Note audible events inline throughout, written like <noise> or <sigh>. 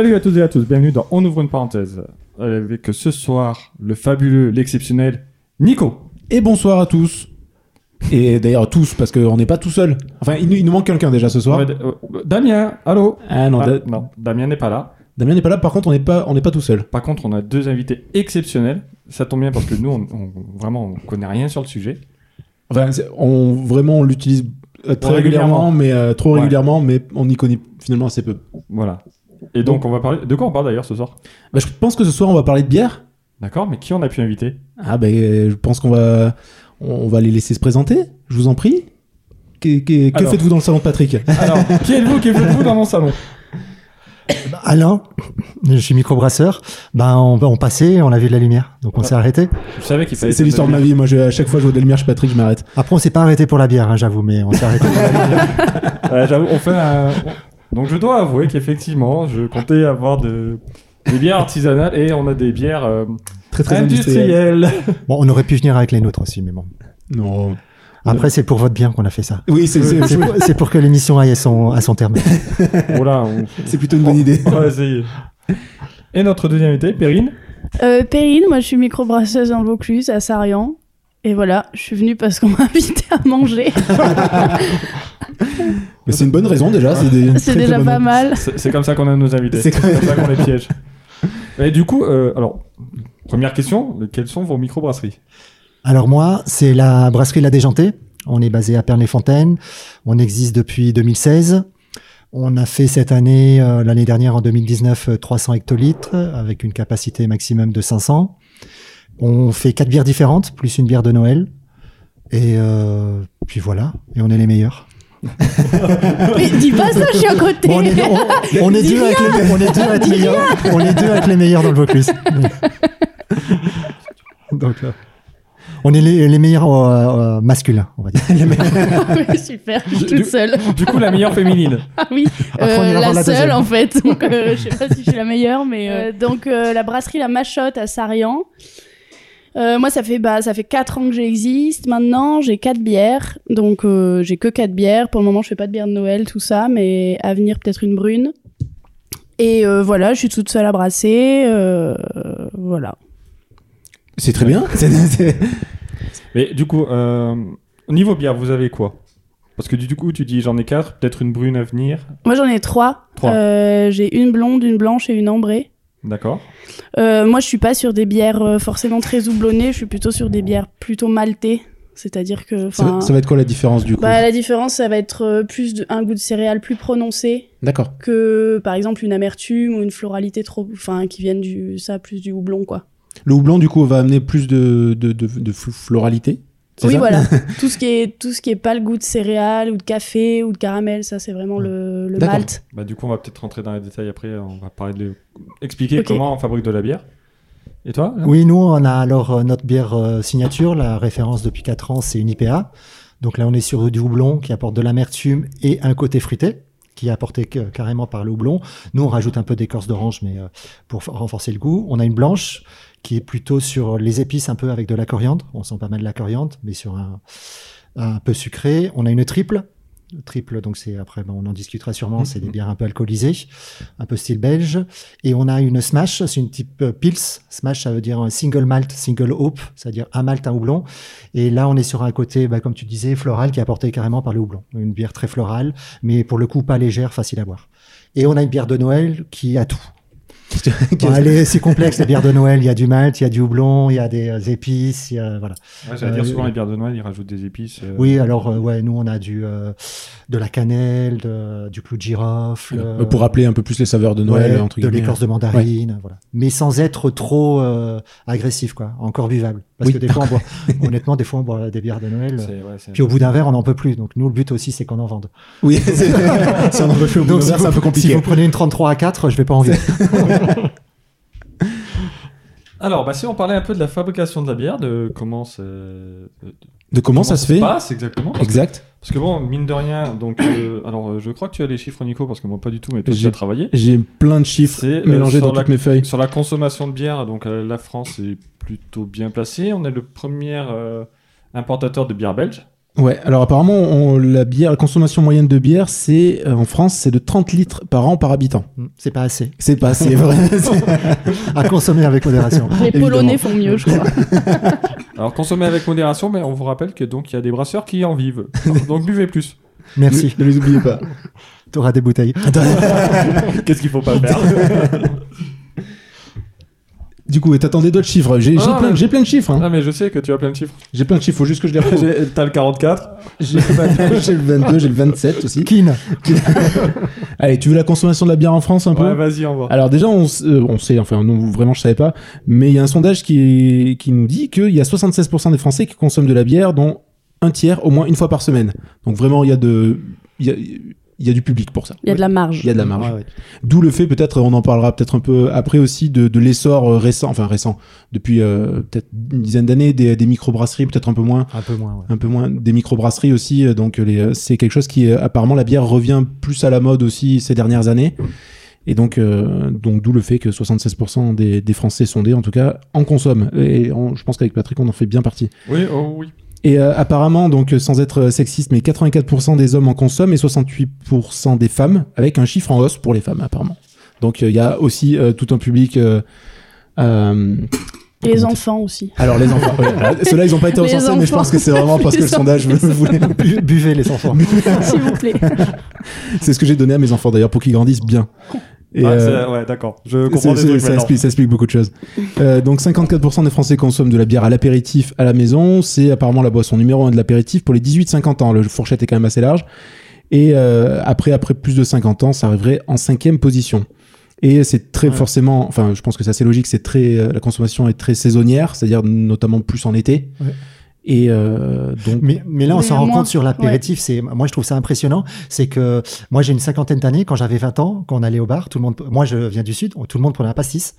Salut à toutes et à tous, bienvenue dans On ouvre une parenthèse. Avec ce soir, le fabuleux, l'exceptionnel Nico. Et bonsoir à tous. Et d'ailleurs tous, parce qu'on n'est pas tout seul. Enfin, il, nous- il nous manque quelqu'un déjà ce soir. Ouais, euh, Damien, allô Ah non, Ah, Da- non, Damien n'est pas là. Damien n'est pas là, par contre on n'est pas, on n'est pas tout seul. Par contre, on a deux invités exceptionnels. Ça tombe bien parce que nous, on, on- vraiment, on connaît rien sur le sujet. Enfin, c'est- on, vraiment on l'utilise euh, très Ouais, régulièrement, régulièrement. mais euh, trop Ouais. régulièrement, mais on y connaît finalement assez peu. Voilà. Et donc, on va parler. De quoi on parle d'ailleurs ce soir? Bah, je pense que ce soir on va parler de bière. D'accord, mais qui on a pu inviter? Ah ben, euh, je pense qu'on va, on va les laisser se présenter. Je vous en prie. Que, que- que faites-vous dans le salon de Patrick? Alors, qui êtes-vous? Qui faites-vous dans mon salon? Bah, Alors, je suis microbrasseur. Ben, on, on passait, on a vu de la lumière, donc on Ouais. s'est arrêté. Je savais qu'il fallait. C'est l'histoire de ma vie. Moi, je, à chaque fois que je vois de la lumière chez Patrick, je m'arrête. Après, on s'est pas arrêté pour la bière, hein, j'avoue, mais on s'est arrêté. pour la. <laughs> Ouais, j'avoue, on fait un. Donc, je dois avouer qu'effectivement, je comptais avoir de... des bières artisanales et on a des bières euh, Très très industriel. industrielles. Bon, on aurait pu venir avec les nôtres aussi, mais bon. Non. Après, c'est pour votre bien qu'on a fait ça. Oui, c'est c'est- C'est pour, c'est pour que l'émission aille à son, à son terme. <laughs> Voilà. on- c'est plutôt une bonne idée. On va essayer. Et notre deuxième invité, Perrine. Euh, Perrine, moi je suis microbrasseuse en Vaucluse, à Sarian. Et voilà, je suis venue parce qu'on m'a <laughs> invité à manger. <laughs> <laughs> Mais c'est une bonne raison déjà. C'est déjà bonne- pas mal. C'est comme ça qu'on a nos invités. C'est comme ça qu'on les piège. Et du coup, euh, alors, première question, quelles sont vos microbrasseries? Alors moi, c'est la brasserie La Déjantée. On est basé à Pernes-les-Fontaines. On existe depuis 2016. On a fait cette année, euh, l'année dernière en 2019, euh, 300 hectolitres avec une capacité maximum de 500. On fait quatre bières différentes, plus une bière de Noël. Et euh, puis voilà, et on est les meilleurs. <laughs> Mais dis pas ça, je suis à côté. Bon, on, est, on- <laughs> on est Dis deux avec les, on est deux avec les meilleurs. On est deux avec les meilleurs dans le Vaucluse. <laughs> Donc, euh, on est les, les meilleurs euh, euh, masculins, on va dire. Ouais, super, je suis Du- toute seule. Du coup, la meilleure féminine. Ah oui, Après, euh, la la seule deuxième. en fait. Donc euh, je sais pas si je suis la meilleure, mais euh, donc euh, la brasserie La Machotte à Sarian. Euh, moi, ça fait bah ça fait quatre ans que j'existe. Maintenant, j'ai quatre bières, donc euh, j'ai que quatre bières. Pour le moment, je fais pas de bière de Noël, tout ça, mais à venir peut-être une brune. Et euh, voilà, je suis toute seule à brasser. euh, voilà. C'est très bien. <laughs> C'est- c'est- Mais du coup, euh, au niveau bière, vous avez quoi? Parce que du coup, tu dis j'en ai quatre, peut-être une brune à venir. Moi, j'en ai trois. Trois. Euh, j'ai une blonde, une blanche et une ambrée. D'accord. Euh, moi, je suis pas sur des bières euh, forcément très houblonnées. Je suis plutôt sur des bières plutôt maltées. C'est-à-dire que, Ça, va être quoi la différence du coup bah, la différence, ça va être euh, plus de, un goût de céréales plus prononcé D'accord. que, par exemple, une amertume ou une floralité trop, enfin, qui viennent du, ça, plus du houblon, quoi. Le houblon du coup va amener plus de, de, de, de fl- floralité? Oui, ça voilà. <laughs> tout ce qui est, tout ce qui est pas le goût de céréales ou de café ou de caramel, ça, c'est vraiment le, malt. Bah, du coup, on va peut-être rentrer dans les détails après. On va parler de. Expliquer comment on fabrique de la bière. Et toi Oui, nous, on a alors euh, notre bière euh, signature. La référence depuis 4 ans, c'est une IPA. Donc là, on est sur du houblon qui apporte de l'amertume et un côté fruité qui est apporté que- carrément par le houblon. Nous, on rajoute un peu d'écorce d'orange, mais euh, pour renforcer le goût. On a une blanche qui est plutôt sur les épices, un peu avec de la coriandre. On sent pas mal de la coriandre, mais sur un, un peu sucré. On a une triple. Triple, donc c'est après, ben, on en discutera sûrement. C'est des bières un peu alcoolisées, un peu style belge. Et on a une smash, c'est une type euh, pils. Smash, ça veut dire un single malt, single hop, c'est-à-dire un malt, un houblon. Et là, on est sur un côté, bah, comme tu disais, floral, qui est apporté carrément par le houblon. Une bière très florale, mais pour le coup, pas légère, facile à boire. Et on a une bière de Noël qui a tout. Bon, est- c'est complexe, les bières de Noël. Il y a du malt, il y a du houblon, il y a des euh, épices, il y a, voilà. Ouais, J'allais dire Euh, souvent les bières de Noël, ils rajoutent des épices. euh, Oui, alors, euh, ouais, nous, on a du, euh, de la cannelle, de- du clou de girofle. Euh, Pour rappeler un peu plus les saveurs de Noël Ouais, entre de guillemets. l'écorce de mandarine, voilà. Mais sans être trop euh, agressif, quoi. Encore buvable. Parce Oui. que des fois, on boit, honnêtement, des fois, on boit des bières de Noël. Puis au bout d'un verre, on n'en peut plus. Donc nous, le but aussi, c'est qu'on en vende. Oui, <laughs> c'est- si on en veut au bout d'un si verre, c'est un vous, peu compliqué. si vous prenez une 33 à 4, je vais pas en vivre. <laughs> <laughs> Alors, bah, si on parlait un peu de la fabrication de la bière, de comment, c'est- de- De comment ça se fait passe exactement parce que, Exact. parce que bon, mine de rien, donc, euh, alors euh, je crois que tu as les chiffres, Nico, parce que moi pas du tout, mais tu J'ai- as travaillé. J'ai plein de chiffres euh, mélangés dans la- toutes mes feuilles. Sur la consommation de bière, donc euh, la France est plutôt bien placée. On est le premier importateur de bière belge. Ouais, alors apparemment, on- la bière, la consommation moyenne de bière, c'est euh, en France, c'est de 30 litres par an par habitant. Mm, C'est pas assez. C'est pas, c'est vrai. <laughs> À consommer avec modération. Les Évidemment. Polonais font mieux, je crois. <laughs> Alors consommez avec modération, mais on vous rappelle que donc il y a des brasseurs qui en vivent. Donc buvez plus. Merci. Ne les oubliez pas. T'auras des bouteilles. <laughs> Qu'est-ce qu'il faut pas faire? Du coup, et t'attendais d'autres chiffres. J'ai j'ai plein, mais- j'ai plein de chiffres. hein. Ah mais je sais que tu as plein de chiffres. J'ai plein de chiffres, faut juste que je les retrouve. J'ai- T'as le 44. J'ai j'ai le 22, j'ai le 27 aussi. Kin. <laughs> Allez, tu veux la consommation de la bière en France un peu Ouais, vas-y, on va. Alors déjà, on, s- euh, on sait, enfin non, vraiment je savais pas, mais il y a un sondage qui, qui nous dit qu'il y a 76% des Français qui consomment de la bière, dont un tiers au moins une fois par semaine. Donc vraiment, il y a de, il y a, il y a du public pour ça. Il y a de la marge. Il y a de la marge. Ouais, ouais. D'où le fait, peut-être, on en parlera peut-être un peu après aussi, de, de l'essor euh, récent, enfin récent, depuis euh, peut-être une dizaine d'années, des, des microbrasseries, peut-être un peu moins, Un peu moins, ouais. un peu moins des microbrasseries aussi. euh, Donc les, c'est quelque chose qui apparemment la bière revient plus à la mode aussi ces dernières années. Et donc, euh, donc d'où le fait que 76% des, des Français sondés, en tout cas, en consomment. Et on- je pense qu'avec Patrick, on en fait bien partie. Oui, oh oui. Et euh, apparemment, donc euh, sans être euh, sexiste, mais 84% des hommes en consomment et 68% des femmes, avec un chiffre en hausse pour les femmes apparemment. Donc euh, il y a aussi euh, tout un public. euh, euh, les enfants aussi. <laughs> Alors les enfants. ouais, Ceux-là, ils n'ont pas été recensés, mais je pense que c'est vraiment parce que le sondage voulait. Bu- Buvez les enfants. <laughs> S'il vous plaît. C'est ce que j'ai donné à mes enfants d'ailleurs pour qu'ils grandissent bien. Et, Ah, euh, ouais, d'accord. Je comprends des trucs ça, explique, ça explique beaucoup de choses. Euh, donc 54% des Français consomment de la bière à l'apéritif à la maison. C'est apparemment la boisson numéro un de l'apéritif pour les 18-50 ans. Le fourchette est quand même assez large. Et euh, après, après plus de 50 ans, ça arriverait en cinquième position. Et c'est très Ouais. forcément, enfin, je pense que c'est assez logique. C'est très, euh, la consommation est très saisonnière, c'est-à-dire notamment plus en été. Ouais. Et euh, donc, Mais, mais là, on s'en rend compte sur l'apéritif. C'est moi, je trouve ça impressionnant. C'est que moi, j'ai une cinquantaine d'années. Quand j'avais 20 ans, quand on allait au bar, tout le monde. Moi, je viens du sud. Tout le monde prenait un pastis.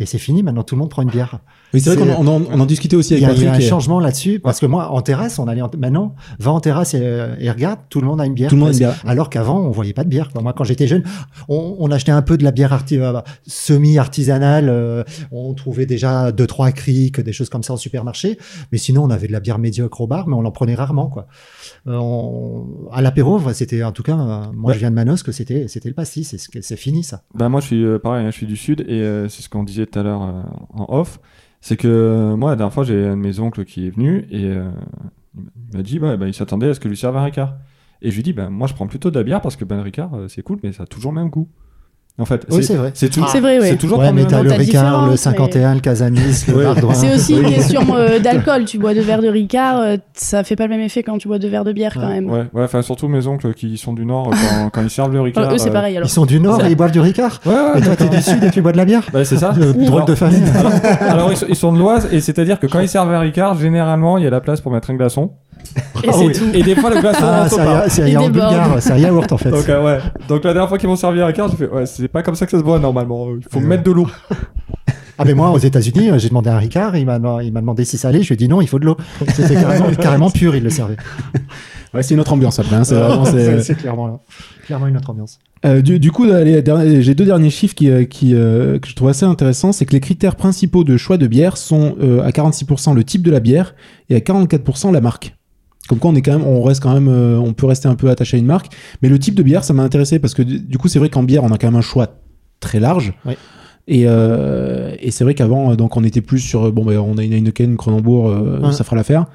Et c'est fini. Maintenant, tout le monde prend une bière. oui, c'est vrai qu'on en, on en- en discutait aussi avec a, il y a Patrick. un et- changement là-dessus. Parce que moi, en terrasse, on allait en- maintenant, va en terrasse et, euh, et regarde, tout le monde a une bière. Tout le monde a une bière. Alors qu'avant, on voyait pas de bière. quoi. Moi, quand j'étais jeune, on, on achetait un peu de la bière arti- euh, semi-artisanale. euh, on trouvait déjà deux, trois criques, des choses comme ça au supermarché. Mais sinon, on avait de la bière médiocre au bar, mais on en prenait rarement, quoi. Euh, on- à l'apéro, c'était, en tout cas, euh, moi, Ouais. je viens de Manos, que c'était, c'était le pastis. C'est, ce que- c'est fini, ça. Bah moi je suis euh, pareil, hein, je suis du sud et c'est ce qu'on disait tout à l'heure en off, c'est que moi la dernière fois j'ai un de mes oncles qui est venu et il m'a dit bah, bah, il s'attendait à ce que lui serve un Ricard. Et je lui dis bah moi je prends plutôt de la bière parce que ben le Ricard c'est cool mais ça a toujours le même goût. En fait, Oui, c'est vrai. C'est tout- C'est vrai, oui. c'est toujours Ouais, mais le t'as Ricard, le différence, mais- 51, le Casanis, le <laughs> Ouais. Bardouin. C'est aussi une question euh, <laughs> d'alcool. Tu bois deux verres de Ricard, euh, ça fait pas le même effet quand tu bois deux verres de bière quand Ouais. même. Ouais, ouais, enfin surtout mes oncles qui sont du nord quand, <laughs> quand ils servent le Ricard. Eux, c'est euh, pareil alors. Ils sont du Nord et ils boivent du Ricard. Ouais, ouais, Et toi, t'es du Sud et tu bois de la bière bah, c'est ça. Drôle de famille. Alors, alors, ils, sont, ils sont de l'Oise et c'est-à-dire que quand ils servent un Ricard, généralement il y a la place pour mettre un glaçon. Et Ah c'est oui. tout. Et des fois le glaçon Ah, rentre c'est pas. un- c'est un bulgare, c'est un yaourt en fait. Donc, euh, ouais. Donc la dernière fois qu'ils m'ont servi un Ricard, j'ai fait ouais, c'est pas comme ça que ça se boit normalement. Il faut mettre de l'eau. Ah mais moi aux États-Unis, euh, j'ai demandé un Ricard, il m'a il m'a demandé si ça allait, je lui ai dit non, il faut de l'eau. C'était carrément, carrément pur, il le servait. <laughs> Ouais, c'est une autre ambiance après. hein, c'est <laughs> clairement. Clairement une autre ambiance. Euh, du, du coup, j'ai deux derniers chiffres qui, qui, euh, que je trouve assez intéressants. C'est que les critères principaux de choix de bière sont euh, à 46% le type de la bière et à 44% la marque. Comme quoi, on est quand même, on reste quand même, euh, on peut rester un peu attaché à une marque. Mais le type de bière, ça m'a intéressé parce que du coup, c'est vrai qu'en bière, on a quand même un choix très large. Oui. Et, euh, et c'est vrai qu'avant, euh, donc, on était plus sur, bon, ben, on a une Heineken, une Kronenbourg, euh, Ouais. ça fera l'affaire,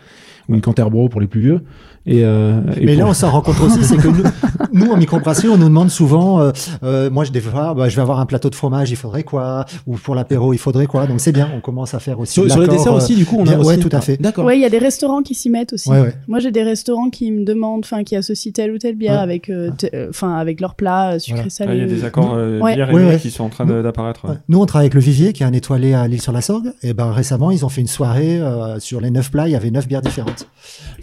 ou une Canterbro pour les plus vieux. Et, euh, et Mais pour- là, on s'en rend compte aussi, c'est que nous, <laughs> nous, en microbrasserie, on nous demande souvent, euh, euh, moi, je, des fois, bah, je vais avoir un plateau de fromage, il faudrait quoi? Ou pour l'apéro, il faudrait quoi? Donc c'est bien, on commence à faire aussi. sur, sur les desserts aussi, du coup, on a bien- aussi... ouais, tout à fait. D'accord. Ouais, il y a des restaurants qui s'y mettent aussi. Ouais, ouais. Moi, j'ai des restaurants qui me demandent, enfin, qui associent telle ou telle bière Ouais. avec, euh, euh, enfin, avec leur plat sucré Voilà. salé. Ah, Il y a des accords euh, bière et Ouais, lait ouais. qui sont en train d'apparaître. ouais. Ouais. Nous, on travaille avec le Vivier, qui est un étoilé à l'île sur la Sorgue. Et ben récemment, ils ont fait une soirée euh, sur les neuf plats. Il y avait neuf bières différentes.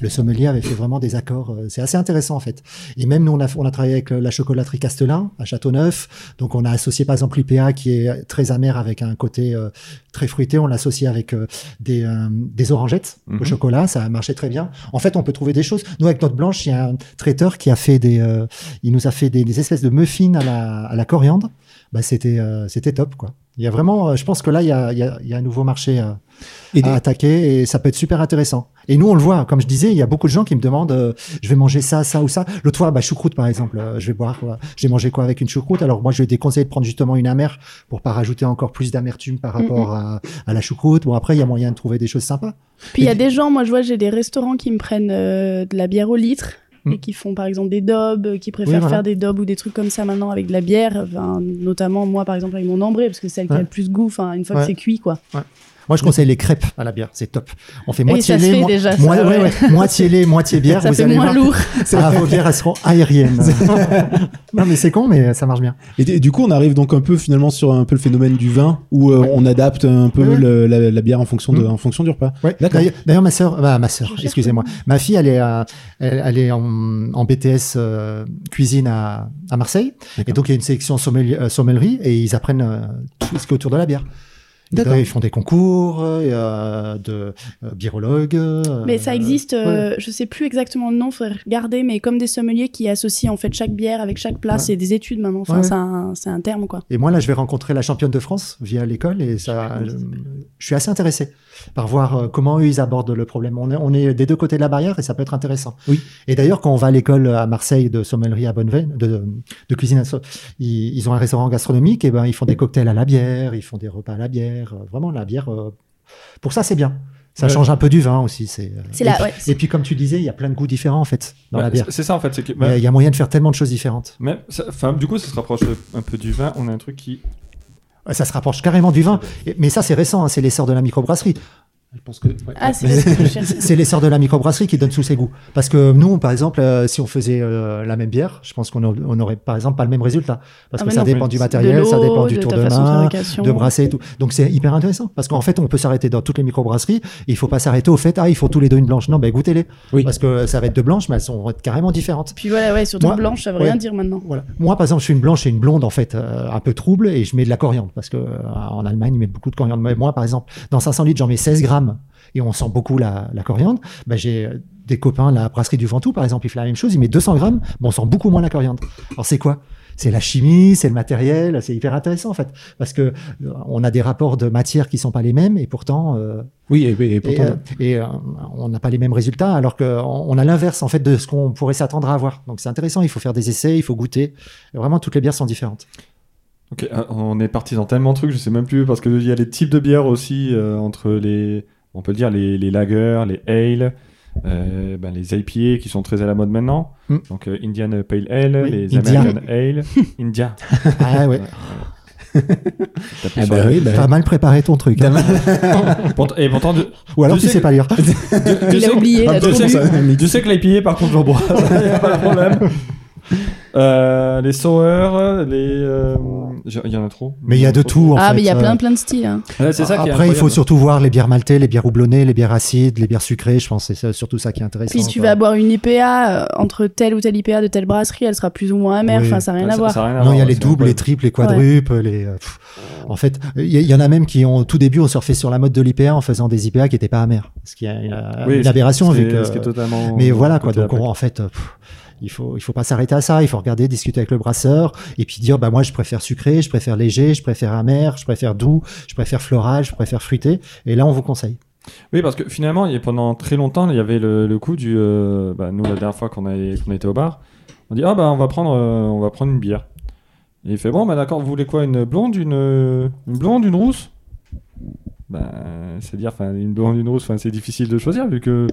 Le sommelier avait fait vraiment des accords. euh, c'est assez intéressant en fait. Et même nous, on a, on a travaillé avec euh, la chocolaterie Castelin à Châteauneuf. Donc, on a associé par exemple l'IPA qui est très amer avec un côté euh, très fruité. On l'a associé avec euh, des, euh, des orangettes Mhm. au chocolat. Ça a marché très bien. En fait, on peut trouver des choses. Nous, avec notre blanche, il y a un traiteur qui a fait des, il nous a fait des, des espèces de muffins à la, à la coriandre. Bah, c'était euh, c'était top quoi. Il y a vraiment, euh, je pense que là, il y a, il y a, il y a un nouveau marché à, Et des- à attaquer et ça peut être super intéressant. Et nous, on le voit, comme je disais, il y a beaucoup de gens qui me demandent, euh, je vais manger ça, ça ou ça. L'autre fois, bah, choucroute par exemple, euh, je vais boire, quoi. je vais manger quoi avec une choucroute? Alors moi, je vais déconseiller de prendre justement une amère pour pas rajouter encore plus d'amertume par rapport à, à la choucroute. Bon, après, il y a moyen de trouver des choses sympas. Puis il y a des gens, moi je vois, j'ai des restaurants qui me prennent euh, de la bière au litre. Mm. Et qui font par exemple des dobs, euh, qui préfèrent voilà. faire des dobs ou des trucs comme ça maintenant avec de la bière, notamment moi par exemple avec mon ambré, parce que c'est celle qui a le plus de goût, une fois Ouais. que c'est cuit quoi. Moi, je conseille les crêpes à la bière, c'est top. On fait moitié lait, ouais, ouais. ouais, moitié lait, moitié <laughs> bière. ça vous fait allez moins voir. lourd. <laughs> Ah, vos bières, elles seront aériennes. <laughs> non, mais c'est con, mais ça marche bien. Et du coup, on arrive donc un peu finalement sur un peu le phénomène du vin où euh, on adapte un peu Ouais, ouais. le- la, la bière en fonction de, Mm. en fonction du repas. D'ailleurs, ma sœur, bah, ma sœur, excusez-moi, ma fille, elle est, à- elle, elle est en, en BTS euh, cuisine à, à Marseille, et donc il y a une sélection euh, sommellerie, et ils apprennent euh, tout ce qui est autour de la bière. Ils font des concours euh, de euh, birologues. euh, Mais ça existe, ouais. je sais plus exactement le nom, faudrait regarder, mais comme des sommeliers qui associent en fait chaque bière avec chaque plat, c'est des études maintenant, enfin Ouais. c'est un, un terme quoi. Et moi, là, je vais rencontrer la championne de France via l'école et ça, je suis assez intéressé par voir euh, comment eux, ils abordent le problème. On est, on est des deux côtés de la barrière et ça peut être intéressant. Oui. Et d'ailleurs, quand on va à l'école à Marseille de sommellerie à Bonneveine, de, de cuisine, à So- ils, ils ont un restaurant gastronomique et ben, ils font des cocktails à la bière, ils font des repas à la bière. euh, Vraiment, la bière, euh, pour ça, c'est bien. Ça Ouais. change un peu du vin aussi. C'est, C'est et ouais, et puis, comme tu disais, il y a plein de goûts différents, en fait, dans Ouais, la bière. c'est- ça en fait. que- Il y a- il y a moyen de faire tellement de choses différentes. mais ça- enfin, du coup, ça se rapproche un peu du vin. On a un truc qui. Ça se rapproche carrément du vin. Mais ça, c'est récent, hein, c'est l'essor de la microbrasserie. Je pense que. ouais. Ah, c'est l'essor de la microbrasserie qui donne tous ses goûts. Parce que nous, par exemple, euh, si on faisait euh, la même bière, je pense qu'on a- on aurait, par exemple, pas le même résultat. Parce Ah, que mais ça non. dépend du matériel, ça dépend du de tour de main, de brasser et tout. Donc c'est hyper intéressant. Parce qu'en fait, on peut s'arrêter dans toutes les microbrasseries. Il faut pas s'arrêter au fait, ah, il faut tous les deux une blanche. Non, ben goûtez-les. Oui. Parce que ça va être deux blanches, mais elles sont, vont être carrément différentes. Puis voilà, ouais, surtout Moi- blanche, ça veut ouais. rien dire maintenant. Voilà. Moi, par exemple, je suis une blanche et une blonde, en fait, euh, un peu trouble, et je mets de la coriandre. Parce que euh, en Allemagne, ils mettent beaucoup de coriandre. Mais moi, par exemple, dans 500 litres, j'en mets 16 grammes, et on sent beaucoup la, la coriandre. Ben, j'ai euh, des copains, la brasserie du Ventoux, par exemple, il fait la même chose, il met 200 grammes, mais on sent beaucoup moins la coriandre. Alors, c'est quoi? C'est la chimie, c'est le matériel, c'est hyper intéressant en fait, parce que euh, on a des rapports de matière qui sont pas les mêmes et pourtant euh, Oui, et, et et, pourtant. euh, et, euh, on n'a pas les mêmes résultats, alors qu'on on a l'inverse en fait de ce qu'on pourrait s'attendre à avoir. Donc c'est intéressant, il faut faire des essais, il faut goûter. Et vraiment, toutes les bières sont différentes. Ok, on est parti dans tellement de trucs, je sais même plus parce qu'il y a les types de bières aussi euh, entre les, on peut le dire les, les lagers, les ale, euh, ben, les IPA qui sont très à la mode maintenant. Mm. Donc euh, Indian Pale Ale, Oui, les India. American Ale, <laughs> India. Ah ouais, Ah bah oui, bah- t'as mal préparé ton truc. hein. <laughs> Pourtant- et pourtant, Ou alors tu sais sais que- pas lire. Il a sait- oublié, il a Dieu trop sait bu. que- Dieu sait que l'IPA par contre j'en bois, <laughs> il a pas de problème. Euh, les sour, les, euh, il y en a trop. Mais il y a de tout en Ah, fait. mais il y a Euh, plein, plein de styles. hein. Ouais, c'est ça qui est Après, il faut incroyable. surtout voir les bières maltais, les bières houblonnées, les bières acides, les bières sucrées. Je pense que c'est ça- surtout ça qui est intéressant. Puis tu quoi. vas boire une IPA euh, entre telle ou telle IPA de telle brasserie, elle sera plus ou moins amère. Oui. Enfin, ça n'a rien Ouais, à voir. ça a rien à Non, voir, il y a ouais, les c'est doubles, les incroyable. triples, les quadruples, les. euh, pff. En fait, il y, il y en a même qui ont au tout début ont surfé sur la mode de l'IPA en faisant des IPA qui n'étaient pas amères, ce qui est euh, Oui, une ce- aberration ce qui vu est- que. ce qui est totalement Mais voilà quoi. côté Donc on- en fait, euh, pff, il faut il faut pas s'arrêter à ça. Il faut regarder, discuter avec le brasseur et puis dire bah moi je préfère sucré, je préfère léger, je préfère amer, je préfère doux, je préfère floral, je préfère fruité. Et là on vous conseille. Oui, parce que finalement, pendant très longtemps, il y avait le, le coup du. euh, bah, nous, la dernière fois qu'on était au bar, on dit Ah, bah, on va prendre, euh, on va prendre une bière. Et il fait Bon, bah, d'accord, vous voulez quoi Une blonde, une, blonde, une rousse? Bah, c'est-à-dire, enfin, une blonde, une rousse, enfin, c'est difficile de choisir vu que.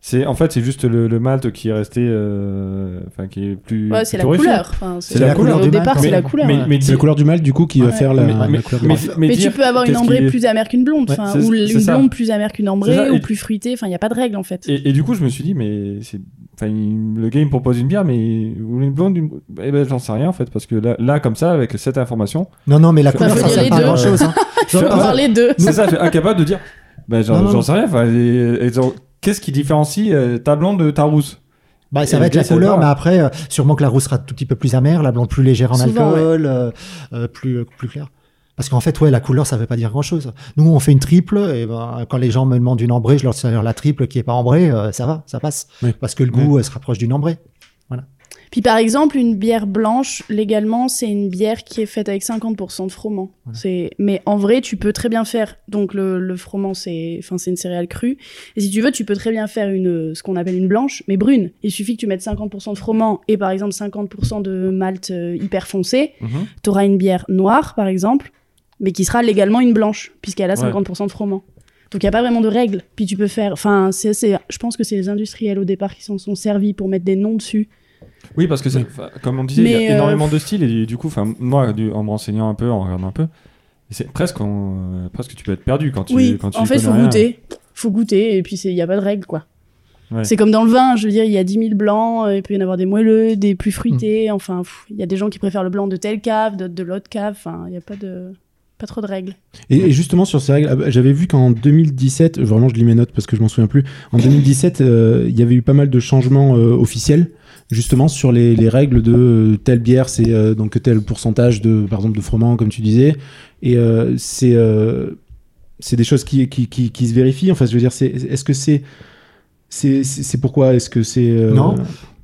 C'est, en fait, c'est juste le, le malt qui est resté. euh, Enfin, qui est plus. Ouais, c'est la couleur. Enfin, C'est la couleur Au du départ, c'est la couleur. Mais, mais C'est la couleur du malt du coup qui va faire la, Mais- la mais- couleur mais- tu peux avoir une ambrée plus amère qu'une blonde, Ouais, ou une ça. blonde plus amère qu'une ambrée, ou plus fruitée. Enfin, il n'y a pas de règle en fait. Et, et du coup, je me suis dit, mais c'est. Enfin, le gars, il me propose une bière, mais vous voulez une blonde une... Eh ben, j'en sais rien en fait, parce que là, là, comme ça, avec cette information, Non non mais la couleur ça pas grand chose. Hein. Je- voir les deux. c'est ça, je suis incapable de dire, ben, j'en sais rien. Enfin, qu'est-ce qui différencie euh, ta blonde de ta rousse? Bah, ça Et va être la couleur, mais après, euh, sûrement que la rousse sera tout petit peu plus amère, la blonde plus légère en Souvent, alcool, euh, euh, plus, plus claire. Parce qu'en fait, ouais, la couleur, ça veut pas dire grand chose. Nous, on fait une triple, et ben, quand les gens me demandent une ambrée, je leur dis la triple qui est pas ambrée, euh, ça va, ça passe. Oui. Parce que le goût euh, se rapproche d'une ambrée. Puis par exemple, une bière blanche, légalement, c'est une bière qui est faite avec 50% de froment. Voilà. C'est, mais en vrai, tu peux très bien faire. Donc le, le froment, c'est, enfin, c'est une céréale crue. Et si tu veux, tu peux très bien faire une, ce qu'on appelle une blanche, mais brune. Il suffit que tu mettes 50% de froment et par exemple 50% de malt euh, hyper foncé. Mhm. T'auras une bière noire, par exemple, mais qui sera légalement une blanche, puisqu'elle a Ouais. 50% de froment. Donc il n'y a pas vraiment de règles. Puis tu peux faire. Enfin, c'est, c'est, je pense que c'est les industriels au départ qui s'en sont servis pour mettre des noms dessus. Oui, parce que c'est- Oui. enfin, comme on disait, il y a euh, énormément de styles et du coup, enfin, moi, du- en me renseignant un peu, en regardant un peu, c'est presque, on- euh, presque tu peux être perdu quand tu. oui, quand tu en fait, faut rien. goûter. Faut goûter, et puis il n'y a pas de règles, quoi. Ouais. C'est comme dans le vin, je veux dire, il y a 10 000 blancs, euh, il peut y en avoir des moelleux, des plus fruités, enfin, pff, il y a des gens qui préfèrent le blanc de telle cave, d'autres de l'autre cave, enfin, il n'y a pas de. Pas trop de règles. Et, et justement sur ces règles, ah j'avais vu qu'en 2017, vraiment je lis mes notes parce que je m'en souviens plus, en 2017, euh, il y avait eu pas mal de changements euh, officiels justement sur les, les règles de euh, telle bière, c'est euh, donc tel pourcentage de, par exemple, de froment comme tu disais, et euh, c'est des choses qui, qui, qui, se vérifient. Enfin, je veux dire, est-ce que c'est c'est pourquoi Est-ce que c'est Non.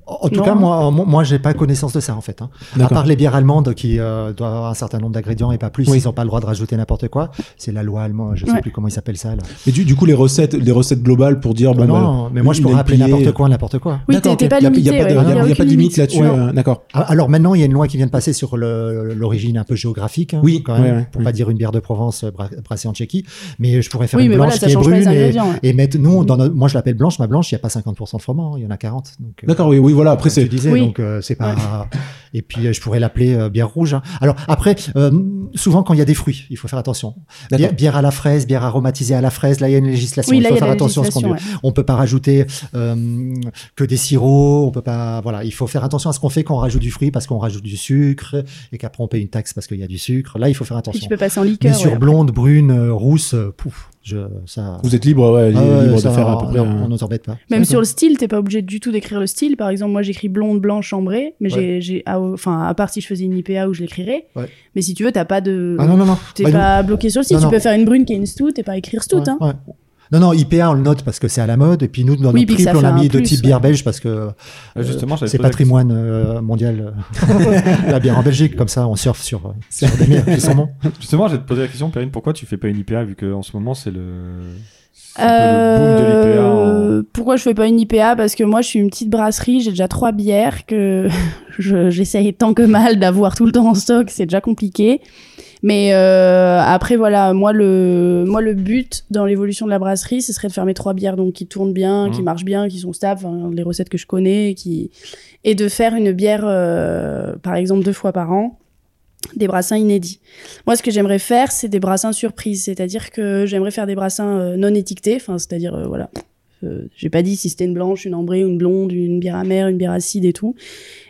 En tout Non. cas, moi, moi, j'ai pas connaissance de ça en fait. hein. À part les bières allemandes qui euh, doivent avoir un certain nombre d'ingrédients et pas plus, Oui. ils n'ont pas le droit de rajouter n'importe quoi. C'est la loi allemande, je sais Ouais. plus comment ils s'appellent ça. Là. Mais du, du coup, les recettes, les recettes globales pour dire bon, non, bah, non, mais moi, je pourrais appeler n'importe quoi, n'importe quoi. Oui, t'es pas Il limité. N'y a, pas de- a- a pas limite là-dessus. Ouais. euh, D'accord. Ah, Alors maintenant, il y a une loi qui vient de passer sur l'origine un peu géographique, hein, Oui, quand même, ouais, ouais, pour pas dire une bière de Provence euh, bra- brassée en Tchéquie. Mais je pourrais faire une blanche qui est brune et, et mettre. Nous, dans notre- moi, je l'appelle blanche. Ma blanche, il n'y a pas 50% de froment, il y en a 40. Donc, euh, D'accord, oui, oui, voilà. Après, c'est disais, Oui. donc euh, c'est pas. Et puis euh, je pourrais l'appeler euh, bière rouge. hein. Alors après, euh, souvent quand il y a des fruits, il faut faire attention. D'accord. Bière, bière à la fraise, bière aromatisée à la fraise. Là, il y a une législation. Oui, il là, faut il faire la attention à ce qu'on ouais. On peut pas rajouter euh, que des sirops. On peut pas. Voilà, il faut faire attention à ce qu'on fait quand on rajoute du fruit parce qu'on rajoute du sucre et qu'après on paye une taxe parce qu'il y a du sucre. Là, il faut faire Puis attention. tu peux passer en Mais liqueur. sur ouais. blonde, brune, euh, rousse, euh, pouf, je, ça. vous êtes libre, ouais, Ah ouais, libre ça, de faire à peu près. on, un- on nous embête pas. Même sur le style, t'es pas obligé du tout d'écrire le style. Par exemple, moi j'écris blonde, blanche, ambrée, mais j'ai, j'ai, ah, enfin, à part si je faisais une IPA où je l'écrirais. Ouais. Mais si tu veux, t'as pas de, Ah non non non. t'es Bah, pas bloqué sur le style. Non, tu non. peux faire une brune qui est une stout et pas écrire stout, Ouais, hein. Non, non, IPA, on le note parce que c'est à la mode. Et puis nous, dans Oui, notre triple, on a mis de plus, type ouais. bière belge parce que Ouais, justement, j'avais c'est patrimoine euh, mondial. euh, la bière en Belgique, comme ça, on surfe sur, euh, sur des bières qui sont bons. <laughs> Justement, j'ai te posé la question, Perrine, pourquoi tu fais pas une IPA vu qu'en ce moment c'est le. l'IPA. en- Euh, Pourquoi je fais pas une IPA Parce que moi, je suis une petite brasserie, j'ai déjà trois bières que <laughs> je- j'essaye tant que mal d'avoir tout le temps en stock, c'est déjà compliqué. Mais euh, après, voilà, moi le, moi, le but dans l'évolution de la brasserie, ce serait de faire mes trois bières donc, qui tournent bien, qui Mhm. marchent bien, qui sont stables, enfin, les recettes que je connais, qui... et de faire une bière, euh, par exemple, deux fois par an, des brassins inédits. Moi, ce que j'aimerais faire, c'est des brassins surprises, c'est-à-dire que j'aimerais faire des brassins euh, non étiquetés, enfin, c'est-à-dire, euh, voilà, euh, j'ai pas dit si c'était une blanche, une ambrée, une blonde, une bière amère, une bière acide et tout,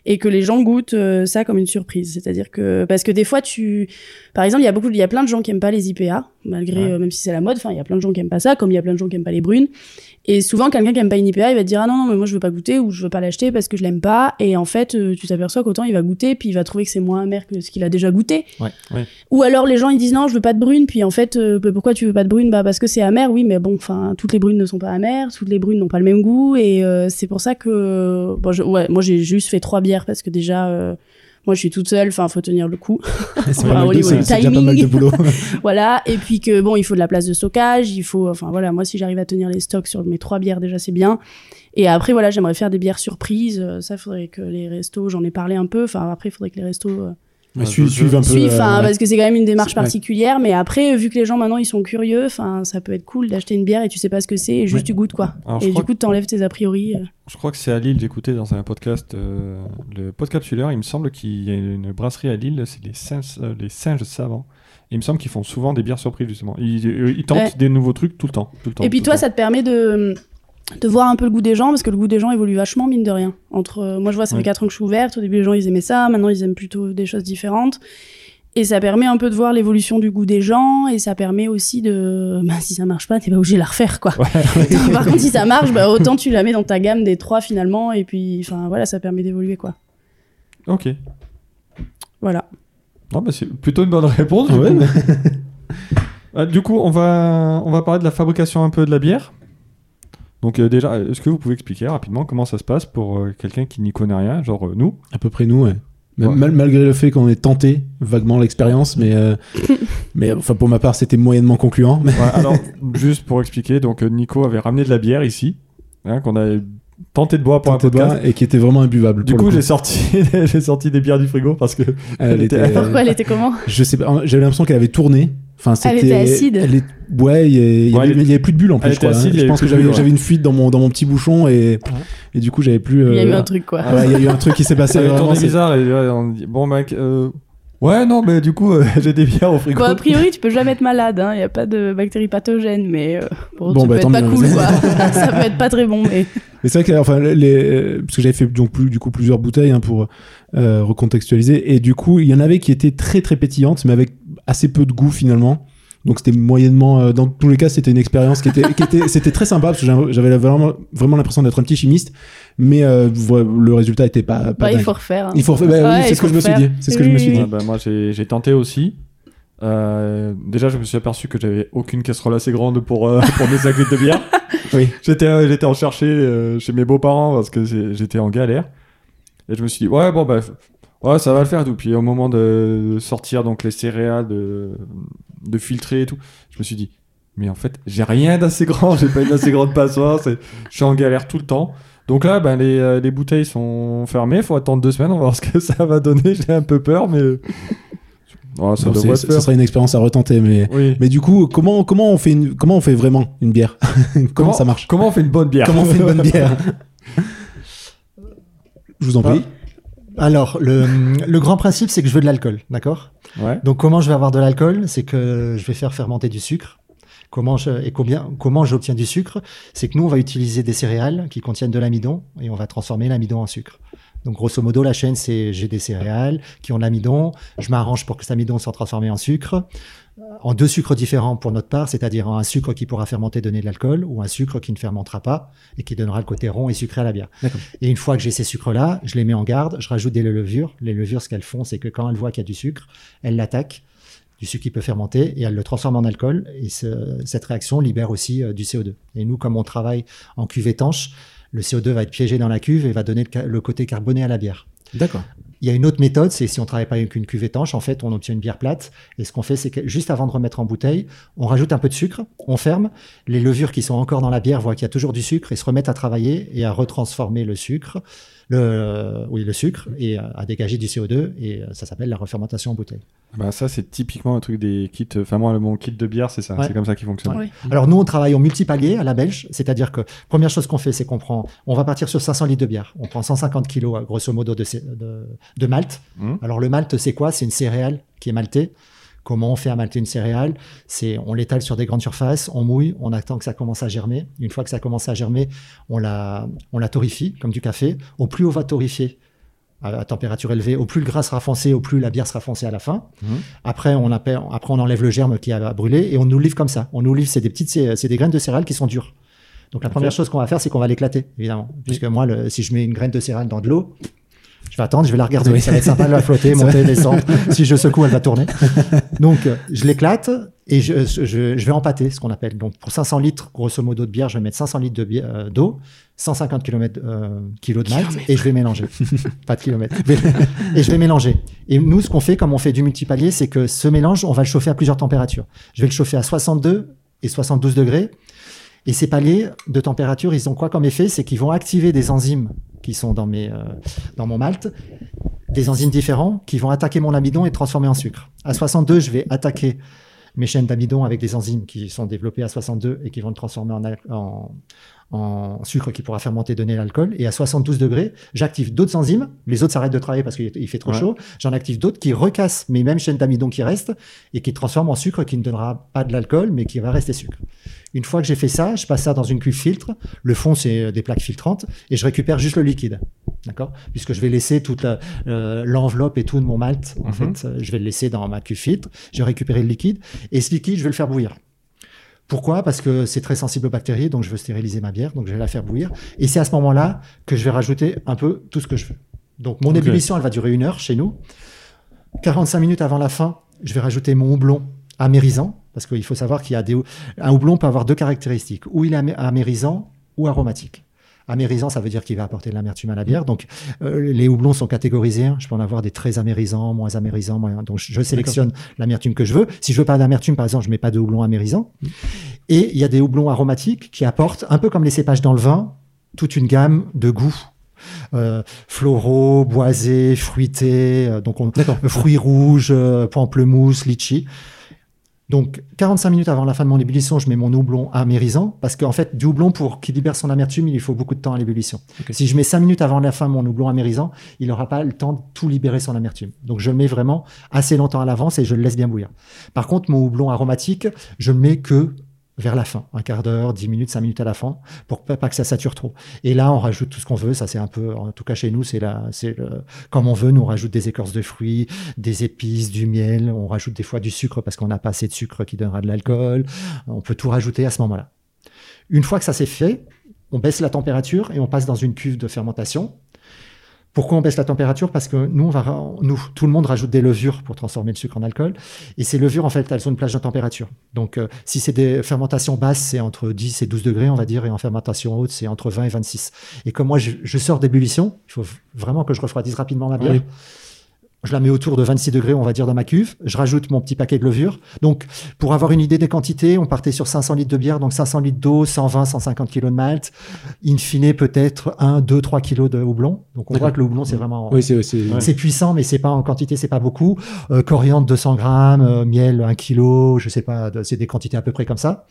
et que les gens goûtent euh, ça comme une surprise. C'est-à-dire que parce que des fois tu, par exemple, il y a beaucoup, il y a plein de gens qui aiment pas les IPA, malgré Ouais. euh, même si c'est la mode. Enfin, il y a plein de gens qui aiment pas ça, comme il y a plein de gens qui aiment pas les brunes. Et souvent, quelqu'un qui aime pas une IPA, il va te dire ah non non mais moi je veux pas goûter ou je veux pas l'acheter parce que je l'aime pas. Et en fait, euh, tu t'aperçois qu'autant il va goûter puis il va trouver que c'est moins amer que ce qu'il a déjà goûté. Ouais. Ouais. Ou alors les gens ils disent non je veux pas de brune puis en fait euh, bah, pourquoi tu veux pas de brune bah parce que c'est amer oui mais bon enfin toutes les brunes ne sont pas amères toutes les brunes n'ont pas le même goût et euh, c'est pour ça que bon, je- ouais moi j'ai juste fait trois bières parce que déjà euh, moi je suis toute seule enfin faut tenir le coup. <laughs> C'est Voilà, au niveau du timing. <laughs> voilà et puis que bon il faut de la place de stockage il faut enfin voilà moi si j'arrive à tenir les stocks sur mes trois bières déjà c'est bien. Et après voilà j'aimerais faire des bières surprises Euh, ça faudrait que les restos j'en ai parlé un peu enfin après il faudrait que les restos Mais je- su- je- suivre un peu. suivent euh, ouais. parce que c'est quand même une démarche ouais. particulière mais après vu que les gens maintenant ils sont curieux enfin ça peut être cool d'acheter une bière et tu sais pas ce que c'est et juste Ouais. tu goûtes quoi Alors, et du coup t'enlèves tes a priori euh. Je crois que c'est à Lille, j'écoutais dans un podcast, euh, le Podcapsuleur, il me semble qu'il y a une brasserie à Lille, c'est les singes, euh, les singes savants. Et il me semble qu'ils font souvent des bières surprises, justement. Ils, ils tentent Ouais. des nouveaux trucs tout le temps. Tout le temps et puis toi ça te permet de de voir un peu le goût des gens parce que le goût des gens évolue vachement mine de rien entre euh, moi je vois ça Ouais. fait 4 ans que je suis ouverte au début les gens ils aimaient ça maintenant ils aiment plutôt des choses différentes et ça permet un peu de voir l'évolution du goût des gens et ça permet aussi de <laughs> bah, si ça marche pas t'es pas obligé de la refaire quoi <laughs> par contre si ça marche bah autant tu la mets dans ta gamme des trois finalement et puis enfin voilà ça permet d'évoluer quoi. Ok. voilà Non, bah, c'est plutôt une bonne réponse. du Ouais, mais- <laughs> Ah, du coup, on va, on va parler de la fabrication un peu de la bière. Donc euh, déjà, est-ce que vous pouvez expliquer rapidement comment ça se passe pour euh, quelqu'un qui n'y connaît rien, genre euh, nous? À peu près nous, ouais. Même- Ouais. mal- malgré le fait qu'on ait tenté vaguement l'expérience, mais, euh, <laughs> mais enfin pour ma part c'était moyennement concluant. Mais... Ouais, <laughs> alors, juste pour expliquer, donc Nico avait ramené de la bière ici, hein, qu'on avait tenté de boire pour Tenté un de podcast. boire et qui était vraiment imbuvable. Du coup, j'ai sorti, <laughs> j'ai sorti des bières du frigo parce que Elle était- Pourquoi elle était comment? Je sais pas, j'avais l'impression qu'elle avait tourné. Enfin, Elle c'était. était acide. Elle est... Ouais, il y, a- il y Ouais, avait, elle il plus de bulles en plus, elle je crois. hein. il Je pense que j'avais bulles, j'avais une fuite dans mon, dans mon petit bouchon et, et du coup, j'avais plus. Il y a euh, eu un truc quoi. ah ouais, il y a eu un truc qui s'est passé. vraiment, bizarre et ouais, on dit, bon mec, euh, ouais, non, mais du coup, euh, <laughs> j'ai des bières au frigo. Bon, a priori, tu peux jamais être malade, il n'y a pas de bactéries pathogènes, mais euh, bon, Bon, ça bah, peut être pas mieux. cool, quoi. <laughs> <laughs> ça peut être pas très bon, mais Mais c'est vrai que enfin les euh, parce que j'avais fait donc plus du coup plusieurs bouteilles hein, pour euh, recontextualiser et du coup il y en avait qui étaient très très pétillantes mais avec assez peu de goût finalement. Donc c'était moyennement euh, dans tous les cas c'était une expérience qui était qui était c'était très sympa parce que j'avais- vraiment vraiment l'impression d'être un petit chimiste mais euh, le résultat était pas, pas bah, il faut refaire. hein. Il faut refaire- bah oui, c'est ce que je me suis dit c'est ce que je me suis dit. Ah bah, moi, j'ai j'ai tenté aussi. Euh, déjà, je me suis aperçu que j'avais aucune casserole assez grande pour, euh, <laughs> pour mes sacs de bière. <laughs> Oui. J'étais j'étais en chercher euh, chez mes beaux-parents parce que j'étais en galère. Et je me suis dit, ouais, bon, bah, ouais, ça va le faire. Tout. Puis au moment de sortir donc les céréales, de, de filtrer et tout, je me suis dit, mais en fait, j'ai rien d'assez grand, <laughs> j'ai pas une assez grande passoire, je suis en galère tout le temps. Donc là, ben, les, euh, les bouteilles sont fermées, faut attendre deux semaines, on va voir ce que <laughs> ça va donner. J'ai un peu peur, mais. <laughs> Ouais, ça Bon, faire. serait une expérience à retenter mais Oui. mais du coup comment comment on fait une comment on fait vraiment une bière? Comment, ça marche? Comment on fait une bonne bière? Comment on fait une bonne bière? Je vous en prie Alors, le, le grand principe, c'est que je veux de l'alcool, d'accord? Ouais. Donc, comment je vais avoir de l'alcool? C'est que je vais faire fermenter du sucre. Comment je, et combien, comment j'obtiens du sucre? C'est que nous, on va utiliser des céréales qui contiennent de l'amidon et on va transformer l'amidon en sucre. Donc, grosso modo, la chaîne, c'est j'ai des céréales qui ont de l'amidon. Je m'arrange pour que cet amidon soit transformé en sucre, en deux sucres différents pour notre part, c'est-à-dire un sucre qui pourra fermenter, donner de l'alcool, ou un sucre qui ne fermentera pas et qui donnera le côté rond et sucré à la bière. Et une fois que j'ai ces sucres-là, je les mets en garde, je rajoute des levures. Les levures, ce qu'elles font, c'est que quand elles voient qu'il y a du sucre, elles l'attaquent, du sucre qui peut fermenter, et elles le transforment en alcool. Et ce- cette réaction libère aussi euh, du CO2. Et nous, comme on travaille en cuve étanche, le CO2 va être piégé dans la cuve et va donner le côté carboné à la bière. d'accord Il y a une autre méthode, c'est si on travaille pas avec une cuve étanche, en fait, on obtient une bière plate. Et ce qu'on fait, c'est que juste avant de remettre en bouteille, on rajoute un peu de sucre, on ferme. Les levures qui sont encore dans la bière voient qu'il y a toujours du sucre et se remettent à travailler et à retransformer le sucre, le, oui, le sucre, et à à dégager du CO2. Et euh, ça s'appelle la refermentation en bouteille. Bah, ça, c'est typiquement un truc des kits. Enfin, moi, mon kit de bière, c'est ça. Ouais. C'est comme ça qui fonctionne. Ouais. Alors nous, on travaille en multipalier à la belge, c'est-à-dire que première chose qu'on fait, c'est qu'on prend, on va partir sur 500 litres de bière. On prend 150 kilos, euh, grosso modo, de, de, de malt. Mhm. Alors le malt, c'est quoi? C'est une céréale qui est maltée. Comment on fait à malter une céréale C'est on l'étale sur des grandes surfaces, on mouille, on attend que ça commence à germer. Une fois que ça commence à germer, on la, on la torrifie comme du café. Au plus on va torréfier à, température élevée, au plus le gras sera foncé, au plus la bière sera foncée à la fin. Mhm. Après, on appelle, après on enlève le germe qui a brûlé et on nous livre comme ça. On nous livre, c'est des petites, c'est des graines de céréales qui sont dures. Donc la première chose qu'on va faire, c'est qu'on va l'éclater, évidemment. Puisque moi, le- si je mets une graine de céréale dans de l'eau, je vais attendre, je vais la regarder. Oui. Ça va être sympa de la flotter, <laughs> monter, descendre. Si je secoue, elle va tourner. <laughs> Donc, euh, je l'éclate et je, je, je vais empâter, ce qu'on appelle. Donc, pour 500 litres, grosso modo, de bière, je vais mettre 500 litres de bière- euh, d'eau, 150 km, euh, kilos de malt et je vais mélanger. <laughs> Pas de kilomètres. et je vais mélanger. Et nous, ce qu'on fait, comme on fait du multipalier, c'est que ce mélange, on va le chauffer à plusieurs températures. Je vais le chauffer à 62 et 72 degrés. Et ces paliers de température, ils ont quoi comme effet? C'est qu'ils vont activer des enzymes qui sont dans, euh, mon malt, des enzymes différents qui vont attaquer mon amidon et transformer en sucre. À 62, je vais attaquer mes chaînes d'amidon avec des enzymes qui sont développées à 62 et qui vont le transformer en, en, en sucre qui pourra fermenter, donner l'alcool. Et à 72 degrés, j'active d'autres enzymes. Les autres s'arrêtent de travailler parce qu'il il fait trop Ouais. chaud. J'en active d'autres qui recassent mes mêmes chaînes d'amidon qui restent et qui transforment en sucre qui ne donnera pas de l'alcool mais qui va rester sucre. Une fois que j'ai fait ça, je passe ça dans une cuve filtre. Le fond, c'est des plaques filtrantes et je récupère juste le liquide. D'accord? Puisque je vais laisser toute la- euh, l'enveloppe et tout de mon malt, en Mhm. fait, euh, je vais le laisser dans ma cuve filtre. Je vais récupérer le liquide et ce liquide, je vais le faire bouillir. Pourquoi? Parce que c'est très sensible aux bactéries, donc je veux stériliser ma bière, donc je vais la faire bouillir. Et c'est à ce moment-là que je vais rajouter un peu tout ce que je veux. Donc mon ébullition, elle va durer une heure chez nous. 45 minutes avant la fin, je vais rajouter mon houblon amérisant, parce qu'il faut savoir qu'il y a des un houblon peut avoir deux caractéristiques. Ou il est amé- amérisant, ou aromatique. Amérisant, ça veut dire qu'il va apporter de l'amertume à la bière. Donc, euh, les houblons sont catégorisés. Je peux en avoir des très amérisants, moins amérisants. Moins... Donc, je sélectionne l'amertume que je veux. Si je veux pas d'amertume, par exemple, je mets pas de houblon amérisant. Et il y a des houblons aromatiques qui apportent, un peu comme les cépages dans le vin, toute une gamme de goûts. Euh, floraux, boisés, fruités, euh, donc on, fruits rouges, euh, pamplemousse, litchi. Donc, 45 minutes avant la fin de mon ébullition, je mets mon houblon amérisant parce qu'en fait, du houblon, pour qu'il libère son amertume, il faut beaucoup de temps à l'ébullition. Si je mets 5 minutes avant la fin mon houblon amérisant, il n'aura pas le temps de tout libérer son amertume. Donc, je le mets vraiment assez longtemps à l'avance et je le laisse bien bouillir. Par contre, mon houblon aromatique, je le mets que vers la fin, un quart d'heure, dix minutes, cinq minutes à la fin, pour pas, que ça sature trop. Et là, on rajoute tout ce qu'on veut. Ça, c'est un peu, en tout cas chez nous, c'est là, c'est comme on veut. Nous, on rajoute des écorces de fruits, des épices, du miel. On rajoute des fois du sucre parce qu'on n'a pas assez de sucre qui donnera de l'alcool. On peut tout rajouter à ce moment-là. Une fois que ça s'est fait, on baisse la température et on passe dans une cuve de fermentation. Pourquoi on baisse la température? Parce que nous, on va, nous, tout le monde rajoute des levures pour transformer le sucre en alcool. Et ces levures, en fait, elles ont une plage de température. Donc, euh, si c'est des fermentations basses, c'est entre 10 et 12 degrés, on va dire, et en fermentation haute, c'est entre 20 et 26. Et comme moi, je, sors d'ébullition, il faut vraiment que je refroidisse rapidement ma bière je la mets autour de 26 degrés, on va dire, dans ma cuve. Je rajoute mon petit paquet de levure. Donc, pour avoir une idée des quantités, on partait sur 500 litres de bière, donc 500 litres d'eau, 120, 150 kilos de malt. In fine, peut-être 1, 2, 3 kilos de houblon. Donc, on voit que le houblon, c'est vraiment, oui, c'est, puissant, mais c'est pas en quantité, c'est pas beaucoup. Euh, coriandre, 200 grammes, euh, miel, 1 kilo, je sais pas, c'est des quantités à peu près comme ça.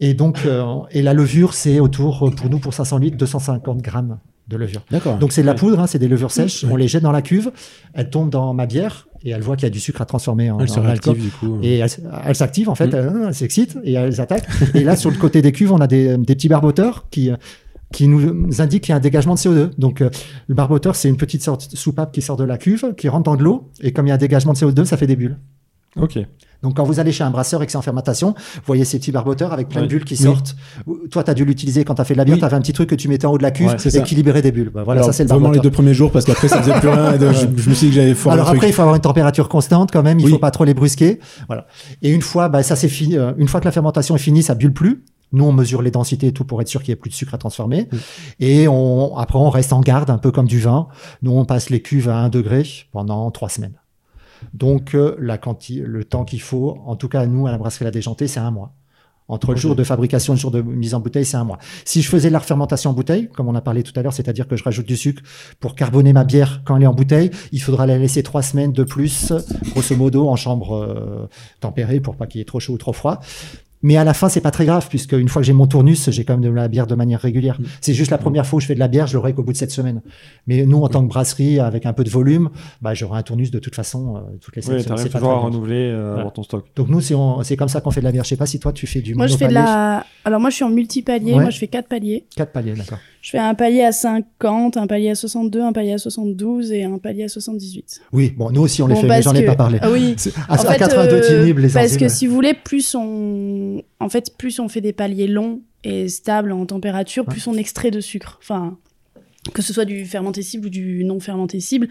Et donc, euh, et la levure, c'est autour, pour nous, pour 500 litres, 250 grammes de levure. D'accord. Donc c'est de la poudre, hein, c'est des levures sèches. On les jette dans la cuve, elles tombent dans ma bière et elle voit qu'il y a du sucre à transformer en, elle alcool. Du coup. Et elle, s'active en fait, mm. elle, s'excite et elles attaquent. et là sur le côté des cuves, on a des, petits barboteurs qui qui nous indiquent qu'il y a un dégagement de CO2. Donc euh, le barboteur, c'est une petite sorte de soupape qui sort de la cuve, qui rentre dans de l'eau et comme il y a un dégagement de CO2, ça fait des bulles. Ok. Donc quand vous allez chez un brasseur et que c'est en fermentation, vous voyez ces petits barboteurs avec plein de bulles qui sortent. Toi, tu as dû l'utiliser quand tu as fait de la bière, tu avais un petit truc que tu mettais en haut de la cuve et qui libérait des bulles. Bah, voilà, ça c'est le Vraiment les deux premiers jours parce qu'après ça faisait plus rien. je, me suis dit que j'avais fort Alors après, il faut avoir une température constante quand même, il faut pas trop les brusquer. Voilà. Et une fois, bah, ça c'est fini. Euh, une fois que la fermentation est finie, ça bulle plus. Nous, on mesure les densités et tout pour être sûr qu'il n'y ait plus de sucre à transformer. Et on, après, on reste en garde, un peu comme du vin. Nous, on passe les cuves à 1 degré pendant trois semaines. Donc, euh, la le temps qu'il faut, en tout cas, nous, à la brasserie La Déjantée, c'est un mois. Entre le jour de fabrication et le jour de mise en bouteille, c'est un mois. Si je faisais la fermentation en bouteille, comme on a parlé tout à l'heure, c'est-à-dire que je rajoute du sucre pour carboner ma bière quand elle est en bouteille, il faudra la laisser trois semaines de plus, grosso modo, en chambre euh, tempérée pour pas qu'il y ait trop chaud ou trop froid. Mais à la fin, c'est pas très grave, puisque une fois que j'ai mon tournus, j'ai quand même de la bière de manière régulière. Mm. C'est juste la première fois où je fais de la bière, je l'aurai qu'au bout de cette semaine. Mais nous, en tant que brasserie, avec un peu de volume, bah, j'aurai un tournus de toute façon euh, toutes les semaines. Oui, t'arrives toujours à renouveler euh, ton stock. Donc nous, c'est comme ça qu'on fait de la bière. Je sais pas si toi, tu fais du Moi, je fais de la... Alors moi, je suis en multi-palier. Moi, je fais quatre paliers. Quatre paliers, d'accord. Je fais un palier à 50, un palier à 62, un palier à 72 et un palier à 78. Oui, bon, nous aussi on les fait, mais j'en ai pas parlé. Ah oui. À, 82 euh, les Parce que si vous voulez, plus on, en fait, plus on fait des paliers longs et stables en température, plus on extrait de sucre. Enfin, que ce soit du fermenté-cible ou du non fermenté-cible.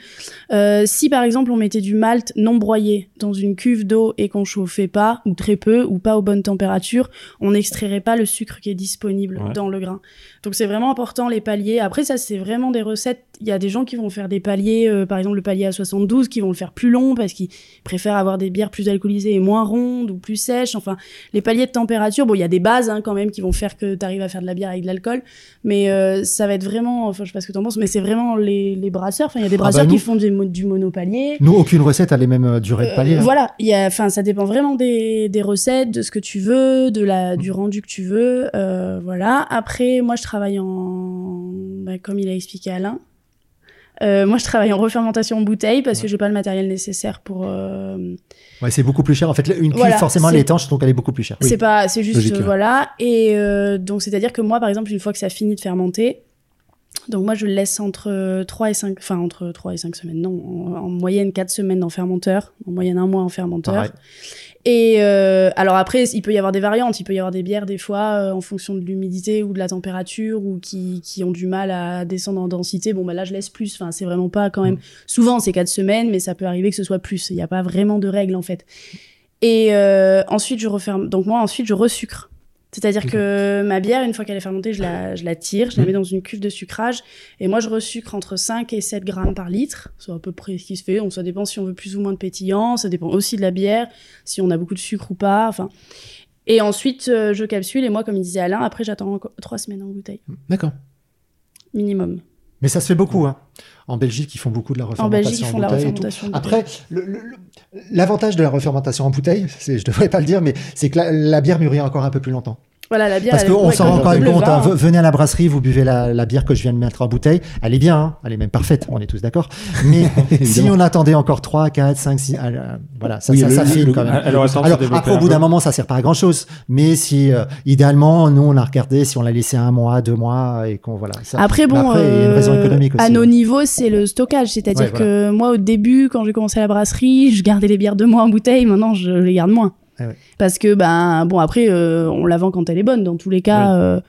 Euh, si par exemple on mettait du malt non broyé dans une cuve d'eau et qu'on chauffait pas, ou très peu, ou pas aux bonnes températures, on n'extrairait pas le sucre qui est disponible dans le grain. Donc c'est vraiment important les paliers. Après ça c'est vraiment des recettes. Il y a des gens qui vont faire des paliers, euh, par exemple le palier à 72, qui vont le faire plus long parce qu'ils préfèrent avoir des bières plus alcoolisées et moins rondes ou plus sèches. Enfin les paliers de température, bon il y a des bases hein, quand même qui vont faire que tu arrives à faire de la bière avec de l'alcool, mais euh, ça va être vraiment, enfin je sais pas ce que t'en penses, mais c'est vraiment les, les brasseurs. Enfin il y a des ah bah brasseurs qui font du, du monopalier. Nous aucune recette a les mêmes euh, durées de palier. Hein. Voilà, il y a, enfin ça dépend vraiment des, des recettes, de ce que tu veux, de la du rendu que tu veux, voilà. Après moi je travaille en, bah, comme il a expliqué Alain. Euh, moi, je travaille en refermentation en bouteille parce que j'ai pas le matériel nécessaire pour. Euh, ouais, c'est beaucoup plus cher. En fait, une cuve forcément elle est étanche, donc elle est beaucoup plus chère. C'est pas, c'est juste voilà. Et euh, donc, c'est-à-dire que moi, par exemple, une fois que ça finit de fermenter, donc moi, je le laisse entre 3 et 5, enfin entre 3 et 5 semaines, non, en, moyenne 4 semaines en fermenteur, en moyenne un mois en fermenteur. Et euh, alors après, il peut y avoir des variantes. Il peut y avoir des bières des fois euh, en fonction de l'humidité ou de la température ou qui, qui ont du mal à descendre en densité. Bon bah là je laisse plus. Enfin c'est vraiment pas quand même. Souvent c'est quatre semaines, mais ça peut arriver que ce soit plus. Il n'y a pas vraiment de règle en fait. Et euh, ensuite je referme. Donc moi ensuite je resucre. C'est-à-dire que ma bière, une fois qu'elle est fermentée, je la, je la tire, je la Mhm. mets dans une cuve de sucrage, et moi je resucre entre 5 et 7 grammes par litre. C'est à peu près ce qui se fait. Donc ça dépend si on veut plus ou moins de pétillant, ça dépend aussi de la bière, si on a beaucoup de sucre ou pas. Enfin. Et ensuite, euh, je capsule, et moi, comme il disait Alain, après j'attends encore 3 semaines en bouteille, D'accord. minimum. Mais ça se fait beaucoup. Hein. En Belgique, ils font beaucoup de la En refermentation Belgique, ils font de la bouteille et tout. Après, l'avantage de la refermentation en bouteille, c'est, je devrais pas le dire, mais c'est que la, la bière mûrit encore un peu plus longtemps. Voilà, la bière. Parce qu'on s'en rend quand même compte. hein. hein. Venez à la brasserie, vous buvez la, la bière que je viens de mettre en bouteille. Elle est bien, hein. elle est même parfaite, on est tous d'accord. Mais <laughs> si on attendait encore 3, 4, 5, 6, euh, voilà, ça, Oui, ça, le- ça le- file le- quand même. Alors après, au un bout d'un moment, ça sert pas à grand chose. Mais si, euh, idéalement, nous, on l'a regardé, si on l'a laissé un mois, deux mois, et qu'on voilà. Ça, Après, bon, Mais après, il y a une raison euh, économique aussi. à nos niveaux, c'est le stockage. C'est-à-dire Ouais, que moi, au début, quand j'ai commencé la brasserie, je gardais les bières de mois en bouteille. Maintenant, je les garde moins. Ah ouais. Parce que, ben, bon, après, euh, on la vend quand elle est bonne. Dans tous les cas, euh,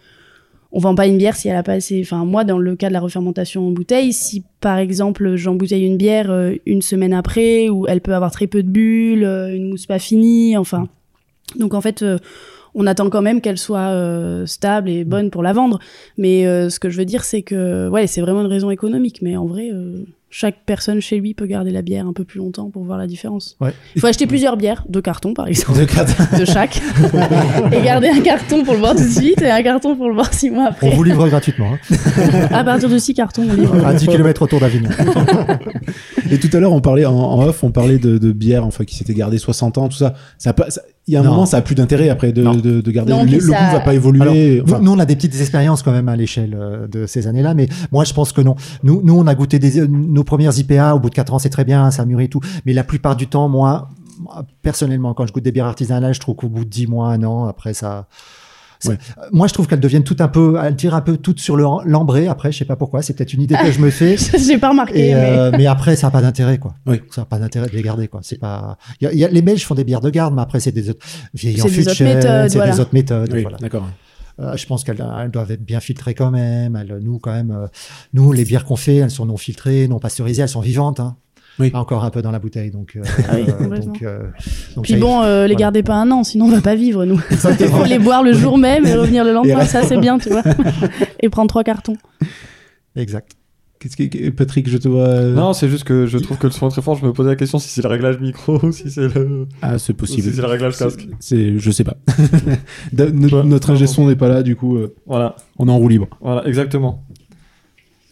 on vend pas une bière si elle a pas assez. Enfin, moi, dans le cas de la refermentation en bouteille, si par exemple, j'embouteille une bière euh, une semaine après, où elle peut avoir très peu de bulles, euh, une mousse pas finie, enfin. Donc, en fait. on attend quand même qu'elle soit euh, stable et bonne pour la vendre. Mais euh, ce que je veux dire, c'est que ouais, c'est vraiment une raison économique. Mais en vrai, euh, chaque personne chez lui peut garder la bière un peu plus longtemps pour voir la différence. Ouais. Il faut acheter plusieurs bières, deux cartons par exemple, De cartes. <laughs> de chaque, <laughs> et garder un carton pour le boire tout de suite et un carton pour le boire six mois On après. vous livre gratuitement. Hein. <laughs> À partir de six cartons, on livre. à 10 km autour d'Avignon. Et tout à l'heure, on parlait en, en off, on parlait de, de bière, enfin, qui s'était gardée 60 ans, tout ça. Ça ça- il y a un Non. moment, ça a plus d'intérêt après de, de, de garder. Non, le le ça- goût va pas évoluer. Alors, enfin, nous, nous, on a des petites expériences quand même à l'échelle euh, de ces années-là, mais moi, je pense que non. Nous, nous, on a goûté des, euh, nos premières IPA au bout de 4 ans, c'est très bien, ça mûrit et tout. Mais la plupart du temps, moi, moi, personnellement, quand je goûte des bières artisanales, je trouve qu'au bout de 10 mois, un an, après ça. Ouais. Moi, je trouve qu'elles deviennent toutes un peu, elles tirent un peu toutes sur le l'ambré. Après, je sais pas pourquoi, c'est peut-être une idée que je me fais. <laughs> J'ai pas remarqué, Et, euh, mais après, ça n'a pas d'intérêt, quoi. Oui. Ça n'a pas d'intérêt de les garder, quoi. C'est pas. Y a, y a- les Belges font des bières de garde, mais après, c'est des autres vieilles en C'est des autres méthodes, c'est voilà. des autres méthodes. oui, voilà. d'accord. Euh, je pense qu'elles elles doivent être bien filtrées quand même. Elles, nous, quand même, euh, nous, les bières qu'on fait, elles sont non filtrées, non pasteurisées, elles sont vivantes. Hein. Oui. Encore un peu dans la bouteille, donc. euh, Ah oui, euh, donc, euh, donc Puis bon, euh, les Voilà. gardez pas un an, sinon on va pas vivre nous. <laughs> Il faut les boire le jour même et revenir le lendemain, ça c'est bien, tu vois. <laughs> Et prendre trois cartons. Exact. Que, Patrick, je te vois. Non, c'est juste que je trouve que le son est très fort. Je me posais la question si c'est le réglage micro ou si c'est le, Ah, c'est possible. si c'est le réglage casque. C'est, je sais pas. <laughs> Da- no- Toi, notre ingé son n'est pas là, du coup, euh, Voilà, on est en roue libre. voilà, exactement.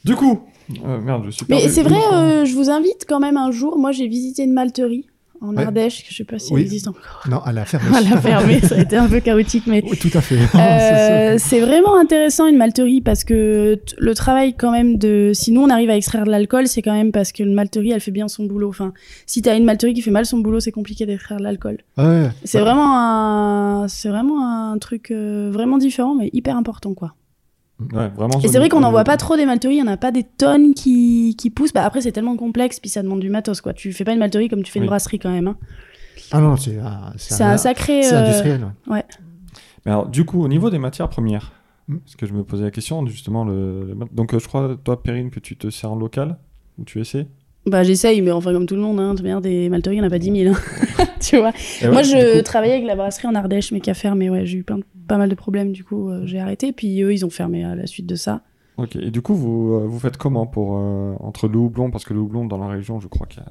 Du coup, euh, merde, je suis. Mais c'est vrai, euh, je vous invite quand même un jour. Moi, j'ai visité une malterie en Ouais. Ardèche, je sais pas si Oui. elle existe encore. Non, à la ferme. <laughs> Elle a fermé, ça a été un peu chaotique, mais Oui, tout à fait. <laughs> Euh, c'est vraiment intéressant une malterie parce que le travail quand même de si nous on arrive à extraire de l'alcool c'est quand même parce que une malterie elle fait bien son boulot enfin si t'as une malterie qui fait mal son boulot c'est compliqué d'extraire de l'alcool Ouais. c'est vraiment un c'est vraiment un truc euh, vraiment différent mais hyper important quoi Ouais, vraiment. et c'est vrai qu'on n'en voit pas trop des malteries, il n'y en a pas des tonnes qui, qui poussent. Bah après, c'est tellement complexe, puis ça demande du matos, quoi. Tu fais pas une malterie comme tu fais une Oui. brasserie quand même. hein. Ah non, c'est un, C'est un sacré. C'est euh, industriel. ouais. Mais alors, du coup, au niveau des matières premières, Mm. parce que je me posais la question, justement, le, le- donc euh, je crois, toi, Perrine, que tu te sers en local, ou tu essaies? Bah j'essaye, mais enfin comme tout le monde, hein, de manière, des malteries, il n'y en a pas 10 000. hein. <laughs> <laughs> tu vois. Et Moi, ouais, je coup- travaillais avec la brasserie en Ardèche, mais qui a fermé. Ouais, j'ai eu plein de- pas mal de problèmes, du coup, euh, j'ai arrêté. Puis eux, ils ont fermé à la suite de ça. Ok, et du coup, vous, euh, vous faites comment pour, euh, entre le houblon, parce que le houblon dans la région, je crois que ça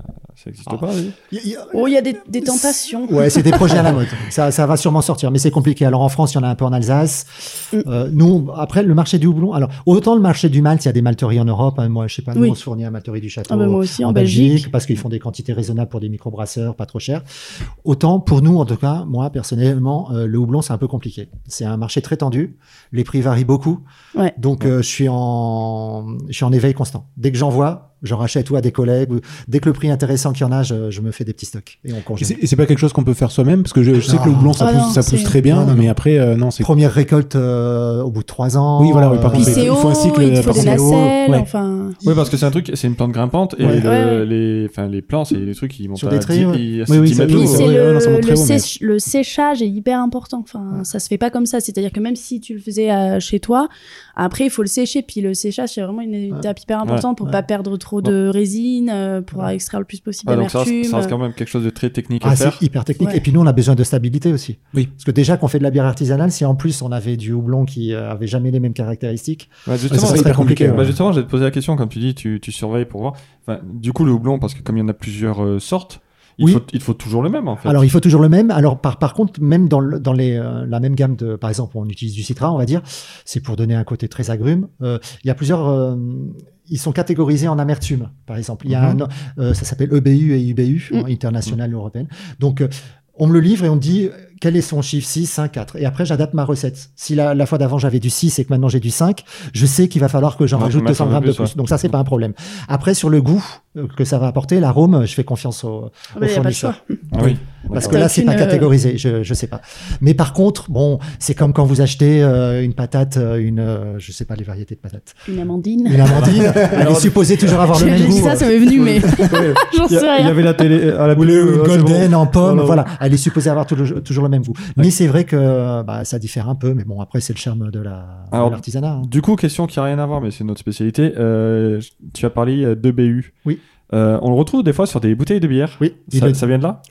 n'existe Ah. pas, oui. Il y a- il y a- Oh, il y a des, des tentations. Ouais, c'est des projets à la mode. <laughs> Ça, ça va sûrement sortir, mais c'est compliqué. Alors en France, il y en a un peu en Alsace. Mm. Euh, nous, après, le marché du houblon. Alors autant le marché du malt, il y a des malteries en Europe. hein. moi, je sais pas, nous Oui. on se fournit à la malterie du château. Ah bah, moi aussi, en, en Belgique. Belgique, parce qu'ils font des quantités raisonnables pour des microbrasseurs, pas trop cher. Autant pour nous, en tout cas, moi personnellement, euh, le houblon c'est un peu compliqué. C'est un marché très tendu, les prix varient beaucoup. Ouais. Donc euh, je suis en, je suis en éveil constant. Dès que j'en vois, j'en rachète ou à des collègues. ou- Dès que le prix intéressant qu'il y en a, je, je me fais des petits stocks et on congèle. c'est, et c'est pas quelque chose qu'on peut faire soi-même? Parce que je, je sais que le houblon ça Ah pousse, non, ça pousse très bien, Non, non, mais non. après euh, non c'est Première récolte euh, au bout de trois ans. Oui, voilà, oui, par euh, contre, Puis il c'est faut un cycle il faut des nacelles, Ouais. enfin. Oui, parce que c'est un truc, c'est une plante grimpante, et Ouais. le- Ouais, les, enfin, les plants, c'est des trucs qui montent Sur à des 10 treillis, ouais. et à Oui, oui, 10 ça- mètres Puis de oui, ça le, séchage est hyper important. Enfin, ça se fait pas comme ça. C'est-à-dire que même si tu le faisais euh, chez toi, après il faut le sécher. Puis le séchage c'est vraiment une étape hyper importante pour pas perdre trop trop de résine euh, pour extraire le plus possible Ah, donc ça reste, d'amertume. ça reste quand même quelque chose de très technique à Ah, faire. c'est hyper technique. Ouais. Et puis nous, on a besoin de stabilité aussi. Oui. Parce que déjà qu'on fait de la bière artisanale, si en plus on avait du houblon qui euh, avait jamais les mêmes caractéristiques, Ouais, Ouais, justement, ça serait c'est hyper très compliqué. Bah justement, j'ai te posé la question, comme tu dis, tu, tu surveilles pour voir. Enfin, du coup, le houblon, parce que comme il y en a plusieurs euh, sortes, il, Oui. faut, il faut toujours le même en fait. Alors, il faut toujours le même. Alors, par, par contre, même dans, le- dans les, euh, la même gamme de, par exemple, on utilise du citra, on va dire, c'est pour donner un côté très agrume. Euh, il y a plusieurs, euh, ils sont catégorisés en amertume, par exemple. Il y a Mhm. un, euh, ça s'appelle EBU et IBU, Mm. hein, international européenne. Donc, euh, on me le livre et on me dit quel est son chiffre? 6, 5, 4. Et après, j'adapte ma recette. Si la, la fois d'avant j'avais du 6 et que maintenant j'ai du 5, je sais qu'il va falloir que j'en Ouais, rajoute mettre 200 un peu grammes de plus, ouais. Donc ça, c'est pas un problème. Après, sur le goût euh, que ça va apporter, l'arôme, je fais confiance au, Ah bah, au fournisseur. Ah oui. Parce que là, c'est pas catégorisé, je, je sais pas. Mais par contre, bon, c'est comme quand vous achetez euh, une patate, euh, une, euh, je sais pas les variétés de patates. Une amandine. Une amandine, <laughs> elle est supposée toujours avoir le J'ai même j'ai dit goût. ça, ça m'est venu, mais <laughs> j'en Il y, sais a- il y rien. avait la télé à la Ou le euh, c'est golden bon. en pomme, Voilà. voilà. Elle est supposée avoir toujours, toujours le même goût. Mais c'est vrai que bah, ça diffère un peu. Mais bon, après, c'est le charme de la l'artisanat. hein. Du coup, question qui a rien à voir, mais c'est notre spécialité. Euh, tu as parlé euh, de BU. Oui. Euh, on le retrouve des fois sur des bouteilles de bière. Oui, il, Ça, le- ça vient de là?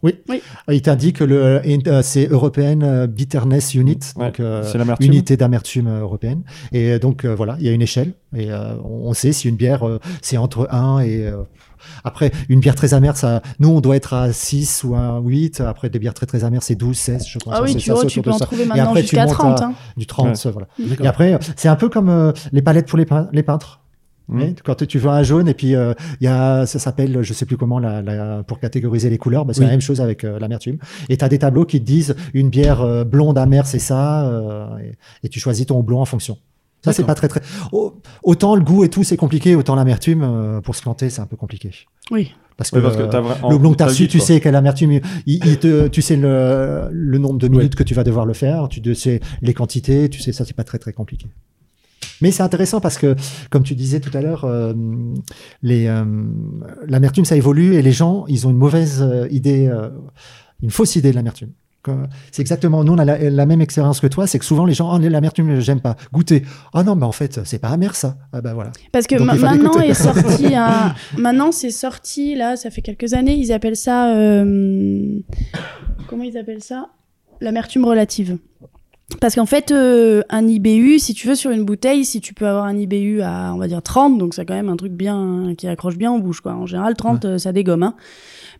Il t'indique que le, euh, c'est European Bitterness Unit, Ouais, donc euh, C'est l'amertume. unité d'amertume européenne. Et donc euh, voilà, il y a une échelle et euh, on on sait si une bière euh, c'est entre 1 et euh, après une bière très amère ça nous on doit être à 6 ou à 8 après des bières très très amères c'est 12 16 je pense Ah oui, C'est tu ça, vois, c'est tu peux en ça. trouver maintenant jusqu'à montes 30. à hein. du 30 Ouais. ça, voilà. Et après c'est un peu comme euh, les palettes pour les, pein- les peintres Mm. Ouais, Quand tu vois un jaune et puis euh, il y a ça s'appelle je sais plus comment la, la- pour catégoriser les couleurs bah, c'est Oui. la même chose avec euh, l'amertume et tu as des tableaux qui te disent une bière euh, blonde amère c'est ça euh, et, et tu choisis ton blond en fonction ça c'est pas très très Au- autant le goût et tout c'est compliqué autant l'amertume euh, pour se planter c'est un peu compliqué Oui. parce que, Oui, parce que euh, vra- en- le blond que tu as t'as reçu, tu quoi. sais quelle amertume, il, il te, tu sais le, le nombre de minutes que tu vas devoir le faire, tu de- sais les quantités, tu sais ça, c'est pas très très compliqué. Mais c'est intéressant parce que, comme tu disais tout à l'heure, euh, les euh, l'amertume ça évolue et les gens ils ont une mauvaise euh, idée, euh, une fausse idée de l'amertume. C'est exactement, nous on a la, la même expérience que toi, c'est que souvent les gens, oh, l'amertume j'aime pas, goûter. Ah non, mais en fait c'est pas amer ça. Ah ben voilà. Parce que Donc, ma- il fallait maintenant écouter. est sorti <laughs> un... maintenant c'est sorti là, ça fait quelques années, ils appellent ça euh, comment ils appellent ça? L'amertume relative. Parce qu'en fait, euh, un IBU, si tu veux, sur une bouteille, si tu peux avoir un IBU à, on va dire, 30, donc c'est quand même un truc bien, qui accroche bien en bouche, quoi. En général, 30, euh, ça dégomme, hein.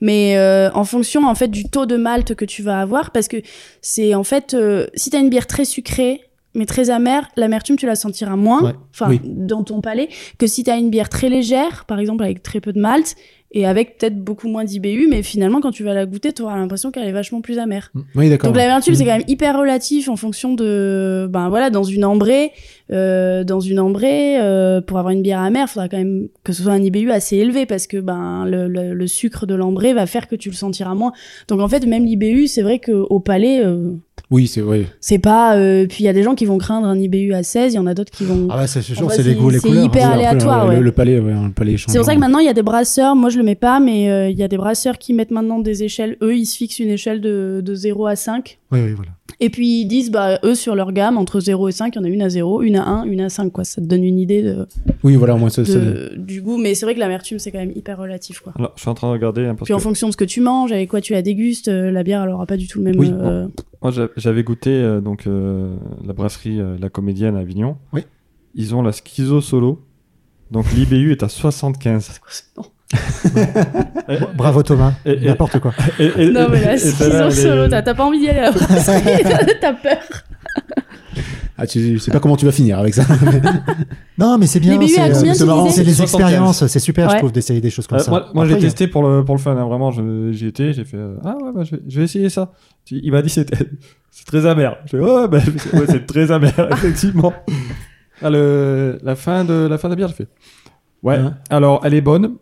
Mais euh, en fonction, en fait, du taux de malt que tu vas avoir, parce que c'est, en fait, euh, si t'as une bière très sucrée, mais très amère, l'amertume, tu la sentiras moins, Ouais. enfin, Oui. dans ton palais, que si t'as une bière très légère, par exemple, avec très peu de malt, et avec peut-être beaucoup moins d'IBU, mais finalement, quand tu vas la goûter, tu auras l'impression qu'elle est vachement plus amère. Oui, d'accord. Donc l'amertume, Mm. c'est quand même hyper relatif en fonction de, ben voilà, dans une ambrée, euh, dans une ambrée, euh, pour avoir une bière amère, il faudra quand même que ce soit un IBU assez élevé parce que ben le, le, le sucre de l'ambrée va faire que tu le sentiras moins. Donc en fait, même l'IBU, c'est vrai que au palais, euh, Oui, c'est oui. c'est pas. euh, puis il y a des gens qui vont craindre un IBU à 16, il y en a d'autres qui vont. Ah ouais, c'est sûr, Enfin, c'est les c'est- goûts, les c'est couleurs. hyper hein. Aléatoire, le, ouais. le palais, ouais, le palais C'est pour ça que maintenant il y a des brasseurs, moi je le mets pas, mais euh, il y a des brasseurs qui mettent maintenant des échelles. Eux, ils se fixent une échelle de, de 0 à 5. Oui, oui, voilà. Et puis ils disent, bah, eux, sur leur gamme, entre 0 et 5, il y en a une à 0, une à 1, une à 5, quoi. Ça te donne une idée de, Oui, voilà, ça. de- du goût. Mais c'est vrai que l'amertume, c'est quand même hyper relatif, quoi. Alors, je suis en train de regarder hein, parce Puis en que fonction de ce que tu manges, avec quoi tu la dégustes, euh, la bière, elle aura pas du tout le même. Oui, euh, moi j'a- j'avais goûté euh, donc euh, la brasserie euh, La Comédienne à Avignon. Oui. Ils ont la Schizo Solo. Donc l'IBU est à 75. non. Et- Bravo Thomas, n'importe quoi. et- et- Non, mais la schizo solo, t'as t'as pas envie d'y aller à la brasserie, t'as peur. Ah, tu sais pas comment tu vas finir avec ça. <laughs> Non, mais c'est bien. C'est marrant, c'est des 75. expériences, c'est super, je trouve, d'essayer des choses comme Euh, ça. moi, moi, j'ai testé pour le, pour le fun, hein, vraiment, j'y étais, j'ai fait euh, Ah ouais, bah, je, vais, je vais essayer ça. Il m'a dit c'était <laughs> c'est très amer. Je fais bah, <laughs> ouais, c'est très amer, effectivement. Ah, le, la, fin de, la fin de la bière, je fais Ouais, Hein alors elle est bonne,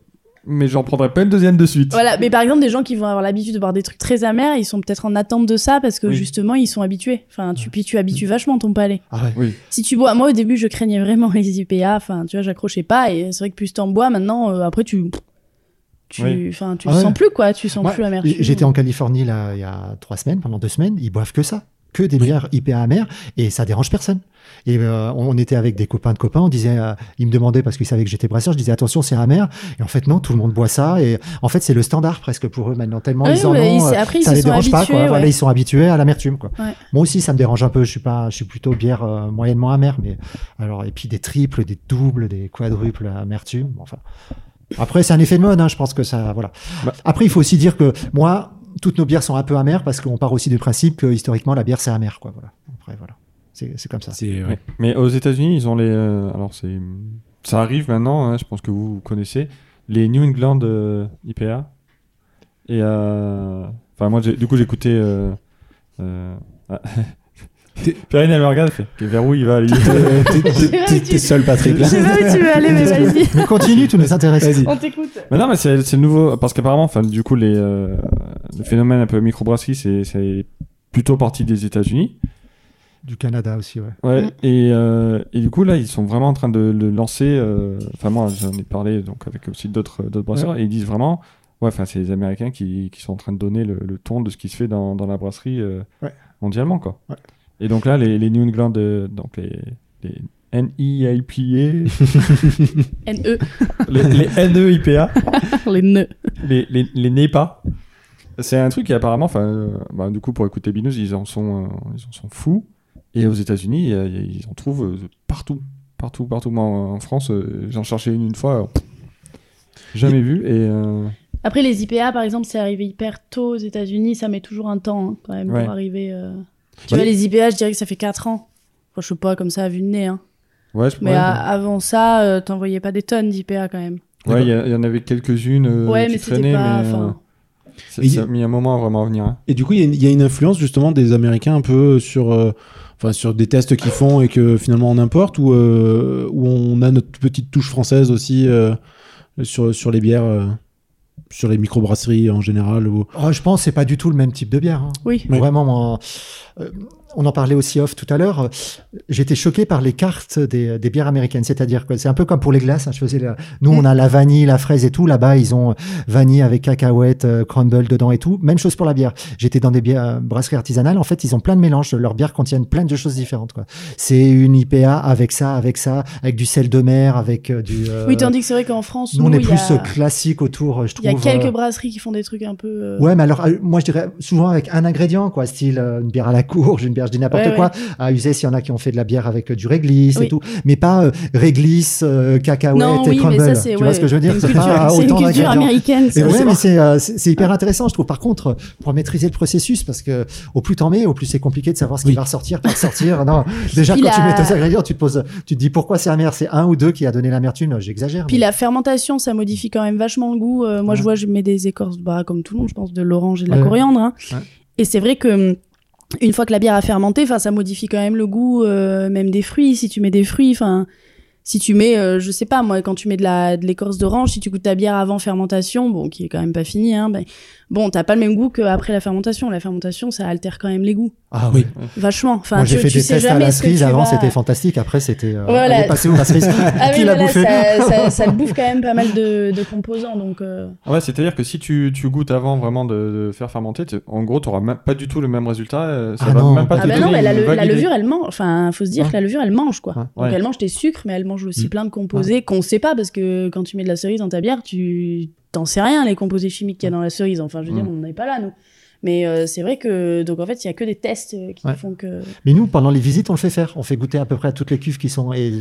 mais j'en prendrai pas une deuxième de suite. Voilà, mais par exemple, des gens qui vont avoir l'habitude de boire des trucs très amers, ils sont peut-être en attente de ça parce que Oui. justement, ils sont habitués. Enfin, tu, puis tu habitues vachement ton palais. Ah ouais. Oui. Si tu bois, moi au début, je craignais vraiment les IPA. Enfin, tu vois, j'accrochais pas. Et c'est vrai que plus t'en bois, maintenant, euh, après, tu. Tu, Oui. enfin, tu Ah le ouais. sens plus, quoi. Tu sens plus l'amertume. J'étais en Californie là, il y a trois semaines, pendant deux semaines, ils boivent que ça. Que des bières IPA amères et ça dérange personne. Et euh, on était avec des copains de copains, on disait, euh, ils me demandaient parce qu'ils savaient que j'étais brasseur, je disais attention c'est amer. Et en fait non, tout le monde boit ça et en fait c'est le standard presque pour eux maintenant tellement Oui, ils en ont, ils- euh, après, ils ça s'y les sont dérange pas quoi. habitués, Voilà, ouais. ils sont habitués à l'amertume quoi. Ouais. Moi aussi ça me dérange un peu, je suis pas, je suis plutôt bière euh, moyennement amère, mais alors et puis des triples, des doubles, des quadruples amertume. Enfin après c'est un effet de mode, hein, je pense que ça voilà. Bah. Après il faut aussi dire que moi toutes nos bières sont un peu amères parce qu'on part aussi du principe que historiquement la bière c'est amer quoi. Voilà. Après voilà, c'est c'est comme ça. C'est ouais. Ouais. Mais aux États-Unis, ils ont les. euh, alors, c'est. Ça arrive maintenant, hein, je pense que vous, connaissez, les New England euh, IPA. Et. euh, Enfin, moi, du coup, j'ai écouté. Euh, euh, ah. <laughs> Perrine, elle me regarde, elle fait vers où il va aller <laughs> T'es- seul, Patrick. Je Là. sais pas où tu veux aller, mais vas-y. Mais continue, tout nous intéresse. Vas-y. On t'écoute. Mais non, mais c'est nouveau. Parce qu'apparemment, enfin, du coup, les, euh, le phénomène un peu microbrasserie, c'est plutôt parti des États-Unis. Du Canada aussi, ouais. Ouais, et, euh, et du coup, là, ils sont vraiment en train de le lancer. euh, Enfin, moi, j'en ai parlé donc, avec aussi d'autres d'autres brasseurs, et ils disent vraiment. Ouais, enfin, c'est les Américains qui, qui sont en train de donner le, le ton de ce qui se fait dans, dans la brasserie euh, Ouais. mondialement, quoi. Ouais. Et donc là, les, les New England, euh, donc les, les NEIPA, <laughs> NE, les, les NEIPA, <laughs> les nœuds. les, les, les NEPA, c'est un truc qui apparemment, enfin, euh, bah, du coup, pour écouter Binous, ils en sont, euh, ils en sont fous. Et aux États-Unis, ils en trouvent partout, partout, partout. Moi, en France, j'en cherchais une une fois, jamais vu. Et Après, les IPA, par exemple, c'est arrivé hyper tôt aux États-Unis. Ça met toujours un temps, hein, quand même, Ouais. pour arriver. Tu vois, les IPA, je dirais que ça fait 4 ans. Enfin, je sais pas, comme ça, à vue de nez. Hein. ouais, je Mais ouais, à- avant ça, euh, t'en voyais pas des tonnes d'IPA quand même. ouais, il y, en avait quelques-unes euh, ouais, qui mais traînaient, pas. mais euh, ça, a mis un moment à vraiment venir. hein. Et du coup, il y, a une- il y a une influence justement des Américains un peu sur, euh, enfin, sur des tests qu'ils font et que finalement on importe ou euh, où on a notre petite touche française aussi euh, sur, sur les bières, euh, sur les microbrasseries en général. Ou... Oh, je pense que c'est pas du tout le même type de bière. hein. Oui. Vraiment, moi, euh, on en parlait aussi off tout à l'heure. euh, J'étais choqué par les cartes des, des bières américaines. C'est-à-dire que c'est un peu comme pour les glaces. hein, je faisais la- Nous, on a la vanille, la fraise et tout. Là-bas, ils ont vanille avec cacahuètes, euh, crumble dedans et tout. Même chose pour la bière. J'étais dans des bières, euh, brasseries artisanales. En fait, ils ont plein de mélanges. Leurs bières contiennent plein de choses différentes. C'est une IPA avec ça, avec ça, avec du sel de mer, avec du. Oui, tandis que c'est vrai qu'en France, nous, on est plus a- classique autour, je il y a trouve. quelques brasseries qui font des trucs un peu. Ouais, mais alors, moi, je dirais souvent avec un ingrédient, quoi, style une bière à la courge, une bière, je dis n'importe Ouais, quoi. À user, s'il y en a qui ont fait de la bière avec euh, du réglisse et tout, mais pas euh, réglisse, euh, cacahuète Non, et oui, crumble. mais ça, c'est. tu ouais, vois ce que je veux dire? C'est pas une culture américaine. Ça. mais c'est hyper intéressant, je trouve. Par contre, pour maîtriser le processus, parce que au plus t'en mets, au plus c'est compliqué de savoir ce qui Oui. va ressortir, pas ressortir. Non, <laughs> déjà Puis quand tu mets tes ingrédients, tu te poses, tu te dis pourquoi c'est amer? C'est un ou deux qui a donné l'amertume. J'exagère. Puis mais- la fermentation, ça modifie quand même vachement le goût. Moi, je vois, je mets des écorces, bah, comme tout le monde, je pense, de l'orange et de la coriandre. hein. Et c'est vrai que hum, une fois que la bière a fermenté, enfin, ça modifie quand même le goût, euh, même des fruits. Si tu mets des fruits, enfin, si tu mets, euh, je sais pas, moi, quand tu mets de la de l'écorce d'orange, si tu goûtes ta bière avant fermentation, bon, qui est quand même pas fini, hein, ben, bon, t'as pas le même goût qu'après la fermentation. La fermentation, ça altère quand même les goûts, Ah Oui. vachement. Enfin, Moi, j'ai fait tu des sais tests à la cerise. Avant, vas- c'était fantastique. Après, c'était. Euh, Voilà. passée où la cerise Ah Qui l'a voilà, bouffé ça, ça, <laughs> ça te bouffe quand même pas mal de, de composants, donc. euh, Ah Ouais, c'est-à-dire que si tu, tu goûtes avant vraiment de, de faire fermenter, en gros, tu n'auras pas du tout le même résultat. euh, Ça Ah va non. même pas Ah te bah non, mais la, levure, elle mange. Enfin, faut se dire que la levure, elle mange, quoi. Donc Ouais. elle mange tes sucres, mais elle mange aussi Mm. plein de composés qu'on sait pas, parce que quand tu mets de la cerise dans ta bière, tu t'en sais rien, les composés chimiques qu'il y a dans la cerise. Enfin, je veux dire, Mm. on n'en est pas là, nous. Mais euh, c'est vrai que, donc en fait, il y a que des tests euh, qui Ouais. font que. Mais nous, pendant les visites, on le fait faire. On fait goûter à peu près à toutes les cuves qui sont. Et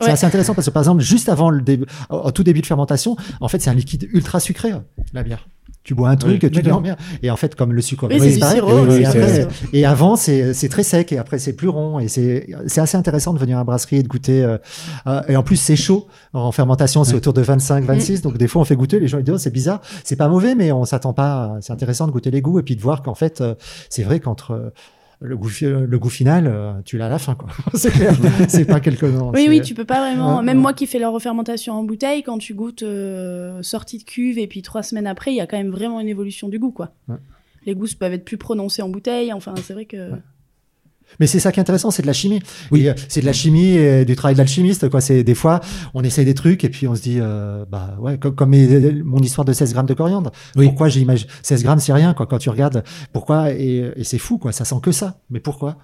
c'est Ouais. assez intéressant parce que, par exemple, juste avant le début, au tout début de fermentation, en fait, c'est un liquide ultra sucré, la bière. Tu bois un truc, Oui, tu bien. Et en fait, comme le sucre. Oui, pareil. sirop. et, c'est- après- et avant, c'est c'est très sec. Et après, c'est plus rond. Et c'est c'est assez intéressant de venir à la brasserie et de goûter. euh, euh, et en plus, c'est chaud. En fermentation, c'est autour de 25, Mm. 26. Donc, des fois, on fait goûter. Les gens ils disent, oh, c'est bizarre. C'est pas mauvais, mais on s'attend pas. C'est intéressant de goûter les goûts et puis de voir qu'en fait, euh, c'est vrai qu'entre euh, le goût, le goût final, euh, tu l'as à la fin, quoi. <laughs> c'est clair. c'est pas quelque chose. Oui, oui, tu peux pas vraiment. Même moi qui fais la refermentation en bouteille, quand tu goûtes euh, sortie de cuve et puis trois semaines après, il y a quand même vraiment une évolution du goût, quoi. Ouais. Les goûts peuvent être plus prononcés en bouteille. Enfin, c'est vrai que. Mais c'est ça qui est intéressant, c'est de la chimie. Oui. Euh, c'est de la chimie et du travail d'alchimiste. Quoi. C'est des fois, on essaye des trucs et puis on se dit, euh, bah ouais, comme, comme mes- mon histoire de 16 grammes de coriandre. Oui. Pourquoi j'imagine 16 grammes, c'est rien quoi. Quand tu regardes, pourquoi et, et c'est fou quoi. Ça sent que ça. Mais pourquoi?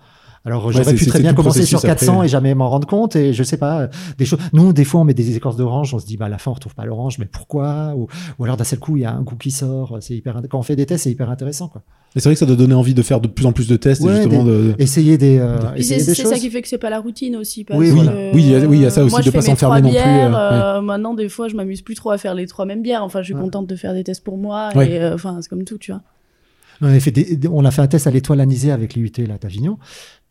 Alors Ouais, j'aurais pu très bien commencer sur processus 400 après. et jamais m'en rendre compte et je sais pas des choses. Nous des fois on met des écorces d'orange, on se dit bah à la fin on retrouve pas l'orange, mais pourquoi? Ou, ou alors d'un seul coup il y a un goût qui sort. C'est hyper quand on fait des tests c'est hyper intéressant quoi. Et c'est vrai que ça doit donner envie de faire de plus en plus de tests, et Ouais, justement de. Essayer des euh, Puis c'est essayer des c'est ça choses. qui fait que c'est pas la routine aussi. Parce Oui, que, voilà. Oui, il y a- oui, il y a ça aussi, moi, de pas s'enfermer non plus, euh, euh, Maintenant, des fois, je m'amuse plus trop à faire les trois mêmes bières. Enfin, je suis Ouais. contente de faire des tests pour moi. Ouais. Et euh, enfin, c'est comme tout, tu vois. On a fait des- on a fait un test à l'étoile anisée avec l'IUT là d'Avignon.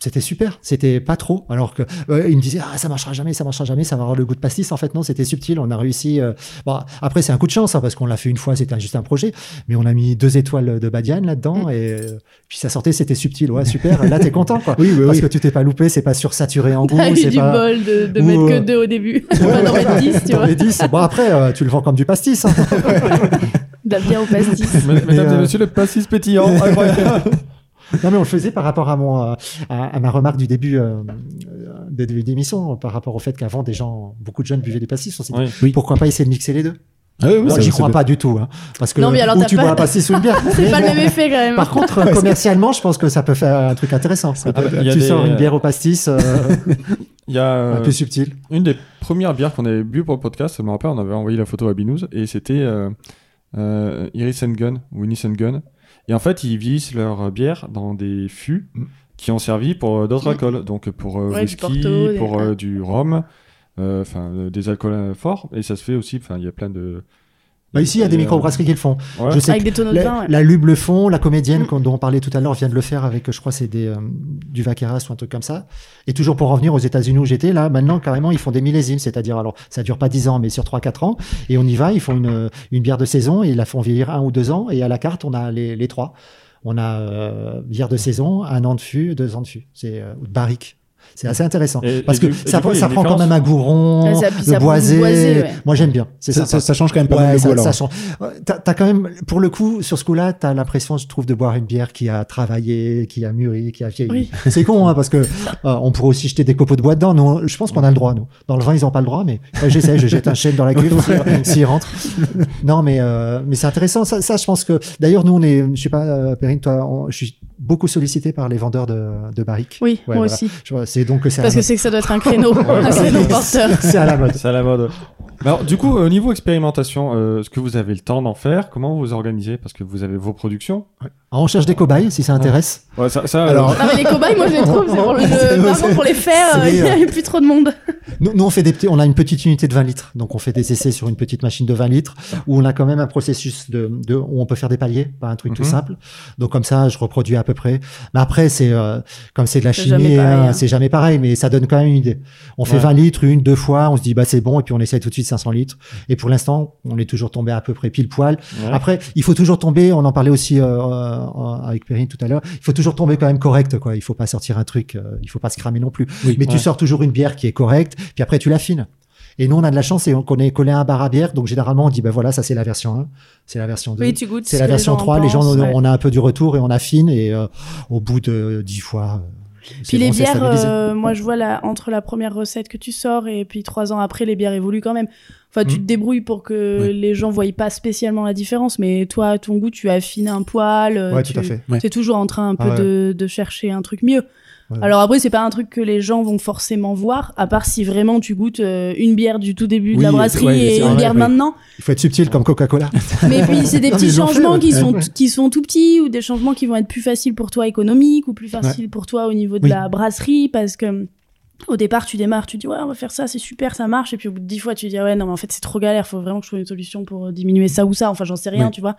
C'était super, c'était pas trop. Alors que euh, il me disait ah ça marchera jamais, ça marchera jamais, ça va avoir le goût de pastis. En fait non, c'était subtil. On a réussi. euh, Bon après c'est un coup de chance hein, parce qu'on l'a fait une fois, c'était juste un projet, mais on a mis deux étoiles de Badiane là-dedans et euh, puis ça sortait, c'était subtil. Ouais super. Là t'es content quoi. <laughs> Oui, oui, Parce oui. que tu t'es pas loupé, c'est pas sursaturé en <laughs> goût, T'as eu c'est du pas. bol de, de Ou, mettre que euh, deux au début. pas d'en mettre 10, tu Dans vois. les 10. Bon après euh, tu le vends comme du pastis. hein. De la bière au pastis. Mesdames et euh, messieurs, le pastis pétillant, <laughs> incroyable. Non, mais on le faisait par rapport à mon, euh, à, à ma remarque du début euh, euh, des début d'émission, par rapport au fait qu'avant, des gens, beaucoup de jeunes buvaient des pastis. On s'est dit, Oui. Pourquoi pas essayer de mixer les deux? Ah oui, oui, Moi, j'y crois pas du tout, hein, parce que Non, mais alors, ou tu pas- bois un <laughs> pastis ou une bière. C'est pas le même effet quand même. Par contre, <laughs> commercialement, je pense que ça peut faire un truc intéressant. Ah bah, tu des- sors une bière au pastis euh, <laughs> Il y a un euh, peu subtil. une des premières bières qu'on avait bu pour le podcast, je me rappelle, on avait envoyé la photo à Binous et c'était euh, euh, Iris and Gun ou Inis and Gun. Et en fait, ils vieillissent leur bière dans des fûts Mm. qui ont servi pour euh, d'autres Mm. alcools, donc pour euh, Ouais, du whisky, Porto, pour euh, du rhum, enfin euh, des alcools forts. Et ça se fait aussi. Enfin, il y a plein de. Bah, ici, il y a des euh, microbrasseries qui le font. ouais. Je sais Avec que des tonneaux de la, vin, ouais. la Lube le font, la comédienne Mm. dont on parlait tout à l'heure vient de le faire avec, je crois, c'est des, euh, du Vaqueras ou un truc comme ça. Et toujours pour revenir aux États-Unis où j'étais, là, maintenant, carrément, ils font des millésimes. C'est-à-dire, alors, ça dure pas 10 ans, mais sur 3-4 ans. Et on y va, ils font une, une bière de saison et ils la font vieillir un ou deux ans. Et à la carte, on a les, les trois. On a euh, bière de saison, un an de fût, deux ans de fût. C'est euh, barrique. C'est assez intéressant. Et- parce et que du- ça, coup, prend quand même un goût rond, Ouais, ça- le boisé. du boisé, ouais. Moi, j'aime bien. C'est Ça, ça. change quand même pas mal Ouais, le ça, goût alors. ça T'as t'as quand même, pour le coup, sur ce coup-là, t'as l'impression, je trouve, de boire une bière qui a travaillé, qui a mûri, qui a vieilli. Oui. <laughs> C'est con, hein, parce que euh, on pourrait aussi jeter des copeaux de bois dedans. Nous, je pense qu'on a le droit, nous. Dans le vin, ils ont pas le droit, mais ouais, j'essaie, je jette un chêne dans la cuve <laughs> s'il s'il rentre. Non, mais euh, mais c'est intéressant. Ça, ça, je pense que. D'ailleurs, nous, on est, je sais pas, euh, Perrine, toi, on- je suis beaucoup sollicité par les vendeurs de, de barriques. Oui, Ouais, moi voilà. aussi. C'est donc que c'est à Parce que c'est que ça doit être un créneau, <laughs> un créneau porteur. C'est à la mode. C'est à la mode. Alors, du coup, au niveau expérimentation, euh, est-ce que vous avez le temps d'en faire? Comment vous vous organisez? Parce que vous avez vos productions. Alors, on cherche des cobayes, si ça intéresse. Ouais, ça, ça, Alors, euh, mais les cobayes, moi je les trouve, c'est pour, le, <laughs> C'est- vraiment pour les faire, euh, il n'y a plus trop de monde. Nous, nous, on fait des petits, on a une petite unité de 20 litres. Donc, on fait des essais sur une petite machine de 20 litres où on a quand même un processus de, de où on peut faire des paliers, pas un truc tout Mhm. simple. Donc, comme ça, je reproduis à peu près. Mais après, c'est, euh, comme c'est de la C'est jamais chimie, hein, hein. c'est jamais pareil, mais ça donne quand même une idée. On fait Ouais. 20 litres, une, deux fois, on se dit, bah, c'est bon, et puis on essaye tout de suite 500 litres. Et pour l'instant, on est toujours tombé à peu près pile poil. ouais. Après, il faut toujours tomber, on en parlait aussi euh, euh, avec Perrine tout à l'heure, il faut toujours tomber quand même correct, quoi. Il faut pas sortir un truc, euh, il faut pas se cramer non plus. Oui. Mais tu sors toujours une bière qui est correcte, puis après tu l'affines. Et nous, on a de la chance, c'est qu'on est collé à un bar à bière, donc généralement on dit, ben voilà, ça c'est la version 1, c'est la version 2. Oui, tu goûtes. c'est ce la version gens 3, les gens, pensent, ouais. on a un peu du retour et on affine, et euh, au bout de 10 fois, euh, Puis les bières, euh, moi je vois là, entre la première recette que tu sors et puis trois ans après, les bières évoluent quand même. Enfin, tu Mhm. te débrouilles pour que Oui. les gens voient pas spécialement la différence, mais toi, à ton goût, tu affines un poil. euh, Ouais, tu... tout à fait. Ouais. T'es toujours en train un peu Ah ouais. de chercher un truc mieux. Ouais. Alors après, c'est pas un truc que les gens vont forcément voir, à part si vraiment tu goûtes euh, une bière du tout début de la brasserie ouais, et une bière oui. maintenant. Il faut être subtil comme Coca-Cola. <laughs> Mais puis c'est des petits changements qui sont qui sont tout petits ou des changements qui vont être plus faciles pour toi économiques ou plus faciles pour toi au niveau de Oui. la brasserie parce que au départ tu démarres tu dis ouais on va faire ça c'est super ça marche et puis au bout de dix fois tu dis ah ouais non mais en fait c'est trop galère faut vraiment que je trouve une solution pour euh, diminuer ça ou ça enfin j'en sais rien Oui. tu vois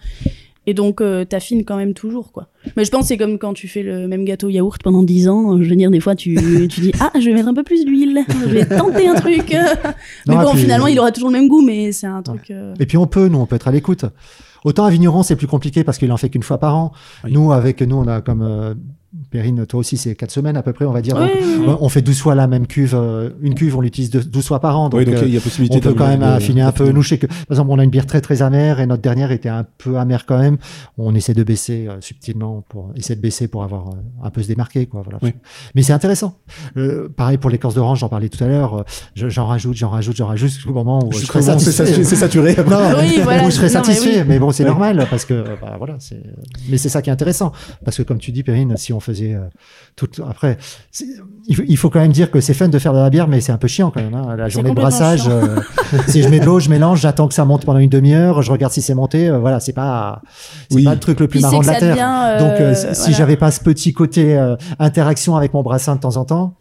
et donc euh, t'affines quand même toujours quoi mais je pense que c'est comme quand tu fais le même gâteau yaourt pendant 10 ans je veux dire des fois tu <laughs> tu dis ah je vais mettre un peu plus d'huile je vais <laughs> tenter un truc <laughs> mais Non, bon puis- finalement il aura toujours le même goût mais c'est un truc euh, Et puis on peut, nous, on peut être à l'écoute. Autant à Vigneron, c'est plus compliqué parce qu'il en fait qu'une fois par an. Oui. Nous, avec nous, on a comme euh, Perrine, toi aussi, c'est quatre semaines à peu près, on va dire. Oui, Donc, oui, oui. On fait 12 fois la même cuve. euh, Une cuve, on l'utilise deux- 12 fois par an. Donc, Oui, donc euh, il y a possibilité on peut de- quand même affiner un peu. Nous, je sais que, par exemple, on a une bière très très amère et notre dernière était un peu amère quand même. On essaie de baisser euh, subtilement pour essayer de baisser pour avoir euh, un peu se démarquer, quoi. Voilà. Oui. Mais c'est intéressant. Euh, pareil pour l'écorce d'orange, j'en parlais tout à l'heure. euh, je- J'en rajoute, j'en rajoute, j'en rajoute jusqu'au moment où je Jusqu'au serai satisfait. saturé- c'est saturé. <laughs> Non, Oui, voilà, où je non, mais satisfait, oui. mais, bon, c'est normal parce que, euh, bah, voilà, c'est. Mais c'est ça qui est intéressant, parce que comme tu dis, Perrine, si on faisait euh, tout après, il faut, quand même dire que c'est fun de faire de la bière, mais c'est un peu chiant quand même. Hein. La journée de brassage, euh, si je mets de l'eau, je mélange, j'attends que ça monte pendant une demi-heure, je regarde si c'est monté. euh, voilà, c'est pas, c'est Oui. pas le truc le plus marrant de la terre. devient, euh, Donc, euh, si voilà. j'avais pas ce petit côté euh, interaction avec mon brassin de temps en temps,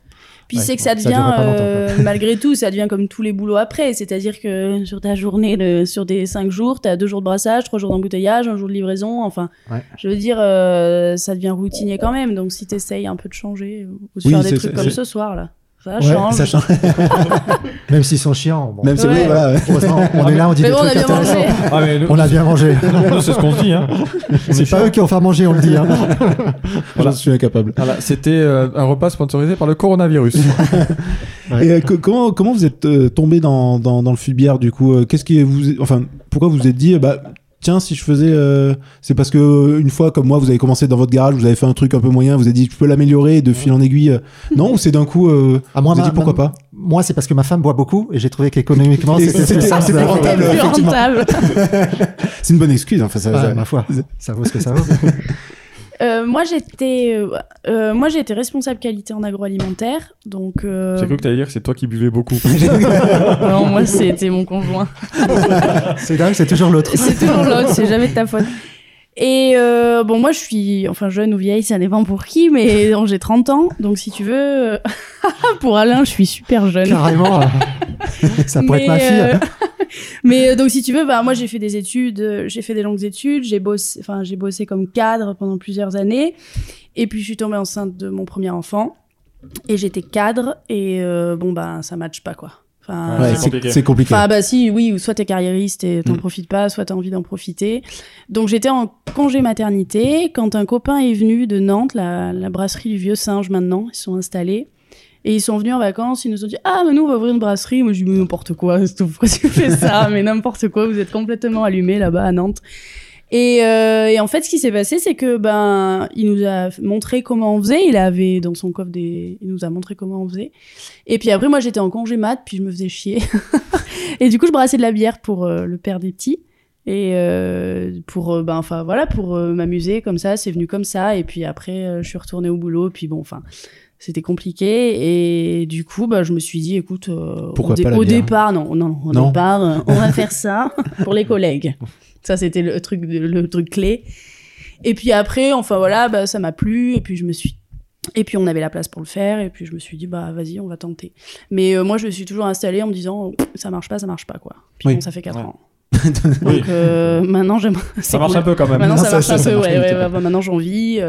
Puis Ouais, c'est que ça devient, euh, malgré tout, ça devient comme tous les boulots après. C'est-à-dire que sur ta journée, de, sur des cinq jours, t'as deux jours de brassage, trois jours d'embouteillage, un jour de livraison. Enfin, Ouais. je veux dire, euh, ça devient routinier quand même. Donc si t'essayes un peu de changer, ou de Oui, faire des trucs comme ce soir là, ça Ouais, change. Ça change. <laughs> même s'ils sont chiants, bon, Même si Ouais. oui, voilà. ouais. on est là, on dit Mais des bon, on a trucs bien intéressants. mangé. Ah, mais nous, On a bien mangé. <laughs> nous, c'est ce qu'on se dit. Hein. C'est pas eux qui ont fait à manger, on le dit. Hein. <laughs> Je suis incapable. Voilà, c'était euh, un repas sponsorisé par le coronavirus. Ouais. Et euh, co- comment comment vous êtes euh, tombé dans, dans dans le fût de bière du coup euh, Qu'est-ce qui vous enfin pourquoi vous vous êtes dit euh, bah tiens si je faisais euh, c'est parce que euh, une fois comme moi vous avez commencé dans votre garage vous avez fait un truc un peu moyen vous avez dit je peux l'améliorer de fil en aiguille euh, non ou c'est d'un coup euh, Ah, moi, vous avez dit pourquoi ma- pas Moi, c'est parce que ma femme boit beaucoup et j'ai trouvé qu'économiquement, c'était rentable. <laughs> C'est une bonne excuse enfin ça, Ouais, ça- ma foi, ça vaut ce que ça vaut. <laughs> Euh, moi j'étais, euh, euh, moi j'ai été responsable qualité en agroalimentaire, donc. euh, J'ai cru que t'allais dire que c'est toi qui buvais beaucoup. <laughs> non, moi c'était mon conjoint. C'est dingue, c'est toujours l'autre. C'est toujours l'autre, c'est jamais de ta faute. Et euh, bon, moi je suis, enfin jeune ou vieille, ça dépend pour qui, mais <laughs> j'ai 30 ans, donc si tu veux, euh, <laughs> pour Alain, je suis super jeune. Carrément. <laughs> ça pourrait être ma Mais, fille. euh, mais euh, donc si tu veux, bah moi j'ai fait des études, j'ai fait des longues études, j'ai bossé, enfin j'ai bossé comme cadre pendant plusieurs années, et puis je suis tombée enceinte de mon premier enfant, et j'étais cadre, et euh, bon bah ça matche pas quoi. Enfin, Ouais, Ouais, c'est compliqué. compliqué Enfin, bah si, oui, ou soit t'es carriériste et t'en Mm. profites pas, soit t'as envie d'en profiter. Donc j'étais en congé maternité quand un copain est venu de Nantes, la, la brasserie du Vieux Singe maintenant, ils sont installés. Et ils sont venus en vacances, ils nous ont dit Ah, mais nous, on va ouvrir une brasserie. Moi, je dis Mais n'importe quoi, <laughs> pourquoi tu fais ça? Mais n'importe quoi, vous êtes complètement allumés là-bas à Nantes. Et, euh, et en fait, ce qui s'est passé, c'est que ben, il nous a montré comment on faisait. Il avait dans son coffre des, il nous a montré comment on faisait. Et puis après, moi, j'étais en congé mat, puis je me faisais chier. <laughs> et du coup, je brassais de la bière pour euh, le père des petits. Et euh, pour, euh, ben, enfin voilà, pour euh, m'amuser comme ça, c'est venu comme ça. Et puis après, je suis retournée au boulot. Puis bon, enfin, c'était compliqué. Et du coup, bah, je me suis dit, écoute, euh, Pourquoi au, dé- pas la au départ, non, non, au Non. départ, euh, <laughs> on va faire ça pour les collègues. Ça, c'était le truc, le truc clé. Et puis après, enfin voilà, bah, ça m'a plu. Et puis je me suis et puis on avait la place pour le faire, et puis je me suis dit bah vas-y, on va tenter. Mais euh, moi je me suis toujours installée en me disant Pff, ça marche pas, ça marche pas quoi. Puis Oui. bon, ça fait 4 Ouais. ans. <laughs> Donc euh, maintenant j'aime. Ça marche cool. un peu quand même. Maintenant Non, ça, ça- marche ça- un ça peu, ouais, ouais, bah, maintenant j'en vis.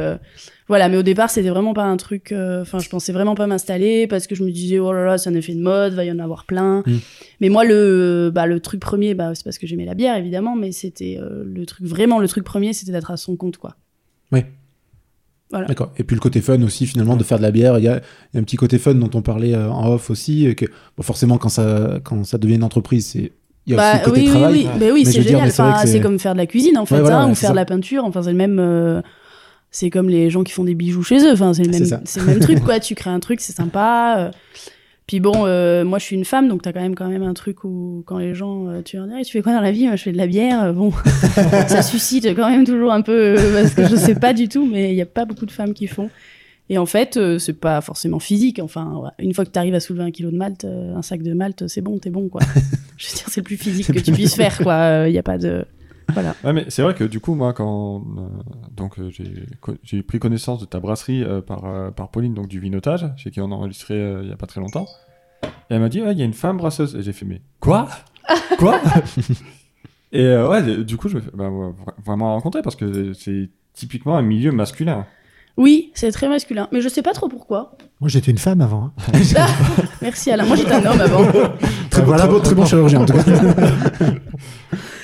Voilà, mais au départ c'était vraiment pas un truc. euh, Enfin, je pensais vraiment pas m'installer parce que je me disais oh là là, c'est un effet de mode, va y en avoir plein. Mm. Mais moi le, bah, le truc premier, bah, c'est parce que j'aimais la bière évidemment, mais c'était euh, le truc vraiment le truc premier, c'était d'être à son compte quoi. D'accord. Et puis le côté fun aussi, finalement, de faire de la bière. Il y a, il y a un petit côté fun dont on parlait euh, en off aussi. et Que, bon, forcément, quand ça, quand ça devient une entreprise, c'est. Il y a aussi le côté Bah oui, travail. oui, oui, Bah oui, je c'est génial. c'est Enfin, comme faire de la cuisine en fait, Ouais, voilà, hein, ouais, ou faire ça. de la peinture. Enfin, c'est le même. euh, c'est comme les gens qui font des bijoux chez eux. Enfin, c'est le C'est même. ça. C'est le même truc quoi. <laughs> Tu crées un truc, c'est sympa. euh. Puis bon, euh, moi je suis une femme, donc t'as quand même quand même un truc où quand les gens, euh, tu leur dis, Ah, tu fais quoi dans la vie? Moi, je fais de la bière. euh, Bon, <laughs> ça suscite quand même toujours un peu euh, parce que je sais pas du tout, mais il y a pas beaucoup de femmes qui font. Et en fait, euh, c'est pas forcément physique. Enfin, ouais. une fois que tu arrives à soulever un kilo de malt, euh, un sac de malt, c'est bon, t'es bon, quoi. <laughs> Je veux dire, c'est le plus physique que tu puisses faire, quoi. Il y a pas de. Voilà. Ouais, mais c'est vrai que du coup, moi, quand euh, donc euh, j'ai co- j'ai pris connaissance de ta brasserie euh, par, euh, par Pauline, donc du Vinotage, chez qui on a enregistré euh, il y a pas très longtemps, et elle m'a dit, ouais, il y a une femme brasseuse. Et j'ai fait, mais quoi? Quoi? <laughs> Et euh, ouais, du coup, je me fais bah, vraiment rencontrer parce que c'est typiquement un milieu masculin. Oui, c'est très masculin. Mais je sais pas trop pourquoi. Moi, j'étais une femme avant. hein. <laughs> <laughs> Merci Alain. Moi, j'étais un homme avant. Très, bon, Voilà. très, bon, très bon chirurgien, en tout cas.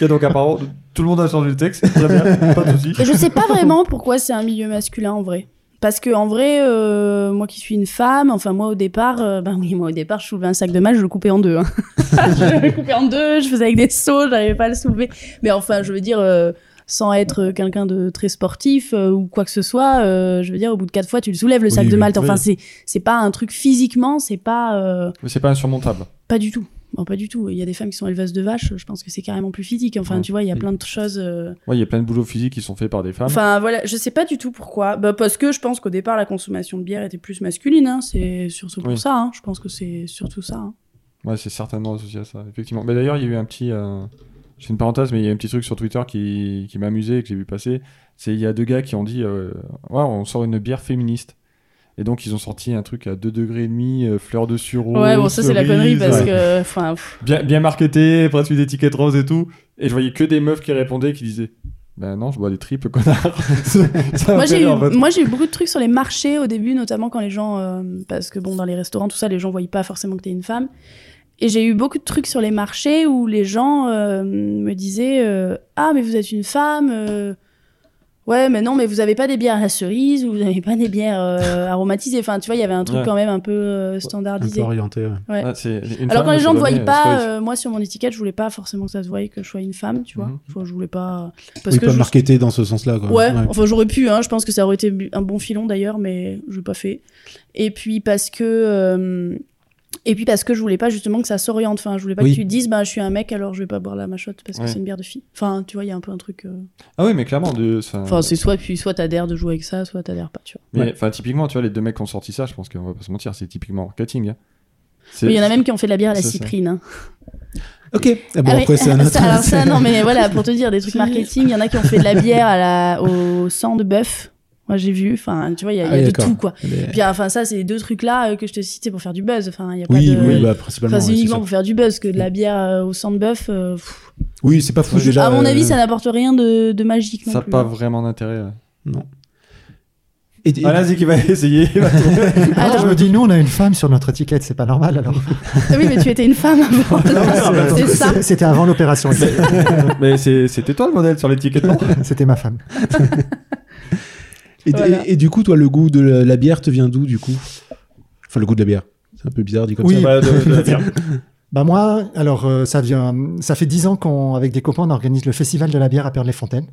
Ok, donc apparemment, tout le monde a changé le texte, très bien, <laughs> pas de soucis. Et je sais pas vraiment pourquoi c'est un milieu masculin en vrai. Parce que en vrai, euh, moi qui suis une femme, enfin moi au départ, euh, ben oui, moi au départ, je soulevais un sac de mal, je le coupais en deux. Hein. <laughs> je le coupais en deux, je faisais avec des sauts, j'arrivais pas à le soulever. Mais enfin, je veux dire, euh, sans être quelqu'un de très sportif euh, ou quoi que ce soit, euh, je veux dire, au bout de quatre fois, tu le soulèves le sac Oui, de malt. Enfin, c'est c'est pas un truc physiquement, c'est pas euh, Mais c'est pas insurmontable. pas du tout. Bon, pas du tout. Il y a des femmes qui sont éleveuses de vaches. Je pense que c'est carrément plus physique. Enfin, Ouais. tu vois, il y a Et- plein de choses. euh, Ouais, il y a plein de boulots physiques qui sont faits par des femmes. Enfin voilà, je sais pas du tout pourquoi. Bah, parce que je pense qu'au départ la consommation de bière était plus masculine. Hein. C'est surtout pour Oui. ça. Hein. Je pense que c'est surtout ça. hein. Ouais, c'est certainement associé à ça, effectivement. Mais d'ailleurs, il y a eu un petit. euh, fais une parenthèse, mais il y a un petit truc sur Twitter qui, qui m'a amusé et que j'ai vu passer. C'est il y a deux gars qui ont dit euh, Ouais, on sort une bière féministe. Et donc, ils ont sorti un truc à 2 degrés et demi, euh, fleur de sureau. ouais, bon ça c'est la connerie parce que, enfin, Bien, bien marketé, presque une étiquette rose et tout. Et je voyais que des meufs qui répondaient, qui disaient Ben non, je bois des tripes, connard. <laughs> Moi j'ai eu, rire, en fait. moi j'ai eu beaucoup de trucs sur les marchés au début, notamment quand les gens, euh, parce que bon dans les restaurants tout ça, les gens voyaient pas forcément que t'es une femme. Et j'ai eu beaucoup de trucs sur les marchés où les gens euh, me disaient euh, ah mais vous êtes une femme. Ouais, mais non, mais vous avez pas des bières à la cerise ou vous avez pas des bières euh, aromatisées. Enfin, tu vois, il y avait un truc Ouais. quand même un peu euh, Un peu standardisé. orienté. ouais. Ouais. Ah, Alors femme, quand les gens ne euh, pas, euh, moi sur mon étiquette, je voulais pas forcément que ça se voie que je sois une femme, tu vois. Mhm. Enfin, je voulais pas parce Oui, que pas je- marketé dans ce sens-là. quoi. Ouais, enfin j'aurais pu, hein, je pense que ça aurait été un bon filon d'ailleurs, mais je l'ai pas fait. Et puis parce que euh, et puis parce que je voulais pas justement que ça s'oriente. Enfin, je voulais pas Oui. que tu te dises, bah je suis un mec, alors je vais pas boire la machotte parce que Ouais. c'est une bière de fille. Enfin, tu vois, il y a un peu un truc. euh, Ah oui, mais clairement, de, ça- Enfin, c'est soit puis soit t'adhères de jouer avec ça, soit t'adhères pas, tu vois. Mais Ouais. enfin, typiquement, tu vois, les deux mecs qui ont sorti ça, je pense qu'on va pas se mentir, c'est typiquement marketing. hein. Il y en a même qui ont fait de la bière à la cyprine. hein. <laughs> Ok. Ah bon, Ah oui, après, c'est un <laughs> autre. ça, alors ça, <laughs> non, mais voilà, pour te dire, des trucs marketing, il y en a qui ont fait de la bière à la, au sang de bœuf. Moi, j'ai vu, enfin, tu vois, il y a, y Ah oui, de tout, quoi. Mais- Puis, enfin, ça, c'est les deux trucs-là euh, que je te cite, c'est pour faire du buzz. Enfin, il y a pas Oui, de... oui, bah, principalement. Enfin, c'est c'est uniquement ça. pour faire du buzz, que de la bière euh, au sang de bœuf. euh. Oui, c'est pas fou déjà. à mon avis, ça n'apporte rien de, de magique non Ça n'a plus. pas vraiment d'intérêt. ouais. Non. Et, et- Ah, vas-y, qui va <laughs> essayer. il va <laughs> trouver. Ah, Alors- je me dis, nous, on a une femme sur notre étiquette, c'est pas normal alors. Ah oui, mais tu étais une femme avant. <laughs> c'est. C'est- C'était avant l'opération. mais c'est- c'était toi le modèle sur l'étiquette, non? C'était ma femme. Et, Voilà. et- et du coup, toi, le goût de la, la bière te vient d'où, du coup? Enfin, le goût de la bière. C'est un peu bizarre dit comme Oui. ça. Bah, de- de la <laughs> bière. Bah moi, alors euh, ça vient, ça fait dix ans qu'avec des copains on organise le festival de la bière à Perles-les-Fontaines,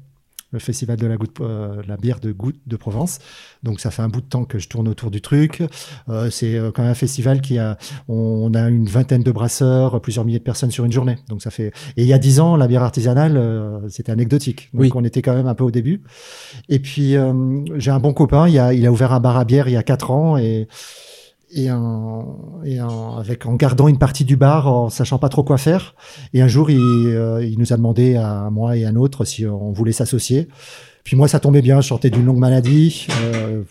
le festival de la, goutte, euh, la bière de goutte de Provence. Donc ça fait un bout de temps que je tourne autour du truc. Euh, c'est euh, quand même un festival qui a, on a une vingtaine de brasseurs, plusieurs milliers de personnes sur une journée. Donc ça fait. Et il y a dix ans, la bière artisanale, euh, c'était anecdotique. Donc Oui. on était quand même un peu au début. Et puis euh, j'ai un bon copain, il a, il a ouvert un bar à bière il y a quatre ans et et, en, et en, avec, en gardant une partie du bar, en sachant pas trop quoi faire. Et un jour, il, euh, il nous a demandé à moi et à un autre si on voulait s'associer. Puis moi, ça tombait bien, je sortais d'une longue maladie. Euh,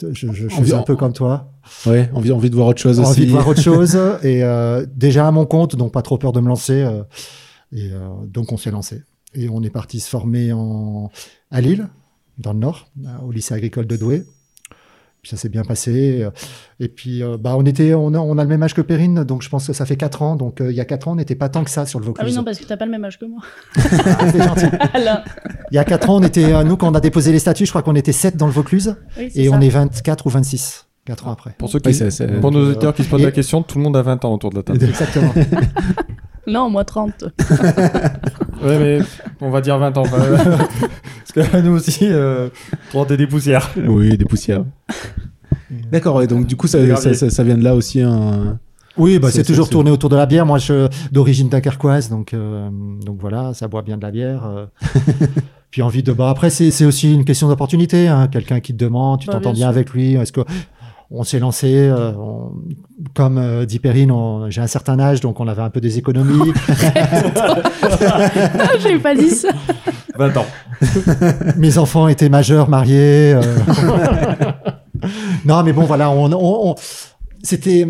je, je, je suis un peu comme toi, Ouais, envie, envie de voir autre chose aussi. envie de voir autre chose. <laughs> Et euh, déjà à mon compte, donc pas trop peur de me lancer. et donc on s'est lancé. Et on est parti se former en, à Lille, dans le Nord, au lycée agricole de Douai. Puis ça s'est bien passé. Et puis, euh, bah, on était, on a, on a le même âge que Perrine, donc je pense que ça fait 4 ans. Donc, euh, il y a 4 ans, on n'était pas tant que ça sur le Ah Vaucluse. oui, non, parce que t'as pas le même âge que moi. Ah, c'est gentil. <laughs> Alain. Il y a 4 ans, on était, euh, nous, quand on a déposé les statuts, je crois qu'on était 7 dans le Vaucluse. Oui, Et ça. on est 24 ou 26, 4 ans après. Pour ceux qui, pour nos Euh, auditeurs qui se posent et- la question, tout le monde a 20 ans autour de la table. Exactement. <laughs> Non, moi 30. <laughs> ouais, mais on va dire 20 ans. enfin, <laughs> Parce que nous aussi, euh, 30 et des poussières. Oui, des poussières. D'accord, et donc du coup, ça, ça, graviers. ça- ça vient de là aussi un. Oui, bah, C'est- toujours tourné autour de la bière. Moi, je d'origine dunkerquoise, donc euh, donc voilà, ça boit bien de la bière. euh. Puis envie de bah après c'est aussi une question d'opportunité. Hein. Quelqu'un qui te demande, tu Bah, t'entends bien bien avec lui. Est-ce que on s'est lancé, euh, on- comme euh, dit Perrine, on- j'ai un certain âge, donc on avait un peu des économies. <laughs> J'ai pas dit ça. 20 ans. <laughs> Mes enfants étaient majeurs, mariés. euh. <laughs> non, mais bon, voilà, on, on- on- c'était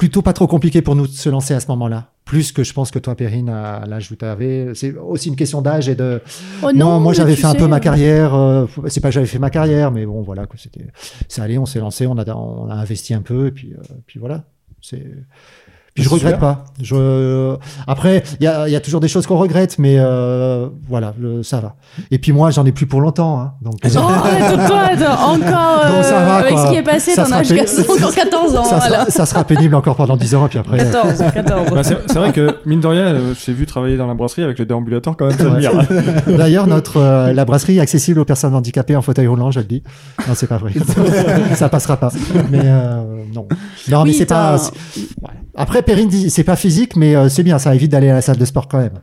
plutôt pas trop compliqué pour nous de se lancer à ce moment-là. Plus que je pense que toi, Perrine, à l'âge où tu avais. C'est aussi une question d'âge et de. Oh non, moi j'avais fait un peu ma euh, carrière. euh, c'est pas que j'avais fait ma carrière, mais bon, voilà, c'était. Ça allait, on s'est lancé, on a, on a investi un peu, et puis, euh, puis voilà. C'est. Puis je regrette pas. Je... Après, il y a, il y a toujours des choses qu'on regrette, mais euh, voilà, le, ça va. Et puis moi, j'en ai plus pour longtemps. Hein, donc, Oh, <laughs> toi, attends, encore, <laughs> Donc, ça euh, va, avec quoi. ce qui est passé, t'en as jusqu'à encore 14 ans. ça, voilà. sera, ça sera pénible encore pendant 10 ans, et puis après. 14, 14. Bah, c'est vrai que, mine de rien, euh, je t'ai vu travailler dans la brasserie avec le déambulateur quand même, Ouais. D'ailleurs, notre euh, la brasserie est accessible aux personnes handicapées en fauteuil roulant, je le dis. Non, c'est pas vrai. <laughs> ça passera pas. Mais euh, non. Non, mais c'est pas. ouais. Après, Perrine dit c'est pas physique, mais euh, c'est bien. Ça évite d'aller à la salle de sport quand même.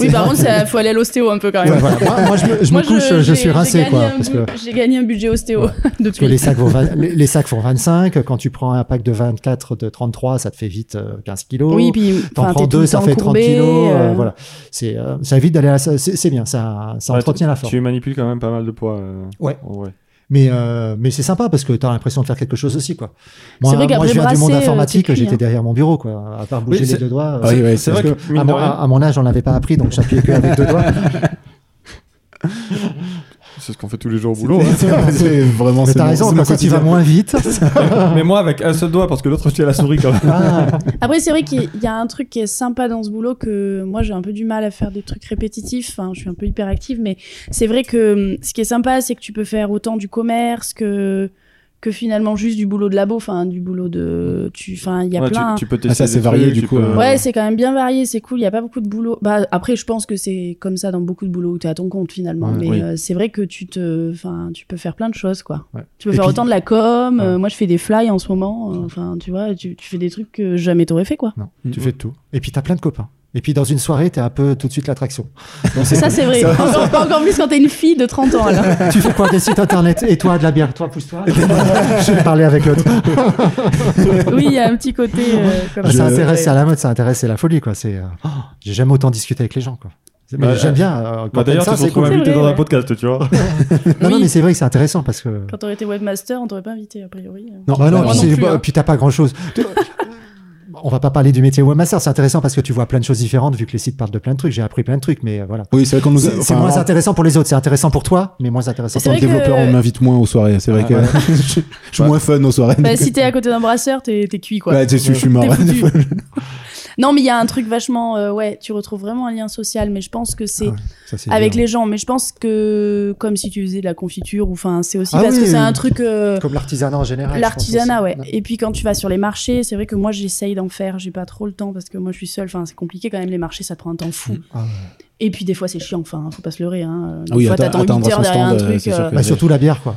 Oui, par contre, il faut aller à l'ostéo un peu quand même. Ouais, voilà. moi, moi, je me, je Moi, me couche, je, suis rincé, quoi. Parce que, J'ai gagné un budget ostéo <laughs> parce que depuis. les sacs, vont les, les sacs font 25. Quand tu prends un pack de 24, de 33, ça te fait vite euh, 15 kilos. Oui, puis T'en prends deux, ça fait 30 courbé, kilos. euh, euh, voilà. C'est, euh, ça évite d'aller à la salle. C'est bien. Ça, ça Ouais, entretient la forme. Tu manipules quand même pas mal de poids. euh, Ouais. Mais, euh, mais c'est sympa parce que t'as l'impression de faire quelque chose aussi, quoi. Moi, C'est vrai moi je viens du monde euh, informatique, c'est j'étais hein. derrière mon bureau, quoi. À part bouger Oui, les c'est- deux doigts. Oui, oui, C'est parce vrai que, à, mon, rien- à- à mon âge, on l'avait pas appris, donc j'appuyais que avec deux doigts. <laughs> C'est ce qu'on fait tous les jours au boulot. hein. c'est <laughs> vraiment. Mais c'est t'as raison, quand tu vas quotidien. moins vite. <laughs> Mais moi, avec un seul doigt, parce que l'autre, je tiens à la souris quand même. Ah, Après, c'est vrai qu'il y a un truc qui est sympa dans ce boulot que moi j'ai un peu du mal à faire des trucs répétitifs. Enfin, je suis un peu hyperactive, mais c'est vrai que hum, ce qui est sympa, c'est que tu peux faire autant du commerce que que finalement juste du boulot de labo. Enfin, du boulot de, tu, enfin, il y a Ouais, plein. tu peux tester. Ah, ça, c'est varié, trucs, du coup, peux- euh, Ouais, c'est quand même bien varié, c'est cool. Il y a pas beaucoup de boulot. Bah après, je pense que c'est comme ça dans beaucoup de boulot où t'es à ton compte finalement. Ouais, mais oui. euh, c'est vrai que tu te, enfin, tu peux faire plein de choses quoi. Ouais. Tu peux Et faire puis- autant de la com. euh, moi, je fais des fly en ce moment. euh, Enfin, tu vois, tu, tu fais des trucs que jamais t'aurais fait quoi. non, tu fais de tout. Et puis t'as plein de copains. Et puis dans une soirée, t'es un peu tout de suite l'attraction. <laughs> Ça, c'est vrai. Encore, encore plus quand t'es une fille de 30 ans, alors. <laughs> tu fais quoi des sites internet Et toi, de la bière? Toi, pousse-toi. <laughs> je vais parler avec l'autre. Oui, il y a un petit côté euh, comme Ah, Ça intéresse, c'est à la mode, ça intéresse, c'est la folie, quoi. C'est, euh, oh, j'ai jamais autant discuté avec les gens, quoi. Mais Bah, j'aime euh, bien. euh, Bah, D'ailleurs, ça, tu te invité vrai, dans un ouais. podcast, tu vois. Non, non, mais c'est vrai que c'est intéressant parce que. Quand t'aurais été webmaster, on t'aurait pas invité, a priori. Non, Bah non, non plus, hein. puis t'as pas grand chose. On va pas parler du métier webmaster, c'est intéressant parce que tu vois plein de choses différentes vu que les sites parlent de plein de trucs. J'ai appris plein de trucs, mais euh, voilà. Oui, c'est vrai qu'on nous. a- C'est enfin, moins en- intéressant pour les autres, c'est intéressant pour toi, mais moins intéressant En C'est tant pour que développeur, on m'invite moins aux soirées. C'est vrai Ah, que ouais. <laughs> je je suis moins fun aux soirées. Bah, si t'es à côté d'un brasseur, t'es cuit, quoi. Ouais, je suis- je suis mort. <laughs> Non, mais il y a un truc vachement. euh, ouais, tu retrouves vraiment un lien social, mais je pense que c'est Ah ouais, avec dur. les gens. Mais je pense que, comme si tu faisais de la confiture, ou enfin, c'est aussi Ah parce oui, que c'est un truc. euh, Comme l'artisanat en général. L'artisanat, ouais. Et puis quand tu vas sur les marchés, c'est vrai que moi j'essaye d'en faire. J'ai pas trop le temps parce que moi je suis seule. Enfin, c'est compliqué quand même les marchés, ça prend un temps fou. Ah ouais. Et puis des fois c'est chiant. Enfin, faut pas se leurrer. Hein. Des Ah oui, fois atte- t'attends 8 atteindre heures derrière un stand, euh, truc. euh, Bah, surtout la bière, quoi.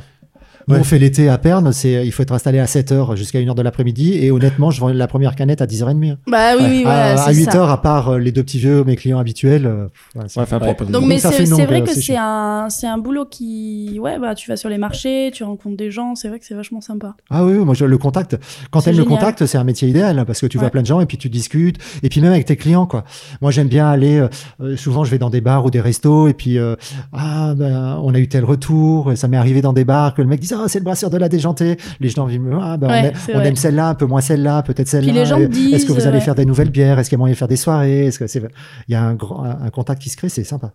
Nous, Ouais. on fait l'été à Perne, c'est, il faut être installé à 7h jusqu'à 1h de l'après-midi, et honnêtement, je vends la première canette à 10h30. Bah oui, oui, à, voilà. à c'est 8h, ça. à part euh, les deux petits vieux, mes clients habituels. euh, Ouais. Donc, Donc, mais c'est vrai que c'est un, c'est un boulot qui. Ouais, bah tu vas sur les marchés, tu rencontres des gens. C'est vrai que c'est vachement sympa. Ah oui, moi je, le contact, quand t'aimes le contact, c'est un métier idéal parce que tu vois Ouais. plein de gens et puis tu discutes et puis même avec tes clients quoi. Moi j'aime bien aller, euh, souvent je vais dans des bars ou des restos et puis euh, ah ben on a eu tel retour, et ça m'est arrivé dans des bars que le mec dit ah c'est le brasseur de la déjantée, les gens disent ah ben on Ouais, aime- on, celle-là un peu moins celle-là, peut-être celle-là. Est-ce que vous allez ouais. faire des nouvelles bières? Est-ce qu'il y a moyen de faire des soirées? Est-ce que c'est il y a un grand un, un contact qui se crée, c'est sympa.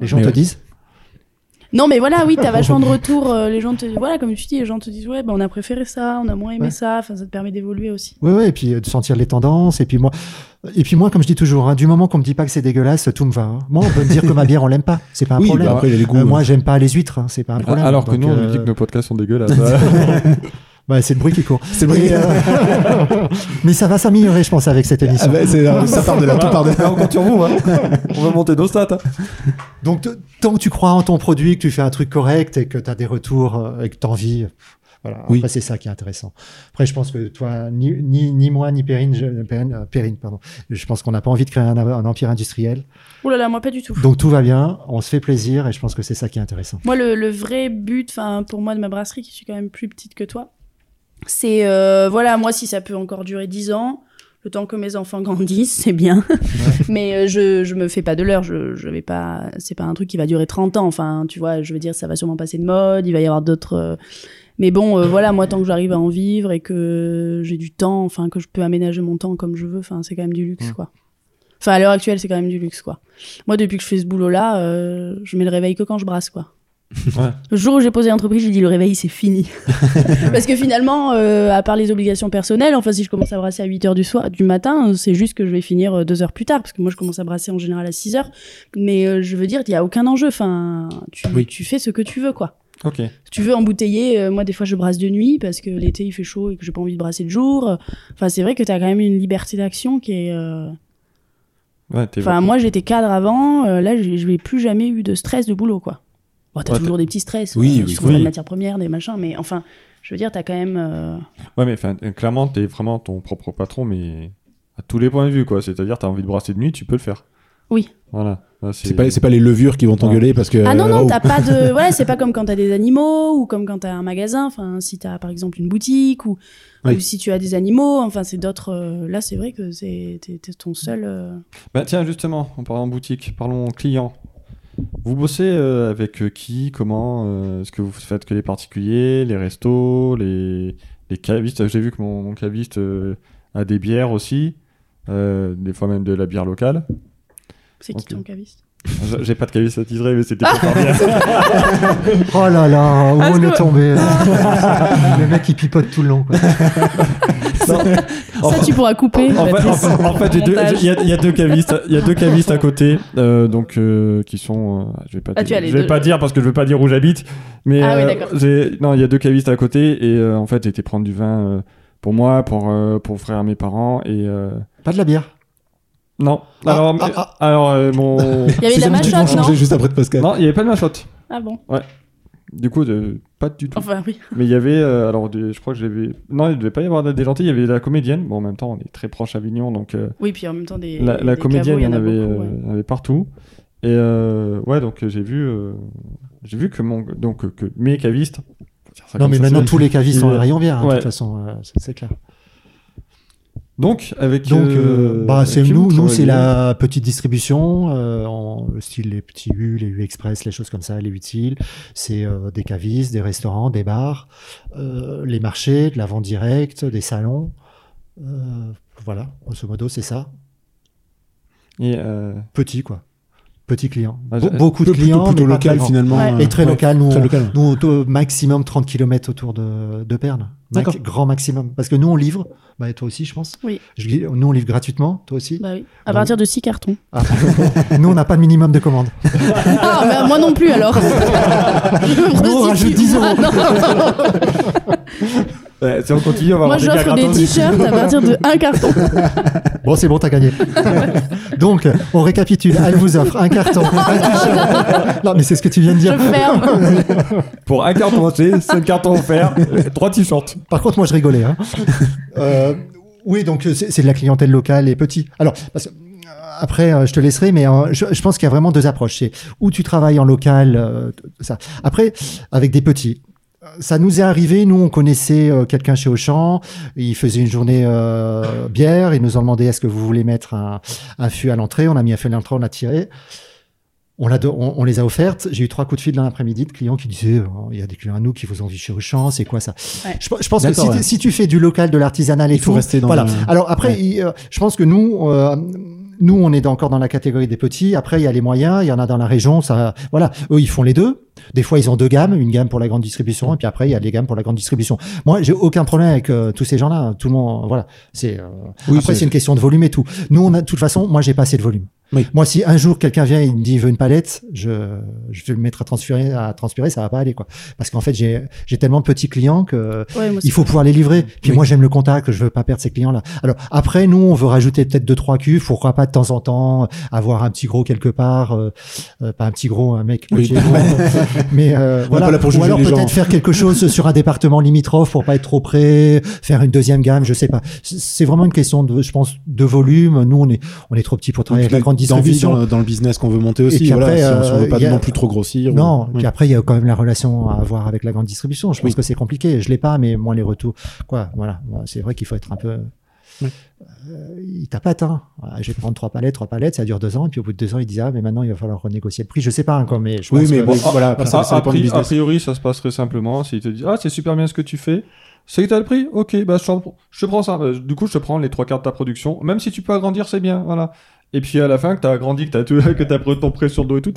Les gens Mais te ouais. disent? Non, mais voilà, oui, t'as vachement de retours. euh, les gens te, voilà, comme tu dis, les gens te disent ouais, bah on a préféré ça, on a moins aimé Ouais. ça. Enfin, ça te permet d'évoluer aussi. Oui, oui, et puis euh, de sentir les tendances. Et puis moi, et puis moi, comme je dis toujours, hein, du moment qu'on me dit pas que c'est dégueulasse, tout me va. hein. Moi, on peut me dire que ma bière, on l'aime pas. C'est pas un Oui, problème. bah après, il y a les goûts. Euh, moi, j'aime pas les huîtres. hein, C'est pas un problème. Alors que Donc, nous, on euh, nous dit que nos podcasts sont dégueulasses. <laughs> <laughs> bah, c'est le bruit qui court. C'est vrai. Et, euh, Mais ça va s'améliorer, je pense, avec cette émission. Ah bah, c'est- euh, ça part de là, tout part de là. on compte sur vous. Hein. On va monter nos stats. hein. Donc, tant que tu crois en ton produit, que tu fais un truc correct et que tu as des retours euh, et que tu envie, voilà. Oui. Après, c'est ça qui est intéressant. Après, je pense que toi, ni, ni, ni moi, ni Perrine, je, Perrine, euh, Perrine, pardon, je pense qu'on n'a pas envie de créer un, un empire industriel. Ouh là là, moi pas du tout. Donc, tout va bien, on se fait plaisir et je pense que c'est ça qui est intéressant. Moi, le, le vrai but, enfin, pour moi, de ma brasserie, qui suis quand même plus petite que toi, c'est, euh, voilà, moi, si ça peut encore durer 10 ans, le temps que mes enfants grandissent, c'est bien. <laughs> Mais euh, je, je me fais pas de l'heure, je, je vais pas, c'est pas un truc qui va durer 30 ans. Enfin, tu vois, je veux dire, ça va sûrement passer de mode, il va y avoir d'autres. euh, Mais bon, euh, voilà, moi, tant que j'arrive à en vivre et que j'ai du temps, enfin, que je peux aménager mon temps comme je veux, enfin, c'est quand même du luxe, quoi. Enfin, à l'heure actuelle, c'est quand même du luxe, quoi. Moi, depuis que je fais ce boulot-là, euh, je mets le réveil que quand je brasse, quoi. Le jour où j'ai posé l'entreprise, j'ai dit le réveil, c'est fini. <laughs> Parce que finalement, euh, à part les obligations personnelles, enfin, si je commence à brasser à 8 heures du, soir, du matin, c'est juste que je vais finir euh, deux heures plus tard. Parce que moi, je commence à brasser en général à 6 heures. Mais euh, je veux dire, il n'y a aucun enjeu. Enfin, tu, Oui. tu fais ce que tu veux, quoi. Si tu veux embouteiller, euh, moi, des fois, je brasse de nuit parce que l'été, il fait chaud et que j'ai pas envie de brasser de jour. Enfin, c'est vrai que tu as quand même une liberté d'action qui est. Ouais, Enfin, moi, j'étais cadre avant. là, je n'ai plus jamais eu de stress de boulot, quoi. Bon, t'as Ouais, toujours des petits stress. Oui, euh, oui, sur oui. la matière première, des machins, mais enfin, je veux dire, t'as quand même. euh, Ouais, mais enfin, euh, clairement, t'es vraiment ton propre patron, mais à tous les points de vue, quoi. C'est-à-dire, t'as envie de brasser de nuit, tu peux le faire. Oui. Voilà. Là, C'est pas, les levures qui vont t'engueuler parce que. Ah non, euh, non, oh, t'as pas de. <laughs> Ouais, c'est pas comme quand t'as des animaux ou comme quand t'as un magasin. Enfin, si t'as par exemple une boutique ou, Oui. ou si tu as des animaux. Enfin, c'est d'autres. euh, Là, c'est vrai que c'est ton seul. euh, Bah tiens, justement, en parlant boutique, parlons clients. Vous bossez euh, avec euh, qui Comment euh, Est-ce que vous faites que les particuliers, les restos, les, les cavistes? J'ai vu que mon, mon caviste euh, a des bières aussi, des fois même de la bière locale. C'est qui ton caviste? J'ai- pas de caviste à tirer, mais c'était faire <laughs> bien. <laughs> Oh là là, où Ah, on est tombé. <laughs> Le mec il pipote tout le long. Quoi. Ça, tu pourras couper. En fait, en fait- en fait, il y, a- il y a deux cavistes, il y a deux cavistes à côté, euh, donc euh, qui sont, euh, je vais pas, Ah, tu dire, as les je vais deux. pas dire parce que je veux pas dire où j'habite, mais Ah oui, euh, non, il y a deux cavistes à côté et euh, en fait, j'ai été prendre du vin euh, pour moi, pour euh, pour frère mes parents et euh, Pas de la bière. Non. Ah, alors, ah, ah. alors euh, mon, <laughs> Il y avait de la machotte, non juste après de Pascal. non, il y avait pas de machotte. Ah bon Du coup, de, pas du tout. Enfin, oui. Mais il y avait, euh, alors, des- je crois que j'avais, non, il devait pas y avoir des gentils. Il y avait la comédienne. Bon, en même temps, on est très proche à Avignon, donc. euh, Oui, puis en même temps, des. la, la des comédienne, caveaux, il y en avait, beaucoup, ouais. partout. Et euh, ouais, donc j'ai vu, euh, j'ai vu que mon, donc que mes cavistes. Non mais ça, maintenant tous les cavistes sont il- en rayon bière, hein, de Ouais. toute façon, euh, c'est clair. Donc avec. Donc, euh, euh, bah, c'est nous, nous c'est la petite distribution, euh, en le style les petits U, les U Express, les choses comme ça, les utiles. C'est euh, des cavistes, des restaurants, des bars, euh, les marchés, de la vente directe, des salons. Euh, voilà, grosso modo, c'est ça. Et euh, Petit quoi, petit client. Ah, Be- j'ai- beaucoup de Plutôt- clients, plutôt mais pas local finalement. Ouais. Et très ouais, local, nous, Très on- local. nous au maximum 30 km autour de, de Perne. D'accord. grand maximum. Parce que nous, on livre, bah, et toi aussi, je pense. Oui. Je- nous, on livre gratuitement, toi aussi. Bah oui. À Donc- partir de 6 cartons. Ah. <laughs> nous, on n'a pas de minimum de commande. <laughs> Ah, bah, moi non plus alors. Je <laughs> me Nous, on rajoute prostitue. 10 euros. Ah, ouais, si on continue, on va Moi, avoir des j'offre des t-shirts à partir de un carton. Bon, c'est bon, t'as gagné. Donc, on récapitule. Elle vous offre un carton, un t-shirt. Non, mais c'est ce que tu viens de Je dire. ferme. Pour un carton acheté, 5 cartons offerts, euh, trois t-shirts. Par contre, moi, je rigolais. hein. <laughs> Euh, oui, donc c'est de la clientèle locale et petit. Alors, parce que, euh, après, euh, je te laisserai, mais je, je pense qu'il y a vraiment deux approches. C'est où tu travailles en local, euh, ça. Après, avec des petits. Ça nous est arrivé, nous on connaissait euh, quelqu'un chez Auchan, il faisait une journée euh, bière, ils nous ont demandé est-ce que vous voulez mettre un, un fût à l'entrée, on a mis un fût à l'entrée, on l'a tiré, on, on, on les a offertes, j'ai eu trois coups de fil dans l'après-midi de clients qui disaient Oh, il y a des clients à nous qui vous ont vu chez Auchan, c'est quoi ça Ouais. Je, je pense que si, ouais. si tu fais du local, de l'artisanal et Il faut tout, rester dans voilà. le- Alors après, Ouais. il, euh, je pense que nous, euh, nous, on est encore dans la catégorie des petits. Après, il y a les moyens, il y en a dans la région. Ça, voilà, eux, ils font les deux. Des fois, ils ont deux gammes, une gamme pour la grande distribution, et puis après, il y a des gammes pour la grande distribution. Moi, j'ai aucun problème avec euh, tous ces gens-là. Tout le monde, voilà. C'est euh, Oui, après, c'est- c'est une question de volume et tout. Nous, on a, de toute façon, moi, j'ai pas assez de volume. Oui. Moi, si un jour quelqu'un vient et il me dit il veut une palette, je, je vais le mettre à transpirer, à transpirer, ça va pas aller quoi. Parce qu'en fait, j'ai, j'ai tellement de petits clients que Ouais, moi, il faut pouvoir les livrer. Puis Oui. moi, j'aime le contact, je veux pas perdre ces clients-là. Alors après, nous, on veut rajouter peut-être deux trois cuves. Pourquoi pas de temps en temps avoir un petit gros quelque part, euh, euh, pas un petit gros, un mec. Oui. petit gros. <laughs> <laughs> mais euh, voilà. là pour Ou alors peut-être faire quelque chose sur un département limitrophe pour pas être trop près, faire une deuxième gamme, je sais pas. C'est- vraiment une question de, je pense, de volume. Nous, on est, on est trop petit pour travailler avec la grande distribution. dans, dans le business qu'on veut monter aussi. puis voilà, après, si on- si on veut euh, pas a- non plus trop grossir. Non, ou- puis Oui. après il y a quand même la relation à avoir avec la grande distribution. Je pense Oui. que c'est compliqué. Je l'ai pas, mais moi les retours, quoi, voilà, c'est vrai qu'il faut être un peu. Oui. Euh, il tapote, hein. Voilà, je vais prendre trois palettes, trois palettes, ça dure deux ans, et puis au bout de deux ans, il dit ah mais maintenant il va falloir renégocier le prix. Je sais pas encore, mais je Oui, pense mais que- bon, voilà, après, ça, a, ça dépend du pri- a priori, ça se passe très simplement. S'ils te disent Ah, c'est super bien ce que tu fais, c'est que t'as le prix? Ok, bah je te prends ça. Euh, Du coup, je te prends les trois quarts de ta production. Même si tu peux agrandir, c'est bien. Voilà. Et puis à la fin, que t'as grandi, que t'as tout- <laughs> que t'as pris ton prêt sur le dos et tout,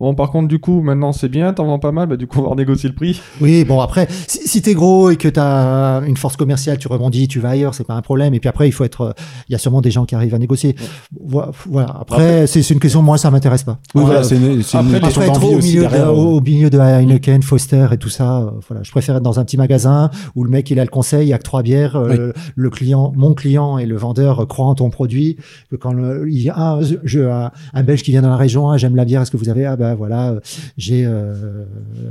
bon, par contre, du coup, maintenant c'est bien, t'en vends pas mal, bah du coup, on va renégocier le prix. Oui, bon après, si, si t'es gros et que t'as une force commerciale, tu rebondis, tu vas ailleurs, c'est pas un problème. Et puis après, il faut être, euh, il y a sûrement des gens qui arrivent à négocier. Voi- Voilà. Après, c'est c'est une question. Moi, ça m'intéresse pas. Oui, Voilà. voilà, c'est une, c'est une Après, question Après, être d'envie au aussi milieu, de, derrière. au, au milieu de Heineken, Foster et tout ça, euh, voilà, je préfère être dans un petit magasin où le mec il a le conseil, il y a que trois bières, euh, le client, mon client et le vendeur euh, croient en ton produit. Que quand le, il y a ah, je, je- un, Belge qui vient dans la région, ah, j'aime la bière, est-ce que vous avez ah bah voilà, euh, j'ai euh,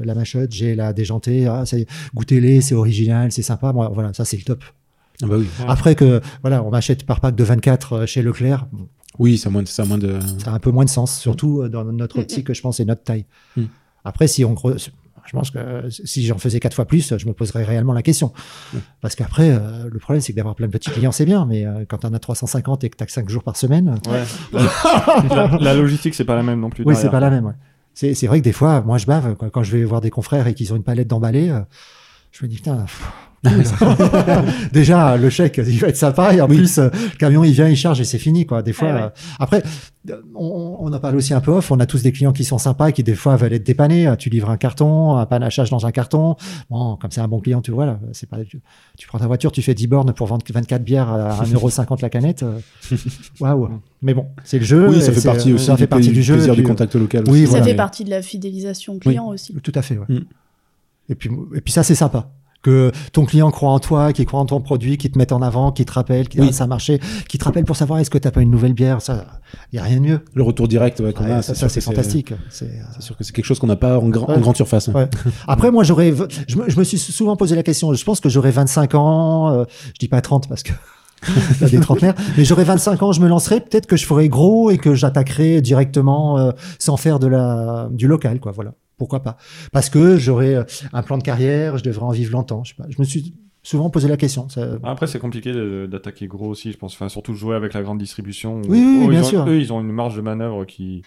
la machotte, j'ai la déjantée, ah, c'est- goûtez-les, c'est original, c'est sympa. Moi, voilà, ça c'est le top. Ah bah oui. Après que voilà, on m'achète par pack de 24 euh, chez Leclerc, Oui, ça a moins de, ça a moins de. ça a un peu moins de sens, surtout dans notre optique, je pense, et notre taille. Mm. Après, si on je pense que euh, si j'en faisais quatre fois plus, je me poserais réellement la question. Mm. Parce qu'après, euh, le problème, c'est que d'avoir plein de petits clients, c'est bien, mais euh, quand en as 350 et que tu as 5 jours par semaine, Ouais. la, <laughs> <laughs> la logistique, c'est pas la même non plus. oui, c'est pas la même. ouais. C'est c'est vrai que des fois, moi, je bave quand, quand je vais voir des confrères et qu'ils ont une palette d'emballés. euh, je me dis, putain, pff. <laughs> déjà, le chèque, il va être sympa. Et en plus, euh, le camion, il vient, il charge et c'est fini. quoi. Des fois, Ouais, ouais. euh, après, euh, on, on en parle aussi un peu off. On a tous des clients qui sont sympas et qui, des fois, veulent être dépannés. Tu livres un carton, un panachage dans un carton. Bon, comme c'est un bon client, tu vois, là, c'est pas, tu, tu prends ta voiture, tu fais 10 bornes pour vendre 24 bières à 1,50€ la canette. Waouh. <laughs> Mais bon, c'est le jeu. Oui, ça fait partie aussi ça fait du, partie du jeu. plaisir du puis, contact local. oui, aussi. Ça voilà. fait partie de la fidélisation client aussi. Tout à fait, ouais. Mm. Et puis, et puis ça, c'est sympa. Que ton client croit en toi, qu'il croit en ton produit, qu'il te mette en avant, qu'il te rappelle, qu'il Oui. ah, ça a marché, qu'il te rappelle pour savoir est-ce que t'as pas une nouvelle bière? Ça, y a rien de mieux. Le retour direct ouais, qu'on Ouais, a, ça, c'est ça, c'est que fantastique. C'est, euh, C'est sûr que c'est quelque chose qu'on n'a pas en, grand- en grande surface. hein. Ouais. Après, moi, j'aurais, je me, je me suis souvent posé la question. Je pense que j'aurais 25 ans. euh, je dis pas 30 parce que <laughs> des trentenaires. Mais j'aurais 25 ans, je me lancerais. Peut-être que je ferais gros et que j'attaquerais directement euh, sans faire de la, du local, quoi. Voilà. Pourquoi pas Parce que j'aurais euh, un plan de carrière, je devrais en vivre longtemps. Je sais pas. Je me suis souvent posé la question. Ça- Après, c'est compliqué d'attaquer gros aussi, je pense. Enfin, surtout jouer avec la grande distribution. où- Oui, oui, bien ont- sûr. Eux, ils ont une marge de manœuvre qui.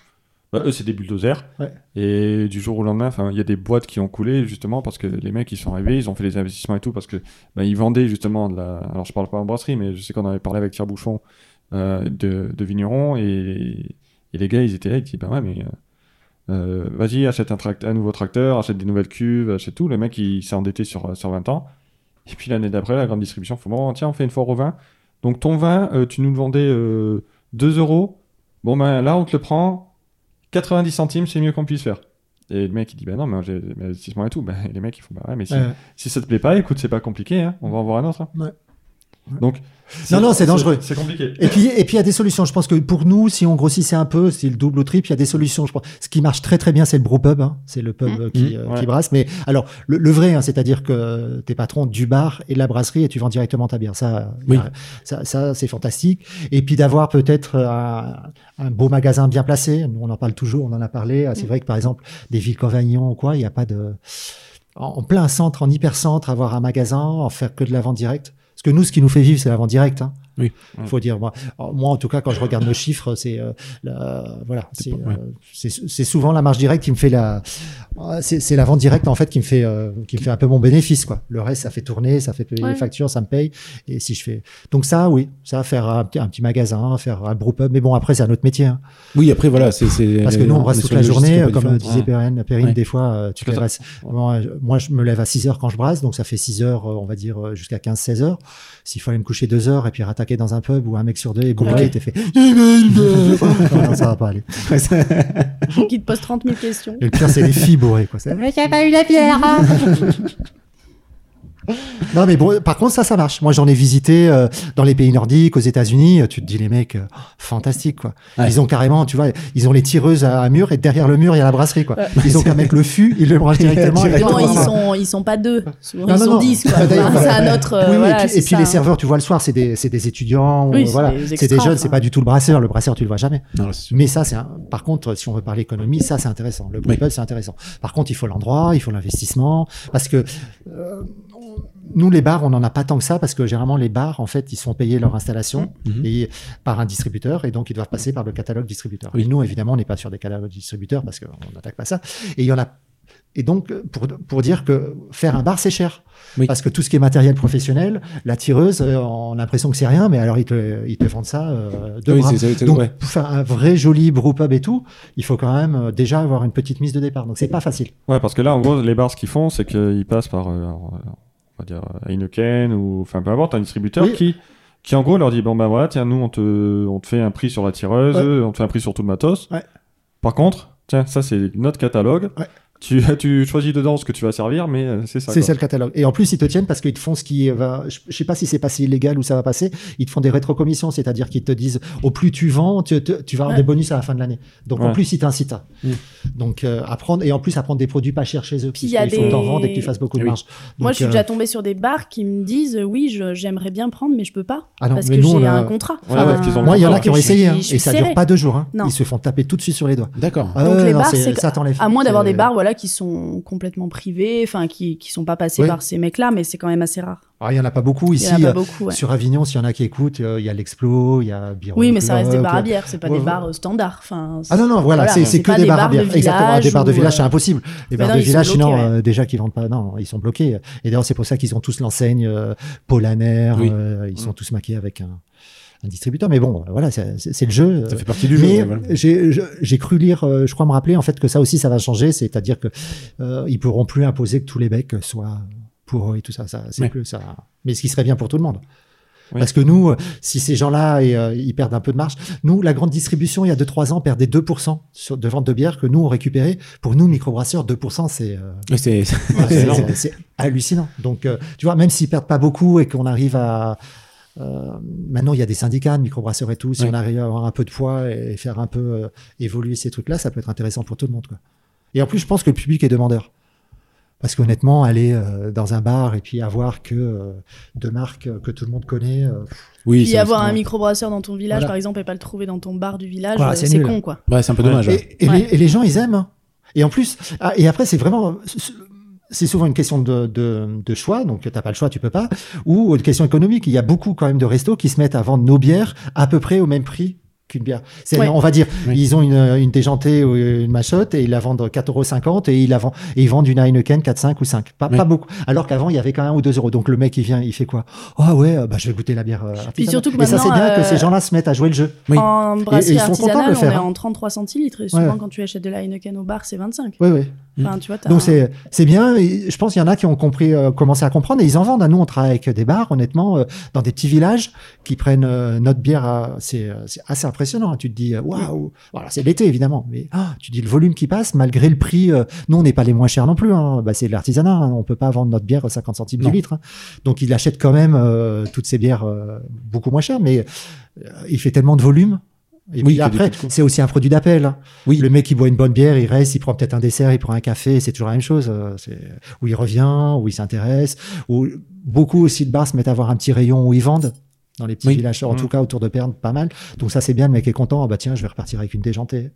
bah, eux, c'est des bulldozers. Ouais. Et du jour au lendemain, il y a des boîtes qui ont coulé justement parce que les mecs, ils sont arrivés, ils ont fait des investissements et tout parce que bah, ils vendaient justement de la. Alors, je parle pas en brasserie, mais je sais qu'on avait parlé avec Pierre Bouchon euh, de, de vignerons et, et les gars, ils étaient là, ils disaient bah ouais, mais. euh, euh, vas-y, achète un, un nouveau tracteur, achète des nouvelles cuves, achète tout. Le mec, il s'est endetté sur, sur 20 ans. Et puis l'année d'après, la grande distribution fait bon, tiens, on fait une foire au vin. Donc ton vin, euh, tu nous le vendais euh, 2 euros. Bon, ben là, on te le prend 90 centimes, c'est mieux qu'on puisse faire. Et le mec, il dit, bah non, mais j'ai mes investissements et tout. Ben, les mecs, ils font, bah ouais, mais si, Ouais. si ça te plaît pas, écoute, c'est pas compliqué, hein, on va en voir un autre. hein. Ouais. Donc, Non, non, c'est dangereux. C'est compliqué. Et puis, et puis il y a des solutions. Je pense que pour nous, si on grossissait un peu, c'est le double ou triple, il y a des solutions. Je pense. Ce qui marche très très bien, c'est le brewpub. Hein. C'est le pub Mmh. euh, qui, Mmh. euh, Ouais. qui brasse. Mais alors, le, le vrai, hein, c'est-à-dire que t'es patron du bar et de la brasserie et tu vends directement ta bière. Ça, Oui. ça, ça c'est fantastique. Et puis d'avoir peut-être euh, un, un beau magasin bien placé. Nous, on en parle toujours, on en a parlé. Ah, C'est Mmh. vrai que par exemple, des villes comme Avignon ou quoi, il n'y a pas de en en plein centre, en hyper-centre, avoir un magasin, en faire que de la vente directe. Parce que nous, ce qui nous fait vivre, c'est la vente directe. Hein. Oui. Faut dire, moi, moi, en tout cas, quand je regarde nos chiffres, c'est euh, voilà, c'est ouais. euh, c'est c'est souvent la marge directe qui me fait la, euh, c'est c'est la vente directe en fait qui me fait euh, qui me fait un peu mon bénéfice quoi. Le reste, ça fait tourner, ça fait payer Ouais. les factures, ça me paye. Et si je fais, donc ça, oui, ça faire un, petit- un petit magasin, faire un brewpub. Mais bon, après, c'est un autre métier. hein. Oui, après, voilà. c'est c'est- Parce que nous, on brasse est toute la journée, comme disait Ouais. Perrine, Perrine Ouais. des fois, euh, tu te à- moi, je- moi, je me lève à 6 heures quand je brasse, donc ça fait 6 heures, on va dire, jusqu'à 15-16 heures. S'il faut aller me coucher 2 heures et puis rattaquer dans un pub où un mec sur deux est bourré, et t'es fait, non, non, ça va pas aller. Ouais, ça- Qui te pose 30 000 questions. Et le pire, c'est les filles bourrées, quoi. C'est- <laughs> Non, mais bon, par contre, ça, ça marche. Moi, j'en ai visité euh, dans les pays nordiques, aux États-Unis. euh, Tu te dis, les mecs, euh, fantastique, quoi. Ouais. Ils ont carrément, tu vois, ils ont les tireuses à un mur et derrière le mur, il y a la brasserie, quoi. Ouais. Ils ont qu'à mettre le fût, ils le branchent <laughs> directement. Non, et Non, directement. ils sont, ils sont pas deux. Souvent, Non, ils non, sont non. 10, quoi. <laughs> D'ailleurs, Enfin, c'est voilà. un autre. euh, Oui, voilà, et puis, c'est et puis ça, les hein. serveurs, tu vois le soir, c'est des, c'est des étudiants, Oui, euh, c'est voilà, des c'est des jeunes, c'est pas du tout le brasseur. Le brasseur, tu le vois jamais. Mais ça, c'est un... par contre, si on veut parler économie, ça, c'est intéressant. Le brewpub, c'est intéressant. Par contre, il faut l'endroit, il faut l'investissement, parce que euh, nous, les bars, on n'en a pas tant que ça, parce que généralement, les bars, en fait, ils sont payés leur installation Mhm. et par un distributeur, et donc ils doivent passer par le catalogue distributeur. Oui. Et nous, évidemment, on n'est pas sur des catalogues distributeurs parce qu'on n'attaque pas ça. Et il y en a Et donc, pour, pour dire que faire un bar, c'est cher. Oui. Parce que tout ce qui est matériel professionnel, la tireuse, euh, on a l'impression que c'est rien, mais alors ils te, ils te vendent ça euh, de Oui, bras. Donc, ouais. pour faire un vrai joli brewpub et tout, il faut quand même euh, déjà avoir une petite mise de départ. Donc, c'est pas facile. Ouais, parce que là, en gros, les bars, ce qu'ils font, c'est qu'ils passent par, euh, on va dire, Heineken ou, enfin, peu importe, un distributeur Oui. qui, qui, en gros, leur dit, bon, ben voilà, tiens, nous, on te, on te fait un prix sur la tireuse, Ouais. on te fait un prix sur tout le matos. Ouais. Par contre, tiens, ça, c'est notre catalogue. Ouais. Tu, tu choisis dedans ce que tu vas servir, mais euh, c'est ça. C'est ça le catalogue. Et en plus, ils te tiennent parce qu'ils te font ce qui va. Je, je sais pas si c'est passé illégal ou ça va passer. Ils te font des rétrocommissions, c'est-à-dire qu'ils te disent au plus tu vends, tu, tu- tu vas avoir Ouais. des bonus à la fin de l'année. Donc en plus, ils t'incitent. Mm. Donc euh, apprendre et en plus apprendre des produits pas chers chez eux. Puis il y a des- t'en vendre et que tu fasses beaucoup de Oui. marge. Moi, je suis euh, déjà tombée sur des bars qui me disent oui, je- j'aimerais bien prendre, mais je peux pas Ah non, parce mais que nous, on j'ai a- un contrat. Ouais, le Moi, il y en a qui ont essayé hein, et ça dure pas deux jours. Hein. Ils se font taper tout de suite sur les doigts. D'accord. Ah Donc les bars, ça t'enlève. À moins d'avoir des bars voilà qui sont complètement privés, enfin qui qui sont pas passés Oui. par ces mecs-là, mais c'est quand même assez rare. Ah, il y en a pas beaucoup Il ici. y en a pas euh, beaucoup. ouais. Sur Avignon, s'il y en a qui écoutent, euh, il y a l'Explo, il y a Biron Oui, mais ça reste des bars à Bloc. bière, c'est pas Ouais, des bars euh, standards. Enfin, Ah non, non, voilà, Voilà, c'est que des bars à bière. Exactement, des bars de village c'est euh, impossible. Les bars non, de village, sinon, euh, déjà qu'ils vendent pas, non, ils sont bloqués. Et d'ailleurs, c'est pour ça qu'ils ont tous l'enseigne euh, Polaner, Oui. euh, ils sont tous maqués avec un, un distributeur. Mais bon, voilà, c'est le jeu. Ça fait partie du jeu. Mais voilà. j'ai cru lire, euh, je crois me rappeler en fait que ça aussi ça va changer, c'est-à-dire que euh, ils pourront plus imposer que tous les becs soient pour eux et tout ça. ça c'est Ouais. plus ça. Mais ce qui serait bien pour tout le monde. Oui. Parce que nous, euh, si ces gens-là euh, ils perdent un peu de marge, nous, la grande distribution, il y a 2-3 ans, perdait 2% sur, de vente de bière que nous, on récupérait. Pour nous, microbrasseurs, 2%, c'est euh, <laughs> hallucinant. Donc, euh, tu vois, même s'ils perdent pas beaucoup et qu'on arrive à... euh, maintenant, il y a des syndicats de microbrasseurs et tout. Si Ouais. on arrive à avoir un peu de poids et faire un peu euh, évoluer ces trucs-là, ça peut être intéressant pour tout le monde. Quoi. Et en plus, je pense que le public est demandeur. Parce qu'honnêtement, aller euh, dans un bar et puis avoir que euh, deux marques que tout le monde connaît, euh, oui, Puis ça- avoir un microbrasseur dans ton village, Voilà. par exemple, et pas le trouver dans ton bar du village, Voilà, c'est con, quoi. Ouais, c'est un peu dommage. ouais. Et, et Ouais. les, et les gens, ils aiment. hein. Et en plus, ah, et après, c'est vraiment, c'est souvent une question de, de, de choix. Donc, t'as pas le choix, tu peux pas. Ou une question économique. Il y a beaucoup quand même de restos qui se mettent à vendre nos bières à peu près au même prix qu'une bière. C'est, Ouais. on va dire, Oui. ils ont une, une déjantée ou une machotte et ils la vendent 4,50€ et ils la vendent, et ils vendent une Heineken 4, 5 ou 5. Pas, Oui. pas beaucoup. Alors qu'avant, il y avait quand même 1 ou 2 euros. Donc, le mec, il vient, il fait quoi? Ah ouais, euh, bah, je vais goûter la bière. euh, artisanale. surtout que et ça, c'est bien que euh, ces gens-là se mettent à jouer le jeu. Oui. En Et- et brasserie ils sont contents de artisanale, le faire, on est hein. en 33 centilitres. Et souvent, Ouais. quand tu achètes de la Heineken au bar, c'est 25. Oui, oui. Enfin, tu vois, t'as Donc c'est c'est bien. Et je pense qu'il y en a qui ont compris, euh, commencé à comprendre et ils en vendent. Nous, on travaille avec des bars, honnêtement, euh, dans des petits villages qui prennent euh, notre bière. à- C'est c'est assez impressionnant. hein. Tu te dis waouh. Voilà, c'est l'été évidemment, mais ah, tu dis le volume qui passe malgré le prix. euh, nous, on n'est pas les moins chers non plus. Hein. Bah, c'est de l'artisanat. hein. On peut pas vendre notre bière à 50 centimes Non. du litre. hein. Donc il achète quand même euh, toutes ces bières euh, beaucoup moins chères, mais euh, il fait tellement de volume. Et Oui, puis après, c'est aussi un produit d'appel. hein. Oui. Le mec, il boit une bonne bière, il reste, il prend peut-être un dessert, il prend un café, c'est toujours la même chose. euh, Où il revient, où il s'intéresse, où beaucoup aussi de bars se mettent à avoir un petit rayon où ils vendent. Dans les petits Oui. villages, en Mhm. tout cas autour de Perne, pas mal. Donc ça, c'est bien, le mec est content. Ah bah tiens, je vais repartir avec une déjantée.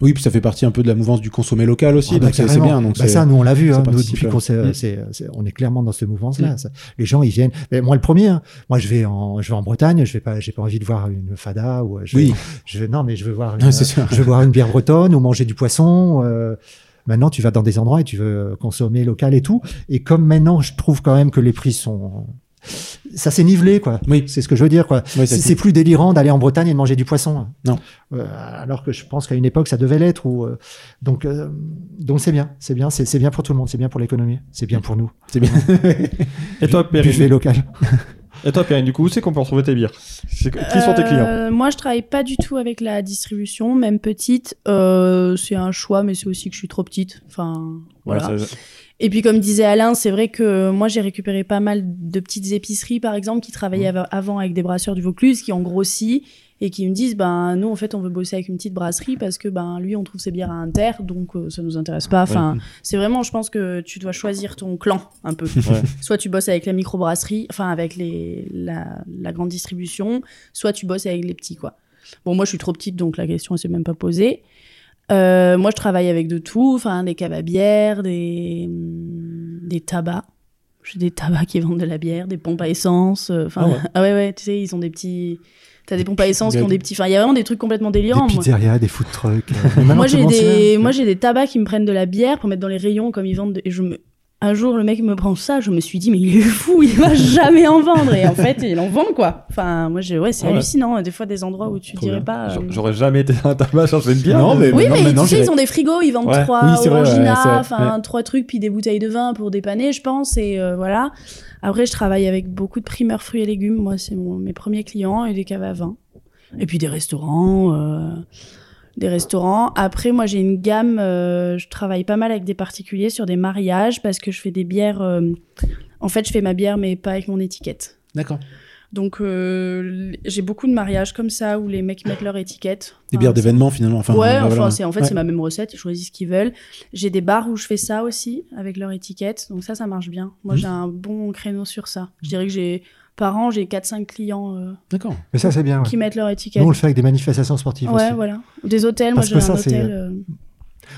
Oui, puis ça fait partie un peu de la mouvance du consommé local aussi, Ah bah, donc c'est c'est bien. Donc Bah, ça, nous, on l'a vu. Hein, nous, participe, depuis ouais. qu'on s'est- Mm. on est clairement dans cette mouvance-là. Mm. Les gens, ils viennent. Mais moi, le premier. hein. Moi, je vais en, je vais en Bretagne. Je vais pas, j'ai pas envie de voir une fada ou. Je vais, Oui. je non, mais je veux voir. Une, Ah, sûr. je veux boire une bière bretonne ou manger du poisson. euh, maintenant, tu vas dans des endroits et tu veux consommer local et tout. Et comme maintenant, je trouve quand même que les prix sont, ça s'est nivelé, quoi. Oui. C'est ce que je veux dire, quoi. C'est plus délirant d'aller en Bretagne et de manger du poisson. Non. Euh, alors que je pense qu'à une époque, ça devait l'être. Ou euh, donc, euh, donc c'est bien, c'est bien, c'est c'est bien pour tout le monde, c'est bien pour l'économie, c'est bien pour nous. C'est bien. <laughs> Et toi, Buffet Perrine, local. <laughs> et toi, Perrine, du coup, où c'est qu'on peut retrouver tes bières? C'est- Qui sont tes clients? Euh, Moi, je travaille pas du tout avec la distribution, même petite. Euh, c'est un choix, mais c'est aussi que je suis trop petite. Enfin, voilà. Et puis, comme disait Alain, c'est vrai que moi, j'ai récupéré pas mal de petites épiceries, par exemple, qui travaillaient av- avant avec des brasseurs du Vaucluse, qui ont grossi et qui me disent, ben, nous, en fait, on veut bosser avec une petite brasserie parce que, ben, lui, on trouve ses bières à Inter, donc euh, ça nous intéresse pas. Enfin, c'est vraiment, je pense que tu dois choisir ton clan un peu. Ouais. <laughs> Soit tu bosses avec la microbrasserie, enfin, avec les, la, la grande distribution, soit tu bosses avec les petits, quoi. Bon, moi, je suis trop petite, donc la question, elle s'est même pas posée. Euh, moi, je travaille avec de tout, enfin, des caves à bière, des, hum, des tabacs. J'ai des tabacs qui vendent de la bière, des pompes à essence. euh, Enfin, Ah ouais. <laughs> ah ouais, ouais, tu sais, ils ont des petits, T'as des pompes à essence qui ont des petits. Enfin, il y a vraiment des trucs complètement délirants. Des moi. pizzerias, des food trucks. euh, <laughs> Moi j'ai des moi j'ai des tabacs qui me prennent de la bière pour mettre dans les rayons comme ils vendent de- et je me un jour le mec me prend ça je me suis dit mais il est fou il va jamais en vendre et en fait il en vend quoi enfin moi je ouais c'est ouais. hallucinant des fois des endroits où tu Trop dirais bien. pas euh, J'a- J'aurais jamais été à un tabac chercher une bière. Non, mais- oui mais tu sais ils ont des frigos ils vendent Ouais. trois Oui, c'est vrai, ouais, Orangina, enfin trois trucs puis des bouteilles de vin pour dépanner je pense et euh, voilà après je travaille avec beaucoup de primeurs fruits et légumes moi c'est mes premiers clients et des caves à vin et puis des restaurants euh, des restaurants. Après, moi, j'ai une gamme. euh, je travaille pas mal avec des particuliers sur des mariages parce que je fais des bières. euh, en fait, je fais ma bière, mais pas avec mon étiquette. D'accord. Donc, euh, j'ai beaucoup de mariages comme ça où les mecs mettent leur étiquette. Des bières c'est- d'événement finalement. Enfin, ouais, enfin, voilà. c'est en fait Ouais. c'est ma même recette. Ils choisissent ce qu'ils veulent. J'ai des bars où je fais ça aussi avec leur étiquette. Donc ça, ça marche bien. Moi, Mhm. j'ai un bon créneau sur ça. Je dirais que j'ai par an, j'ai 4-5 clients euh, D'accord. Mais ça, c'est bien. ouais. qui mettent leur étiquette. Nous, on le fait avec des manifestations sportives Ouais, aussi. voilà. Des hôtels. Parce moi, j'ai un ça, c'est- hôtel. euh,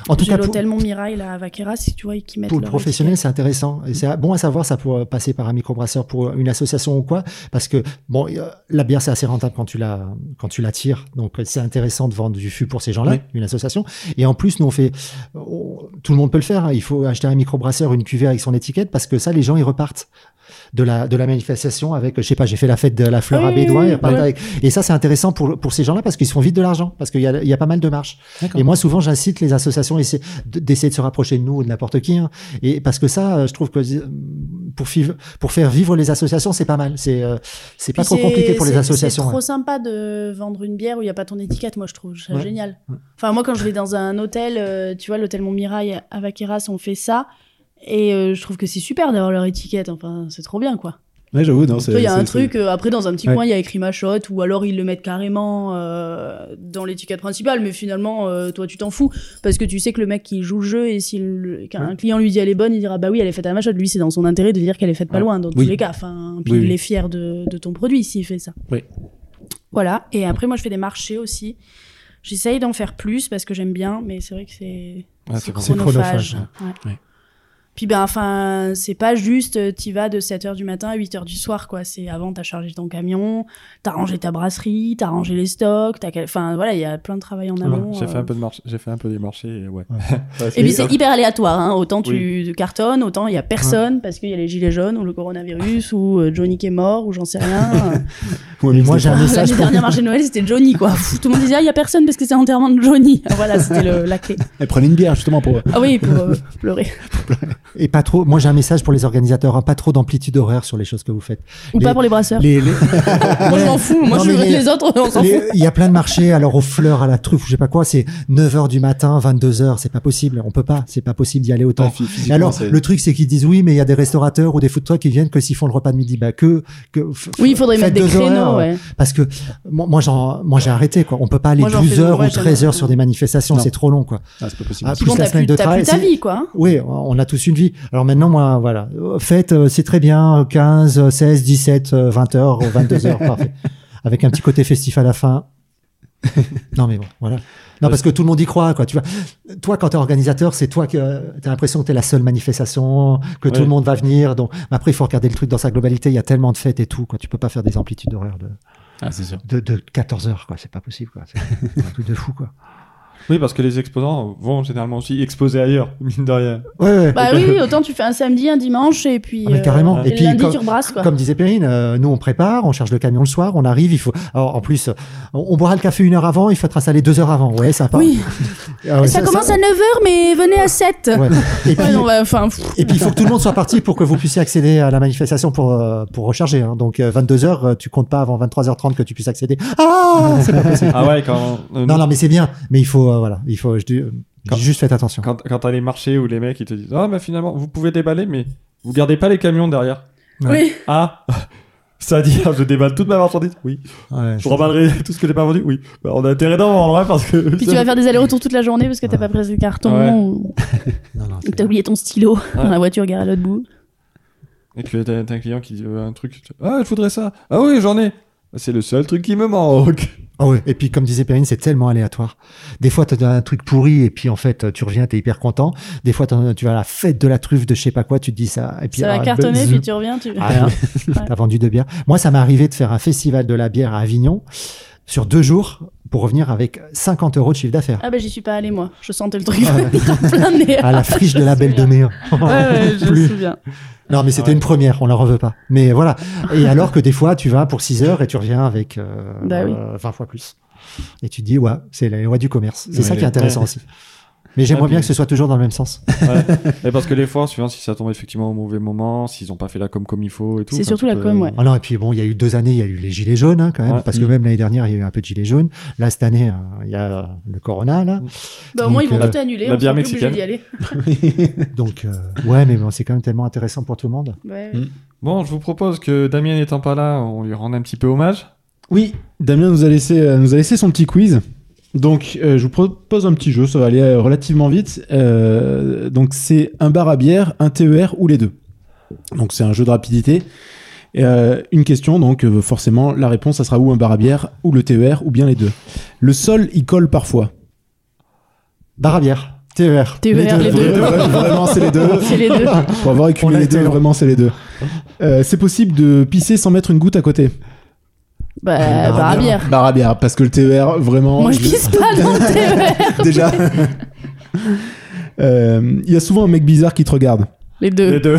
En tout cas, pour, l'hôtel Montmirail là, à Vaqueras, si tu vois, qui mettent pour le professionnel, c'est intéressant. Et c'est bon à savoir, ça, pour passer par un microbrasseur, pour une association ou quoi. Parce que, bon, euh, la bière, c'est assez rentable quand tu la, quand tu la tires. Donc, c'est intéressant de vendre du fût pour ces gens-là, Oui. une association. Et en plus, nous, on fait, on- tout le monde peut le faire. hein. Il faut acheter un microbrasseur, une cuvée avec son étiquette, parce que ça, les gens, ils repartent de la, de la manifestation avec, je sais pas, j'ai fait la fête de la fleur Oui, à oui, Bédouin. oui, avec- Et ça, c'est intéressant pour, pour ces gens-là parce qu'ils se font vite de l'argent, parce qu'il y a, il y a pas mal de marches. Et moi, souvent, j'incite les associations à essayer de- d'essayer de se rapprocher de nous ou de n'importe qui. hein. Et parce que ça, euh, je trouve que euh, pour, pour faire vivre les associations, c'est pas mal. C'est euh, c'est pas trop c'est- compliqué pour les c'est- associations. C'est trop sympa de vendre une bière où il n'y a pas ton étiquette, moi je trouve ça Ouais. génial. Enfin, moi quand je vais dans un hôtel, euh, tu vois, l'hôtel Montmirail à Vaqueras, on fait ça. Et euh, je trouve que c'est super d'avoir leur étiquette, enfin, c'est trop bien quoi. Ouais, j'avoue, non, c'est. il y a un truc, euh, après dans un petit Ouais. coin, il y a écrit machotte, ou alors ils le mettent carrément euh, dans l'étiquette principale, mais finalement, euh, toi tu t'en fous, parce que tu sais que le mec qui joue le jeu, et si le- qu'un client lui dit elle est bonne, il dira bah oui, elle est faite à machotte. Lui, c'est dans son intérêt de dire qu'elle est faite pas loin, dans Oui. tous les cas. Enfin, puis Oui, il oui. est fier de, de ton produit s'il fait ça. Oui. Voilà, et après, moi je fais des marchés aussi. J'essaye d'en faire plus parce que j'aime bien, mais c'est vrai que c'est Ouais, c'est chronophage. Ouais. Puis ben enfin, c'est pas juste euh, t'y vas de 7h du matin à 8h du soir quoi, c'est avant t'as chargé ton camion, t'as rangé ta brasserie, t'as rangé les stocks, t'as enfin voilà, il y a plein de travail en amont. J'ai fait euh. un peu de marché, j'ai fait un peu des marchés, et ouais. Ouais. <laughs> Ouais, Et puis c'est hyper aléatoire, hein. autant tu Oui. cartonnes, autant il y a personne parce qu'il y a les gilets jaunes ou le coronavirus ou euh, Johnny qui est mort ou j'en sais rien. <laughs> Ouais, mais moi, j'ai un message pour... dernière marché de Noël c'était Johnny quoi. Tout le monde disait ah il y a personne parce que c'est l'enterrement de Johnny. <laughs> Voilà c'était la clé. Elle prenait une bière justement pour. Ah oui pour euh, pleurer Et pas trop. Moi, j'ai un message pour les organisateurs. hein, pas trop d'amplitude horaire sur les choses que vous faites. ou Les- pas pour les brasseurs. Les, les- <laughs> Moi je m'en fous, moi Non, je mais les- les autres on s'en Les- fout. Il y a plein de marchés, alors aux fleurs, à la truffe, ou je sais pas quoi, c'est 9h du matin, 22h, c'est pas possible, on peut pas, c'est pas possible d'y aller autant. Ouais, alors, le truc, c'est qu'ils disent oui, mais il y a des restaurateurs ou des food trucks qui viennent que s'ils font le repas de midi, bah que, que Oui, il faudrait mettre des créneaux, ouais. Parce que moi, moi, j'en, moi, j'ai arrêté, quoi. On peut pas aller Moi, j'en 12 fais- heures ou j'aime 13 heures sur des manifestations, c'est trop long, quoi. Ah, c'est pas possible. Ah, plus la t'as semaine plus, de travail, ta vie, quoi. Oui, on a tous une vie. Alors maintenant, moi, voilà. Euh, Faites, euh, c'est très bien, 15, 16, 17, euh, 20 heures, 22 heures, parfait. <laughs> Avec un petit côté festif à la fin. non, mais bon, voilà. Non, parce que tout le monde y croit, quoi. Tu vois, toi, quand t'es organisateur, c'est toi que t'as l'impression que t'es la seule manifestation, que tout le monde va venir. Donc, après, il faut regarder le truc dans sa globalité. Il y a tellement de fêtes et tout, quoi. Tu peux pas faire des amplitudes d'horaire de, Ah, de, de 14 heures, quoi. C'est pas possible, quoi. C'est un truc de fou, quoi. Oui, parce que les exposants vont généralement aussi exposer ailleurs, mine de rien. Ouais, ouais. Bah oui, oui, autant tu fais un samedi, un dimanche, et puis. Ah, mais euh, carrément. Et, Et puis, lundi, comme- tu rebrasses, quoi. Comme disait Perrine, euh, nous on prépare, on charge le camion le soir, on arrive, il faut. Alors en plus, euh, on, on boira le café une heure avant, il faut être installé deux heures avant. Ouais, sympa. Oui, Ah ouais, ça, commence à 9h, mais venez à 7. Ouais. <laughs> Et puis, non, bah, et puis il faut que tout le monde soit parti pour que vous puissiez accéder à la manifestation pour euh, pour recharger. hein. Donc 22 heures, euh, tu comptes pas avant 23h30 que tu puisses accéder. Ah, c'est pas possible. Ah ouais, quand, euh, Non, non, mais c'est bien. Mais il faut, euh, voilà, il faut. Je dis, euh, Quand- juste faites attention. quand, quand t'as les marchés où les mecs ils te disent Ah, bah finalement, vous pouvez déballer, mais vous gardez pas les camions derrière. oui. Ah <laughs> C'est-à-dire, je déballe toute ma marchandise Oui. Ouais, Je remballerai tout ce que j'ai pas vendu Oui. Bah, on a intérêt d'en vendre, hein, parce que. Puis tu vas faire des allers-retours toute la journée parce que t'as pas pris le carton Ouais. ou <laughs> non, t'as oublié ton stylo dans la voiture garée à l'autre bout. Et que t'as un client qui dit euh, un truc. tu- Ah, je voudrais ça. Ah oui, j'en ai. C'est le seul truc qui me manque. <laughs> Ah ouais. Et puis, comme disait Perrine, c'est tellement aléatoire. Des fois, tu as un truc pourri et puis en fait, tu reviens, tu es hyper content. Des fois, t'en- tu vas à la fête de la truffe de je sais pas quoi, tu te dis ça. Et puis, Ça va ah, cartonner, buzz. puis tu reviens, tu. Rien. <laughs> T'as vendu deux bières. Moi, ça m'est arrivé de faire un festival de la bière à Avignon sur deux jours pour revenir avec 50 euros de chiffre d'affaires. Ah bah j'y suis pas allé moi, je sentais le truc Ah <laughs> plein nez. À la friche de la Belle de Mai. <laughs> Ouais, ouais, <laughs> je me souviens. Non, mais c'était Ouais. une première, on la reveut pas. Mais voilà. Et alors que des fois, tu vas pour 6 heures et tu reviens avec euh, Bah oui. euh, 20 fois plus. Et tu te dis, ouais, c'est la loi du commerce. C'est Ouais, ça qui est intéressant ouais. aussi. Mais j'aimerais bien puis- que ce soit toujours dans le même sens. Ouais. <laughs> Et parce que les fois, suivant si ça tombe effectivement au mauvais moment, s'ils ont pas fait la com comme il faut et tout. C'est surtout la com, ouais. Ah non, et puis bon, il y a eu deux années, il y a eu les gilets jaunes, hein, quand même, Ouais. parce que Mm. même l'année dernière, il y a eu un peu de gilets jaunes. Là, cette année, euh, il y a le corona, là. Bah au moins ils vont Donc, tout annuler, la on bière mexicaine. d'y aller. <laughs> Donc, euh, ouais, mais bon, c'est quand même tellement intéressant pour tout le monde. Ouais. Mm. Bon, je vous propose que Damien n'étant pas là, on lui rende un petit peu hommage. Oui, Damien nous a laissé, euh, nous a laissé son petit quiz. Donc, euh, je vous propose un petit jeu, ça va aller euh, relativement vite. Euh, donc, c'est un bar à bière, un TER ou les deux. Donc, c'est un jeu de rapidité. Euh, une question, donc euh, forcément, la réponse, ça sera ou un bar à bière, ou le TER, ou bien les deux. Le sol, il colle parfois. Bar à bière, TER. TER, les deux. Vra- Vraiment, c'est les deux. <laughs> C'est les deux. Pour avoir a les deux, vraiment, c'est les deux. Euh, c'est possible de pisser sans mettre une goutte à côté. Bah, à bar à bière. Bar à bière, parce que le TER, vraiment. Moi je pisse pas dans le <laughs> TER. Déjà. Euh, Il y a souvent un mec bizarre qui te regarde. Les deux. Les deux.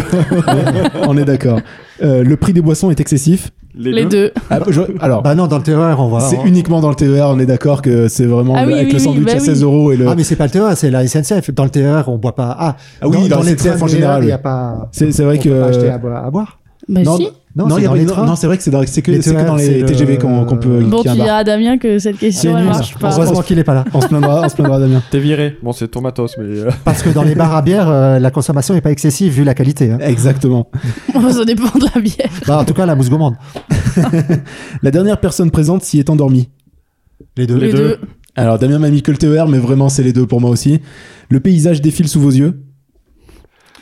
On est d'accord. Euh, le prix des boissons est excessif. Les deux. Ah, je- alors, Bah non, dans le TER, on va. c'est uniquement dans le TER. On est d'accord que c'est vraiment Ah le- oui, avec oui, le oui, sandwich bah à oui. 16 euros et le. Ah, mais c'est pas le TER, c'est la SNCF. Dans le TER, on boit pas. Ah, Ah oui, dans la les SNCF trains en général, Il y a pas. C'est c'est vrai on que. peut pas acheter à, boire- à boire. Bah non, si. Non, non, c'est il y a dans pas- les non, c'est vrai que c'est que, dans les TGV le- qu'on qu'on peut. Bon, qu'il y tu diras à Damien que cette question C'est elle nul. marche pas. Heureusement qu'il est pas là. On se plaindra, on se plaindra Damien. T'es viré. Bon, c'est ton matos, mais. euh, <laughs> Parce que dans les bars à bière, euh, la consommation n'est pas excessive vu la qualité. hein. Exactement. <laughs> Ça dépend de la bière. Bah, en tout cas, la mousse gourmande. <laughs> La dernière personne présente s'y est endormie. Les deux. Les deux. deux. Alors Damien m'a mis que le TER, mais vraiment c'est les deux pour moi aussi. Le paysage défile sous vos yeux.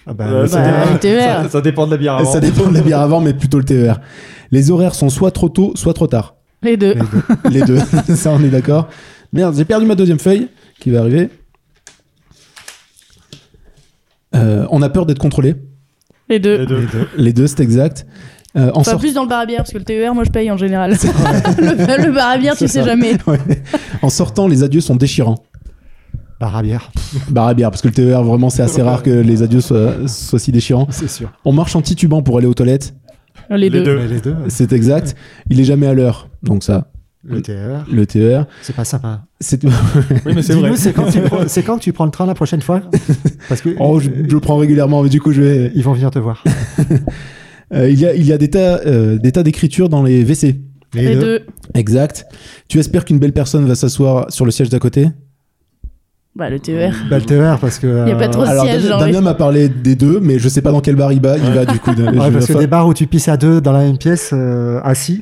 Ah bah, euh, ça bah, dépend. TER. ça, ça dépend de la bière avant. Ça dépend de la bière avant, mais plutôt le TER. Les horaires sont soit trop tôt, soit trop tard. Les deux. Les deux, <laughs> ça on est d'accord. Merde, j'ai perdu ma deuxième feuille qui va arriver. Euh, on a peur d'être contrôlé. Les deux. Les deux. Les deux. Les deux, c'est exact. Euh, en Enfin, sort- plus dans le bar à bière, parce que le TER, moi je paye en général. <laughs> le, le bar à bière, tu C'est sais ça. jamais. Ouais. En sortant, les adieux sont déchirants. Bar à bière. Bar à bière, parce que le TER, vraiment, c'est assez rare que les adieux soient, soient si déchirants. C'est sûr. On marche en titubant pour aller aux toilettes. Les, Les deux. deux. Deux. C'est exact. Il est jamais à l'heure. Donc ça, Le TER. le TER. C'est pas sympa. C'est... Oui, mais c'est vrai. c'est quand, tu prends- c'est quand tu prends le train la prochaine fois <laughs> Parce que Oh, je, je le prends régulièrement, mais du coup, je vais... ils vont venir te voir. <laughs> Euh, il y a, il y a des tas, euh, des tas d'écritures dans les WC. Les deux. Exact. Tu espères qu'une belle personne va s'asseoir sur le siège d'à côté? Bah, le TER. Bah, le TER, parce que. Y a pas trop- Au Alors, siège, Damien, genre, Damien oui. m'a parlé des deux, mais je sais pas dans quel bar il va. Il va du coup. <laughs> de- Ouais, parce que des bars où tu pisses à deux dans la même pièce, euh, assis,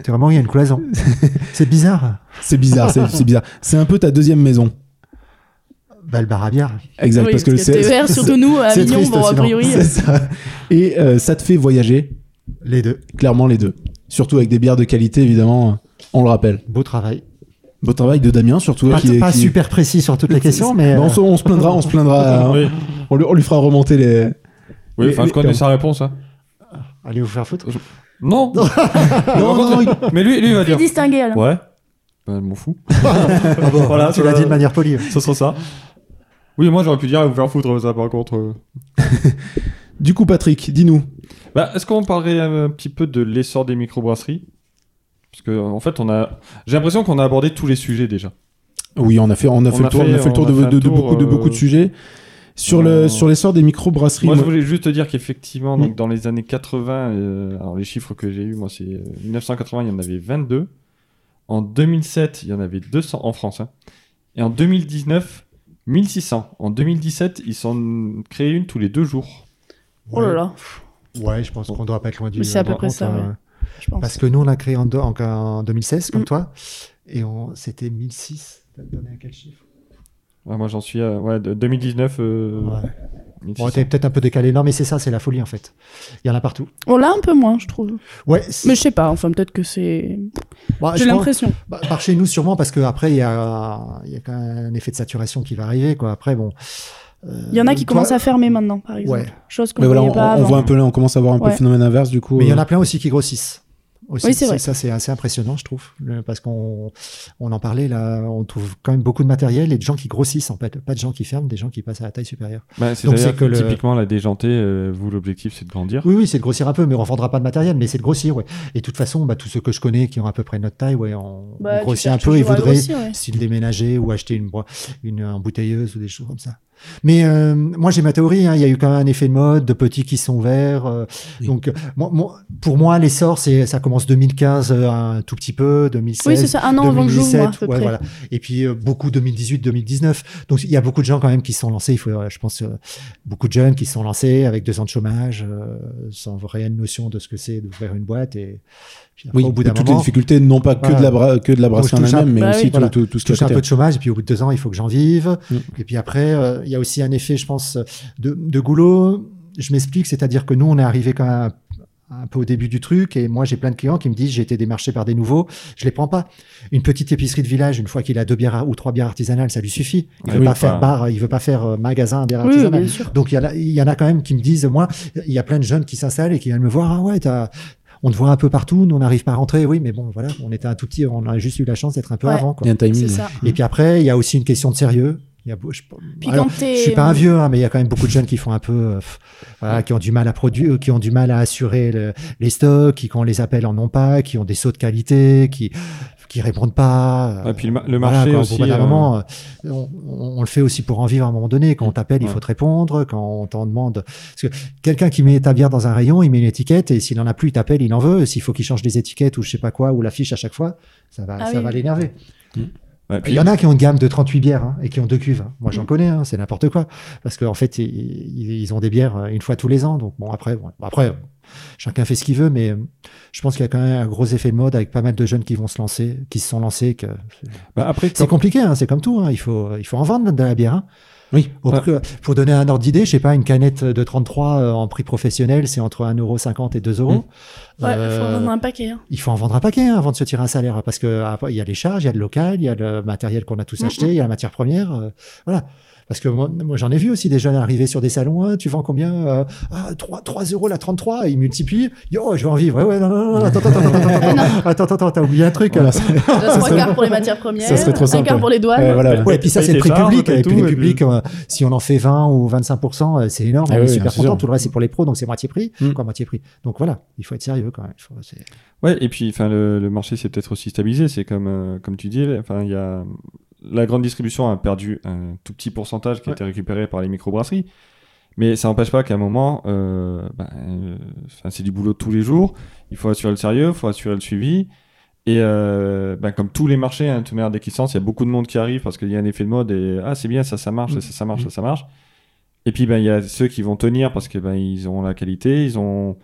c'est vraiment, il y a une cloison. <laughs> c'est bizarre. C'est bizarre, c'est, bizarre. C'est un peu ta deuxième maison. Bah, le bar à bière. Exact, Oui, parce que le c'est, TER, surtout nous, à Avignon, triste, bon, a priori. <laughs> c'est ça. Et euh, ça te fait voyager, Les deux. clairement les deux. Surtout avec des bières de qualité, évidemment. On le rappelle. Beau travail. Beau travail de Damien, surtout. Pas, qui est- pas qui- super précis sur toutes les questions, mais. Non, euh, on, se- plaindra, on se plaindra. hein. <laughs> Oui, On, lui, on lui fera remonter les. oui enfin, je connais les- sa réponse. hein. Allez vous faire foutre. <laughs> Non. Non, non, non, il- Mais lui, lui il va dire. distinguer alors. Ouais. Bah, je m'en fous. <laughs> Ah bon, Voilà, tu l'as dit de manière polie. Ça sera ça. Oui, moi j'aurais pu dire vous faire foutre ça par contre. euh. Du coup, Patrick, dis-nous. Bah, est-ce qu'on parlerait un petit peu de l'essor des microbrasseries? Parce que en fait, on a, j'ai l'impression qu'on a abordé tous les sujets déjà. Oui, on a fait, on a On fait a le tour, fait- on a fait le tour on a de, fait un de- de tour, beaucoup, de euh, beaucoup de sujets. Sur euh, le, sur l'essor des microbrasseries. Moi, je voulais juste te dire qu'effectivement, Mm. donc dans les années 80, euh, alors les chiffres que j'ai eu, moi, c'est euh, 1980, il y en avait 22. En 2007, il y en avait 200 en France. hein. Et en 2019, 1600. En 2017, ils s'en créent une tous les deux jours. Oh là là, Ouais, je pense qu'on doit pas être loin du. Mais c'est à peu près ça, hein. ouais. Je pense. Parce que nous, on l'a créé en, deux- en, en 2016, comme Mm. toi. Et on, c'était 1006. T'as donné à quel chiffre? Ouais, moi, j'en suis à ouais, de 2019. euh, Ouais. 1600. Bon, t'es peut-être un peu décalé. Non, mais c'est ça, c'est la folie en fait. Il y en a partout. On l'a un peu moins, je trouve. Ouais. Mais je sais pas, enfin, peut-être que c'est. bah, J'ai l'impression. bah, par chez nous, sûrement, parce qu'après, il y a, il y a quand même un effet de saturation qui va arriver. Quoi. Après, bon. Euh, Il y en a qui toi- commencent à fermer maintenant, par exemple. Ouais. Chose qu'on ne voilà, on, voyait pas on avant. voit un peu là, on commence à voir un peu Ouais. le phénomène inverse du coup. Mais il y en euh, a plein aussi qui grossissent. Aussi, Oui, c'est vrai. Ça, c'est assez impressionnant, je trouve. Parce qu'on on en parlait, là, on trouve quand même beaucoup de matériel et de gens qui grossissent, en fait. Pas de gens qui ferment, des gens qui passent à la taille supérieure. Bah, Donc, c'est que le- typiquement la déjantée, euh, vous l'objectif c'est de grandir. Oui, oui, c'est de grossir un peu, mais on vendra pas de matériel, mais c'est de grossir, ouais. Et de toute façon, bah, tous ceux que je connais qui ont à peu près notre taille, ouais, on, Bah, on grossit un peu, à voudraient grossir, ouais. déménager ou acheter une, boi- une embouteilleuse ou des choses comme ça. Mais euh, moi, j'ai ma théorie. hein, Il y a eu quand même un effet de mode de petits qui sont verts. euh, Oui. Donc, euh, moi, moi- pour moi, l'essor, c'est ça commence 2015 euh, un tout petit peu, 2016. Oui, c'est ça, un an avant 2017, moi, ouais, voilà. Et puis euh, beaucoup 2018, 2019. Donc il y a beaucoup de gens quand même qui se sont lancés. Il faut, je pense, euh, beaucoup de jeunes qui se sont lancés avec deux ans de chômage, euh, sans réelle notion de ce que c'est d'ouvrir une boîte. Et puis après, Oui, au bout d'un toutes les difficultés, non pas que Voilà. de la, bra- que de la brasserie en elle-même, mais Bah aussi oui. tout, Voilà. tout, tout ce je qui est un peu de chômage. Et puis au bout de deux ans, il faut que j'en vive. Mm. Et puis après, euh, il y a aussi un effet, je pense, de, de goulot. Je m'explique, c'est-à-dire que nous, on est arrivé quand même un peu au début du truc et moi j'ai plein de clients qui me disent j'ai été démarché par des nouveaux je les prends pas une petite épicerie de village une fois qu'il a deux bières ou trois bières artisanales ça lui suffit il Ah veut oui, pas faire bar il veut pas faire euh, magasin bière Oui, donc il y, en a, il y en a quand même qui me disent moi il y a plein de jeunes qui s'installent et qui viennent me voir ah ouais t'as on te voit un peu partout nous on n'arrive pas à rentrer oui mais bon voilà on était un tout petit on a juste eu la chance d'être un peu Ouais. avant quoi. Il y a un timing. C'est ça. et puis après il y a aussi une question de sérieux il y a, beau- je, alors, je suis pas un vieux, hein, mais il y a quand même beaucoup de jeunes qui font un peu, euh, voilà, qui ont du mal à produire, qui ont du mal à assurer le- les stocks, qui quand on les appelle en ont pas, qui ont des sauts de qualité, qui qui répondent pas. euh, Et puis le, ma- le voilà, marché au aussi. euh, moment, euh, on, on le fait aussi pour en vivre à un moment donné. Quand on t'appelle, il faut te répondre. Quand on t'en demande, parce que quelqu'un qui met ta bière dans un rayon, il met une étiquette et s'il en a plus, il t'appelle, il en veut. S'il faut qu'il change des étiquettes ou je sais pas quoi ou l'affiche à chaque fois, ça va, Ah ça oui. va l'énerver. Ouais, puis- Il y en a qui ont une gamme de 38 bières hein, et qui ont deux cuves. hein. Moi, j'en connais, hein, c'est n'importe quoi. Parce qu'en fait, ils, ont des bières euh, une fois tous les ans. Donc, bon, après, bon, après chacun fait ce qu'il veut, mais euh, je pense qu'il y a quand même un gros effet de mode avec pas mal de jeunes qui vont se lancer, qui se sont lancés. Que... bah, après, C'est compliqué, hein, c'est comme tout. hein, Il, faut, il faut en vendre de la bière. hein. Oui. Pour, Ouais. que- pour donner un ordre d'idée, je sais pas, une canette de 33 euh, en prix professionnel, c'est entre 1,50€ et 2 euros. Il faut en vendre un paquet. Hein. Il faut en vendre un paquet hein, avant de se tirer un salaire, parce que ah, il y a les charges, il y a le local, il y a le matériel qu'on a tous mm, mm. acheté, il y a la matière première, euh, voilà. Parce que moi, moi j'en ai vu aussi des jeunes arriver sur des salons. Hein, tu vends combien euh, ah, 3, 3 euros la 33. Ils multiplient. Yo, je vais en vivre. Ouais, ouais, non, non, non. Attends, attends, attends, <laughs> attends. attends, attends, t'as oublié un truc. Voilà, ça, <laughs> ça trois quarts pour les matières premières. Ça serait trop simple. Un quart pour les douanes. Euh, voilà. Ouais, et puis ça, c'est le prix public. Et, et puis les publics, puis... Euh, si on en fait 20 ou 25%, euh, c'est énorme. Ah, on oui, est super content. Tout le reste, c'est pour les pros, donc c'est moitié prix. Mm. Quoi, moitié prix. Donc voilà, il faut être sérieux quand même. Faut- c'est- Ouais, et puis enfin le, le marché s'est peut-être aussi stabilisé. C'est comme euh, comme tu dis, enfin il y a la grande distribution a perdu un tout petit pourcentage qui a été récupéré par les microbrasseries, mais ça n'empêche pas qu'à un moment, euh, ben, euh, c'est du boulot de tous les jours. Il faut assurer le sérieux, il faut assurer le suivi. Et euh, ben, comme tous les marchés, hein, de manière, dès il y a beaucoup de monde qui arrive parce qu'il y a un effet de mode et ah c'est bien, ça ça marche, Mm. ça ça marche, ça ça marche. Et puis ben il y a ceux qui vont tenir parce que ben ils ont la qualité, ils ont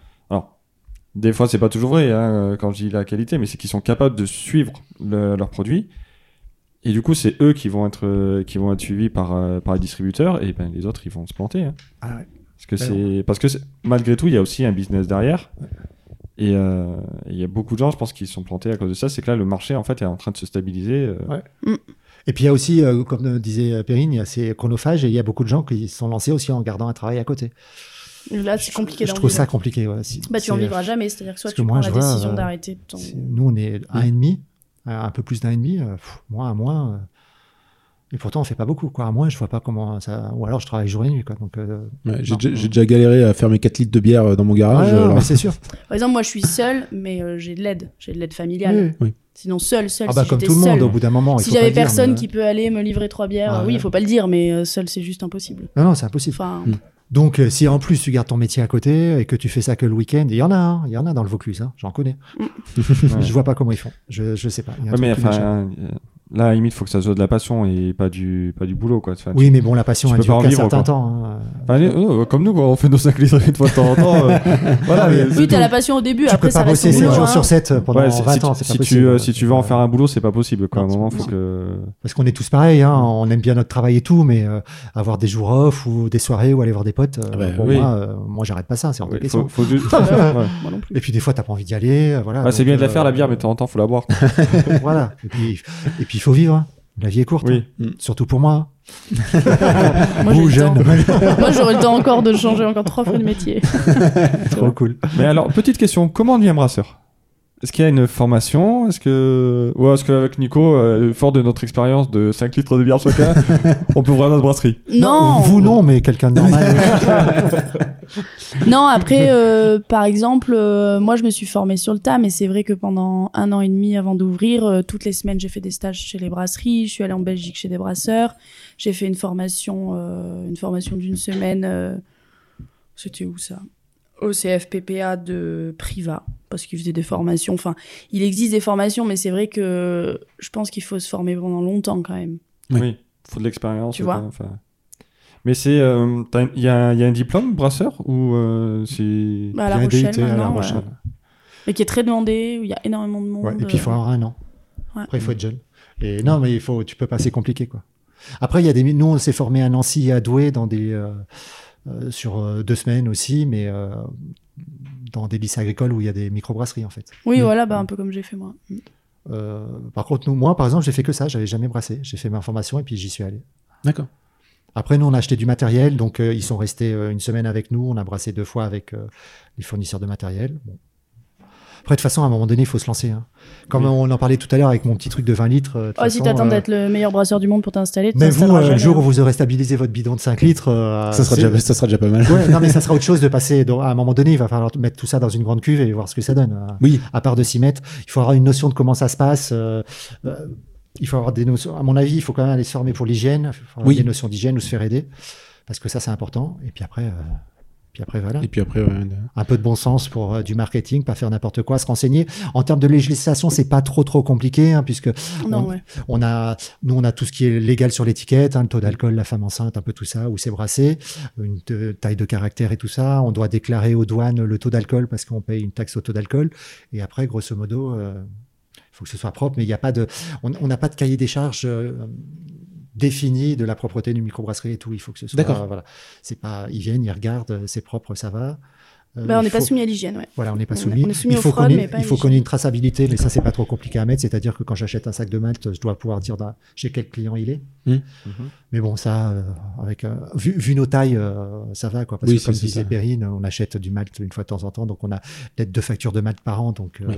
des fois c'est pas toujours vrai hein, euh, quand je dis la qualité, mais c'est qu'ils sont capables de suivre le- leurs produits. Et du coup c'est eux qui vont être euh, qui vont être suivis par euh, par les distributeurs et ben les autres ils vont se planter. hein. Ah ouais. Parce que Ben c'est parce que malgré tout il y a aussi un business derrière. Et euh, il y a beaucoup de gens, je pense, qui se sont plantés à cause de ça. C'est que là, le marché, en fait, est en train de se stabiliser. euh, Ouais. Et puis il y a aussi, euh, comme disait Perrine, il y a ces chronophages et il y a beaucoup de gens qui se sont lancés aussi en gardant un travail à côté. Là, c'est compliqué Je d'en trouve ça compliqué. Ouais. Si- Bah, tu en vivras jamais. C'est-à-dire que soit tu moi, prends la je vois, décision euh, d'arrêter ton. Nous, on est un et demi, euh, un peu plus d'un et demi. euh, pff, moi, à moins. euh, et pourtant, on fait pas beaucoup. Quoi. À moins, je vois pas comment ça. Ou alors, je travaille jour et nuit. Quoi. Donc, euh, Ouais, j'ai déjà- j'ai déjà galéré à faire mes 4 litres de bière euh, dans mon ouais, garage. non, alors- mais c'est sûr. <laughs> Par exemple, moi, je suis seule, mais euh, j'ai de l'aide. J'ai de l'aide familiale. Oui. Sinon, seule, seule. Ah bah, si comme tout le monde, seule, au bout d'un moment. il Si j'avais le dire, personne mais- qui peut aller me livrer trois bières, Ah euh, oui, ouais. il faut pas le dire, mais euh, seul, c'est juste impossible. Non, non, c'est impossible. Enfin, Mm. Donc, euh, si en plus tu gardes ton métier à côté et que tu fais ça que le week-end, il y en a, hein, il y en a dans le Vaucluse, hein, j'en connais. <laughs> ouais. Je vois pas comment ils font. Je, je sais pas. Ouais, mais enfin, euh, là, à la limite, faut que ça soit de la passion et pas du, pas du boulot, quoi. Enfin, Oui, mais bon, la passion, elle dure qu'un vivre, certain quoi. temps. hein. Enfin, allez, euh, comme nous, quoi, on fait nos 5 litres une fois de temps en temps. euh, <laughs> voilà, mais Oui, t'as la passion au début, Tu après peux ça pas reste bosser ton 7 boulot, jours hein. sur 7 pendant Ouais, si, 20 si ans, pas si possible. tu, euh, si tu veux en faire un boulot, c'est pas possible, quoi. À un Non, moment, c'est faut que. Parce qu'on est tous pareils, hein, on aime bien notre travail et tout, mais euh, avoir des jours off ou des soirées ou aller voir des potes, euh, Ah bah, oui. moi, moi j'arrête pas ça, c'est de Ah <laughs> plus. Et puis des fois, t'as pas envie d'y aller, voilà. Ouais, c'est bien de la faire, la bière, mais de temps en temps, faut la boire. <laughs> voilà. Et puis, puis il faut vivre. hein. La vie est courte, Oui. hein. surtout pour moi. <laughs> Moi, j'ai Vous, le jeune. temps. <laughs> Moi, j'aurais le temps encore de changer encore trois fois de métier. <laughs> Trop cool. Mais alors, petite question, comment on devient brasseur? Est-ce qu'il y a une formation? Est-ce que. Ou est-ce qu'avec Nico, euh, fort de notre expérience de 5 litres de bière chacun, <laughs> on peut ouvrir notre brasserie? Non, Vous non, mais quelqu'un de <laughs> normal. Non, après, euh, par exemple, euh, moi, je me suis formée sur le tas, mais c'est vrai que pendant un an et demi avant d'ouvrir, euh, toutes les semaines, j'ai fait des stages chez les brasseries. Je suis allée en Belgique chez des brasseurs. J'ai fait une formation, euh, une formation d'une semaine. euh, C'était où ça? Au CFPPA de Priva, parce qu'ils faisaient des formations. Enfin, il existe des formations, mais c'est vrai que je pense qu'il faut se former pendant longtemps quand même. Oui. Oui, faut de l'expérience. Tu vois. enfin. Mais c'est. euh, Il y, a, il y a un diplôme brasseur ou euh, c'est. Bah, à La Rochelle, DUT à La maintenant, Rochelle. ouais. Mais qui est très demandé, où il y a énormément de monde. Ouais, et puis il faut euh, avoir un an. Ouais. Après, il faut être jeune. Et non, mais il faut, tu peux pas, c'est compliqué, quoi. Après, il y a des, nous, on s'est formé à Nancy et à Douai dans des, euh, sur euh, deux semaines aussi, mais euh, dans des lycées agricoles où il y a des microbrasseries, en fait. Oui, Mm. voilà, bah, un peu comme j'ai fait moi. Euh, par contre, nous, moi, par exemple, j'ai fait que ça, j'avais jamais brassé. J'ai fait ma formation et puis j'y suis allé. D'accord. Après, nous, on a acheté du matériel, donc euh, ils sont restés euh, une semaine avec nous. On a brassé deux fois avec euh, les fournisseurs de matériel. Bon. Après, de toute façon, à un moment donné, il faut se lancer. hein. Comme Oui. on en parlait tout à l'heure avec mon petit truc de 20 litres. euh, de toute Oh, si façon, t'attends euh, d'être le meilleur brasseur du monde pour t'installer, Même vous, euh, le jour où vous aurez stabilisé votre bidon de 5 litres, euh, Ça sera, déjà, ça sera déjà pas mal. Ouais, non, mais ça <laughs> sera autre chose de passer. à un moment donné, il va falloir mettre tout ça dans une grande cuve et voir ce que ça donne. euh. Oui. À part de s'y mettre, il faut avoir une notion de comment ça se passe. euh, euh, il faut avoir des notions. À mon avis, il faut quand même aller se former pour l'hygiène. Il faut avoir Oui. des notions d'hygiène ou se faire aider. Parce que ça, c'est important. Et puis après, euh, puis après voilà. Et puis après, ouais, Un peu de bon sens pour euh, du marketing, pas faire n'importe quoi, se renseigner. En termes de législation, c'est pas trop trop compliqué, hein, puisque Non, on- ouais. on a, nous, on a tout ce qui est légal sur l'étiquette, hein, le taux d'alcool, la femme enceinte, un peu tout ça, où c'est brassé, une taille de caractère et tout ça. On doit déclarer aux douanes le taux d'alcool parce qu'on paye une taxe au taux d'alcool. Et après, grosso modo, euh, il faut que ce soit propre, mais il n'y a pas de, on on n'a pas de cahier des charges euh, défini de la propreté d'une microbrasserie et tout. Il faut que ce soit, D'accord. voilà, c'est pas, ils viennent, ils regardent, euh, c'est propre, ça va. Euh, Bah, on n'est pas soumis à l'hygiène, ouais. voilà, on n'est pas soumis. on est soumis il faut qu'on ait, une traçabilité, mais ça, c'est pas trop compliqué à mettre. C'est-à-dire que quand j'achète un sac de malt, je dois pouvoir dire dans- chez quel client il est. Mhm. Mais bon, ça, euh, avec, euh, vu, vu nos tailles, euh, ça va, quoi. Parce Oui, que comme disait. Perrine, on achète du malt une fois de temps en temps, donc on a peut-être deux factures de malt par an, donc. euh, Oui.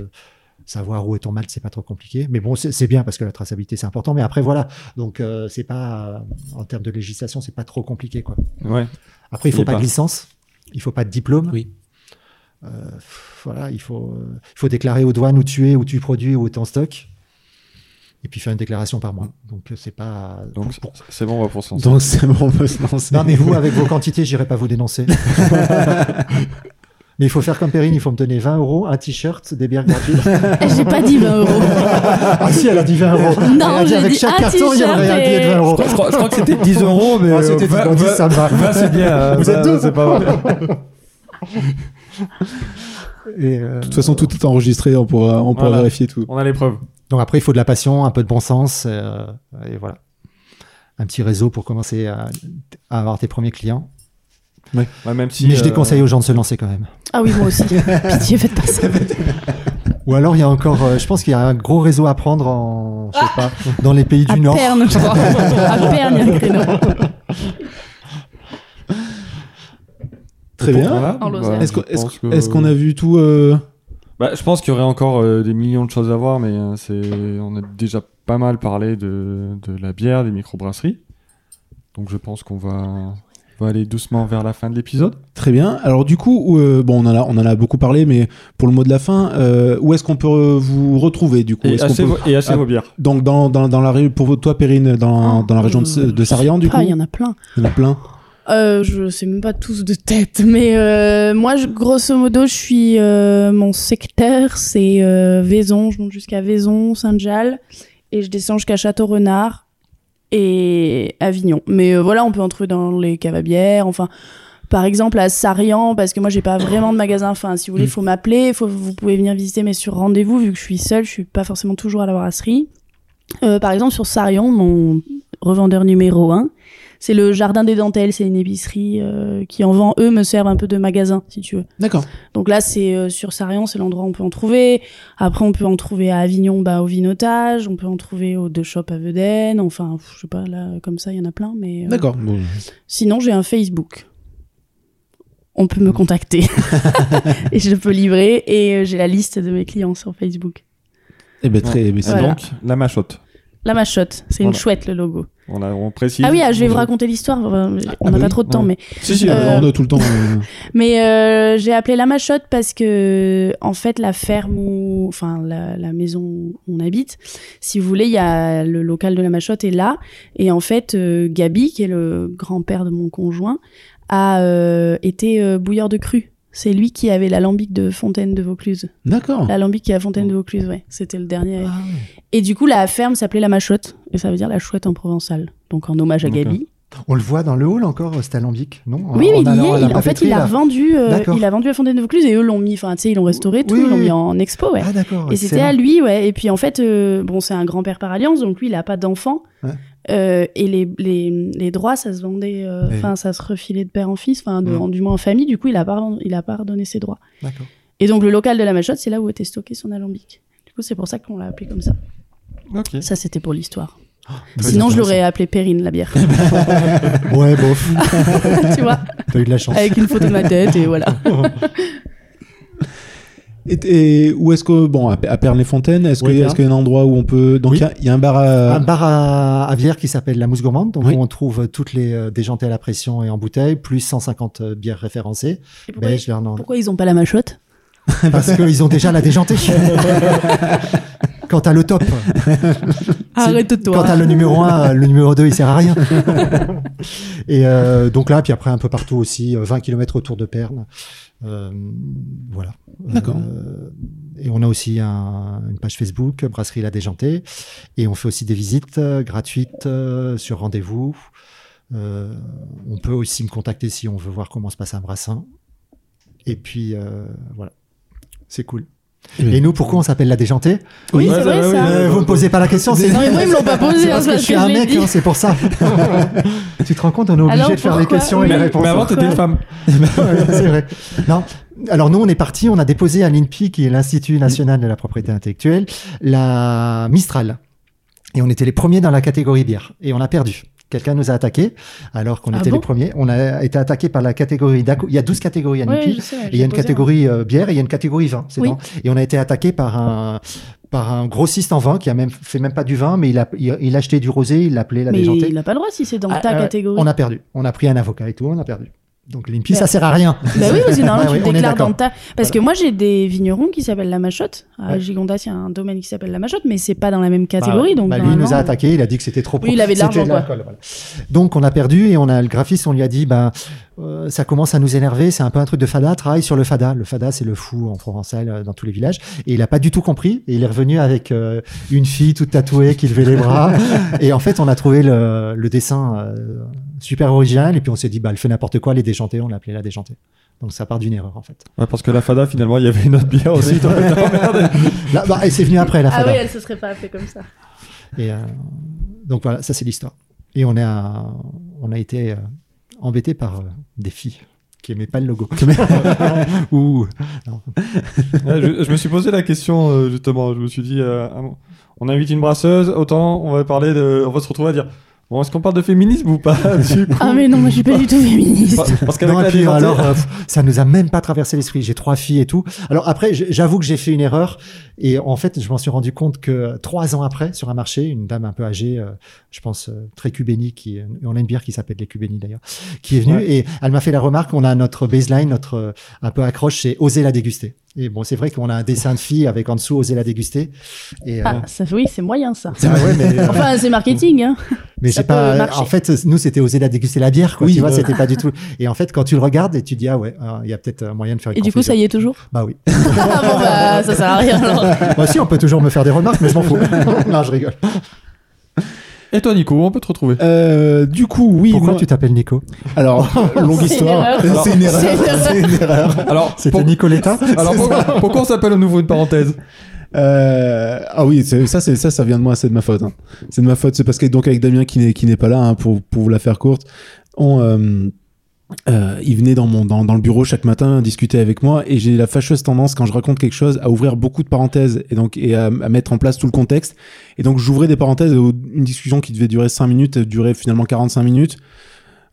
Savoir où est ton malt, c'est pas trop compliqué. Mais bon, c'est c'est bien parce que la traçabilité, c'est important. Mais après, voilà. Donc, euh, c'est pas, euh, en termes de législation, c'est pas trop compliqué, quoi. Ouais. Après, il faut est pas, pas. de licence, il faut pas de diplôme. Oui. Euh, voilà, il faut, euh, il faut déclarer aux douanes où tu es, où tu produis, où tu es en stock. Et puis faire une déclaration par mois. Donc, c'est pas. Donc, c'est bon, on va pour Donc <laughs> c'est bon, on peut se lancer. Non, mais vous, avec vos quantités, j'irai pas vous dénoncer. <laughs> mais il faut faire comme Perrine, il faut me donner 20 euros, un t-shirt, des bières gratuites. <laughs> J'ai pas dit 20 euros. ah si, elle a dit 20 euros. Non, j'ai avec dit chaque un carton, il y aurait un billet de 20 et- euros. Je crois, je crois que c'était 10 euros, mais. Ah, c'était euh, 10, bon, 10, ça me va. 20, c'est bien. <laughs> euh, Vous êtes deux C'est pas mal. Et, euh, De toute façon, tout est enregistré, on pourra, on pourra Voilà. vérifier tout. On a les preuves. Donc après, il faut de la passion, un peu de bon sens, euh, et voilà. Un petit réseau pour commencer à, à avoir tes premiers clients. Ouais, même si. Mais je euh, déconseille aux gens de se lancer quand même. Ah oui, moi aussi. <laughs> <laughs> Pitié, faites pas ça. <laughs> Ou alors il y a encore, euh, je pense qu'il y a un gros réseau à prendre en, je sais pas, dans les pays À du Nord. Perne, je crois. À Perne, il y a un créneau. Très bien. Voilà. Bah, Est-ce qu'on que- a vu tout euh, Bah, je pense qu'il y aurait encore euh, des millions de choses à voir, mais euh, c'est, on a déjà pas mal parlé de, de la bière, des microbrasseries. Donc je pense qu'on va, on va aller doucement vers la fin de l'épisode. Très bien. Alors du coup, euh, bon, on en a, on en a beaucoup parlé, mais pour le mot de la fin, euh, où est-ce qu'on peut euh, vous retrouver du coup? Et assez, peut- et assez Ah. vos bières. Donc dans, dans, dans la pour toi, Perrine, dans, dans la région de, de Sarian, du coup, Ah, il y en a plein. il y en a plein. Euh, je sais même pas tous de tête, mais euh, moi, je- grosso modo, je suis euh, mon secteur, c'est euh, Vaison, je monte jusqu'à Vaison, Saint-Jal, et je descends jusqu'à Château-Renard et Avignon. Mais euh, voilà, on peut en trouver dans les caves enfin par exemple à Sarian parce que moi j'ai pas vraiment de magasin. Enfin si vous voulez il faut m'appeler. Faut vous pouvez venir visiter mais sur rendez-vous vu que je suis seule je suis pas forcément toujours à la brasserie. Euh, par exemple sur Sarian mon revendeur numéro 1 c'est le jardin des dentelles c'est une épicerie euh, qui en vend eux me servent un peu de magasin si tu veux D'accord. donc là c'est euh, sur Sarian c'est l'endroit où on peut en trouver après on peut en trouver à Avignon bah au Vinotage on peut en trouver au deux shop à Vedène enfin pff, je sais pas là comme ça il y en a plein mais euh, D'accord. Bon. Sinon, j'ai un Facebook. On peut me contacter <laughs> <laughs> et je peux livrer et j'ai la liste de mes clients sur Facebook. Eh ben très. mais c'est Voilà. Donc, la machotte. La machotte, c'est une chouette le logo. On, a- on précise. Ah oui, ah, je vais vous raconter l'histoire. euh, On n'a bah pas oui, trop de temps, ouais. mais Si, si, Euh, on a tout le temps. euh, <laughs> mais euh, j'ai appelé la machotte parce que en fait la ferme où, enfin la, la maison où on habite, si vous voulez, il y a le local de la machotte est là et en fait euh, Gabi, qui est le grand-père de mon conjoint, a euh, été euh, bouilleur de cru. C'est lui qui avait l'alambic de Fontaine de Vaucluse. D'accord. L'alambic qui est à Fontaine de Vaucluse, ouais. C'était le dernier. Ah ouais. Et du coup, la ferme s'appelait la Machotte. Et ça veut dire la chouette en provençal. Donc en hommage à. Gabi. On le voit dans le hall encore, cet alambic, non? Oui, En il y est. Il- en fait, il revendu, euh, il a vendu à Fontaine de Vaucluse et eux l'ont mis, enfin, tu sais, ils l'ont restauré, tout, Oui, ils l'ont oui, mis en expo, ouais. Ah d'accord. et c'était à lui, ouais. Et puis en fait, euh, bon, c'est un grand-père par alliance, donc lui, il a pas d'enfant. Ouais. Euh, et les, les, les droits, ça se vendait, euh, Oui. enfin, ça se refilait de père en fils, enfin, Mm. du moins en famille. Du coup, il a pas, il a pas redonné ses droits. Et donc, le local de la Machotte, c'est là où était stocké son alambic. Du coup, c'est pour ça qu'on l'a appelé comme ça. Ça, c'était pour l'histoire. Très Sinon, je l'aurais appelé Perrine, la bière. <laughs> Ouais, bof. <laughs> tu vois, T'as eu de la chance. avec une photo de ma tête et voilà. <laughs> Et, et où est-ce que bon à, à Perles-les-Fontaines, est-ce Oui, qu'il y a- bien. est-ce qu'il y a un endroit où on peut donc Oui. il y a- il y, a un bar à Un bar à, à bière qui s'appelle la Mousse Gourmande, donc Oui. où on trouve toutes les euh, déjantées à la pression et en bouteille, plus 150 euh, bières référencées. Et pourquoi, Belge, Vernon. pourquoi ils ont pas la machotte? <laughs> Parce qu'ils ont déjà la déjantée. <laughs> Quand t'as le top, Arrête-toi. quand t'as le numéro 1, le numéro 2, il sert à rien. <laughs> et euh, donc là, puis après un peu partout aussi, euh, 20 km autour de Pernes. Euh, voilà. D'accord. Euh, et on a aussi un- une page Facebook, Brasserie La Déjantée. Et on fait aussi des visites euh, gratuites sur rendez-vous. On peut aussi me contacter si on veut voir comment se passe un brassin. Et puis, voilà. C'est cool. Et nous, pourquoi on s'appelle La Déjantée Oui, Ouais, c'est vrai oui, ça. oui, Euh, Vous me posez pas la question, c'est Non, mais moi, ils me l'ont pas posé, c'est hein, parce que je suis un mec, hein, c'est pour ça. <laughs> tu te rends compte, on est obligé Alors, de faire les questions et les réponses. mais avant, t'étais une femme. C'est vrai. Non. Alors nous, on est parti, on a déposé à l'INPI, qui est l'Institut national de la propriété intellectuelle, la Mistral. Et on était les premiers dans la catégorie bière. Et on a perdu. Quelqu'un nous a attaqué, alors qu'on Ah était bon? les premiers. On a été attaqué par la catégorie. Il y a 12 catégories à j'ai il y a une posé, catégorie euh, bière et il y a une catégorie vin. c'est Oui. dans- Et on a été attaqué par un par un grossiste en vin qui a même fait même pas du vin, mais il a il, il achetait du rosé, il l'appelait la Mais déjantée. il n'a pas le droit si c'est dans Ah, ta euh, catégorie. On a perdu. On a pris un avocat et tout, on a perdu. Donc l'INPI, Mais- ça sert à rien. Bah oui, parce que normalement, <laughs> Ouais, tu déclares dans ta. Parce que moi, j'ai des vignerons qui s'appellent la Machotte. À Ouais. Gigondas, il y a un domaine qui s'appelle la Machotte, mais c'est pas dans la même catégorie. Bah, donc bah, lui il nous a attaqué, il a dit que c'était trop. Oui, il avait de l'argent, voilà. Donc on a perdu et on a le graphiste, on lui a dit ben euh, ça commence à nous énerver, c'est un peu un truc de fada, travaille sur le fada. Le fada c'est le fou en provençal euh, dans tous les villages et il a pas du tout compris et il est revenu avec euh, une fille toute tatouée qui levait les bras <laughs> et en fait on a trouvé le, le dessin euh, super original et puis on s'est dit bah elle fait n'importe quoi les déjantés, on l'a appelé la déjantée. Donc ça part d'une erreur en fait. Ouais, parce que la Fada, finalement, il y avait une autre bière aussi. <laughs> Là, bah, et c'est venu après la Ah fada. oui, elle se serait pas appelée comme ça. Et euh, donc voilà, ça c'est l'histoire. Et on a, on a été euh, embêté par euh, des filles qui aimaient pas le logo. <laughs> Ouh. Je, je me suis posé la question, euh, justement. Je me suis dit, euh, ah on invite une brasseuse, autant on va parler de. On va se retrouver à dire, bon, est-ce qu'on parle de féminisme ou pas <laughs> du coup Ah mais non, moi je suis pas du tout féministe. Parce- qu'avec Non, et la puis, alors, euh, ça nous a même pas traversé l'esprit. J'ai trois filles et tout. Alors après, j'avoue que j'ai fait une erreur. Et en fait, je m'en suis rendu compte que trois ans après, sur un marché, une dame un peu âgée, euh, je pense euh, très cubénie, qui, on a une bière qui s'appelle les cubénies d'ailleurs, qui est venue Ouais. et elle m'a fait la remarque. On a notre baseline, notre euh, un peu accroche, c'est oser la déguster. Et bon, c'est vrai qu'on a un dessin de fille avec en dessous oser la déguster. Et, euh, Ah, ça, oui, c'est moyen ça. ah ouais, mais, euh, Enfin, c'est marketing. Hein. mais j'ai pas. marcher. En fait, nous, c'était oser la déguster la bière, quoi. Oui, tu vois, euh. c'était pas du tout. Et en fait, quand tu le regardes et tu dis, ah ouais, euh, il y a peut-être un moyen de faire une Et du coup, ça y est toujours? Bah oui. <laughs> Ah bon, bah, ça sert à rien alors. <laughs> Moi aussi, on peut toujours me faire des remarques, mais je m'en fous. <laughs> non, je rigole. Et toi, Nico, où on peut te retrouver? Euh, du coup, oui. Pourquoi moi- tu t'appelles Nico? Alors, longue <laughs> C'est une histoire. erreur. C'est une erreur. C'est une erreur. C'est une erreur. Alors, C'était pour- Nicoletta alors pourquoi, pourquoi on s'appelle au nouveau une parenthèse? Euh, ah oui, c'est- ça, c'est ça, ça vient de moi, c'est de ma faute. hein. C'est de ma faute. C'est parce que donc avec Damien qui n'est qui n'est pas là hein, pour pour vous la faire courte, on euh, euh, il venait dans mon dans, dans le bureau chaque matin discuter avec moi et j'ai la fâcheuse tendance quand je raconte quelque chose à ouvrir beaucoup de parenthèses et donc et à, à mettre en place tout le contexte et donc j'ouvrais des parenthèses une discussion qui devait durer 5 minutes durait finalement 45 minutes.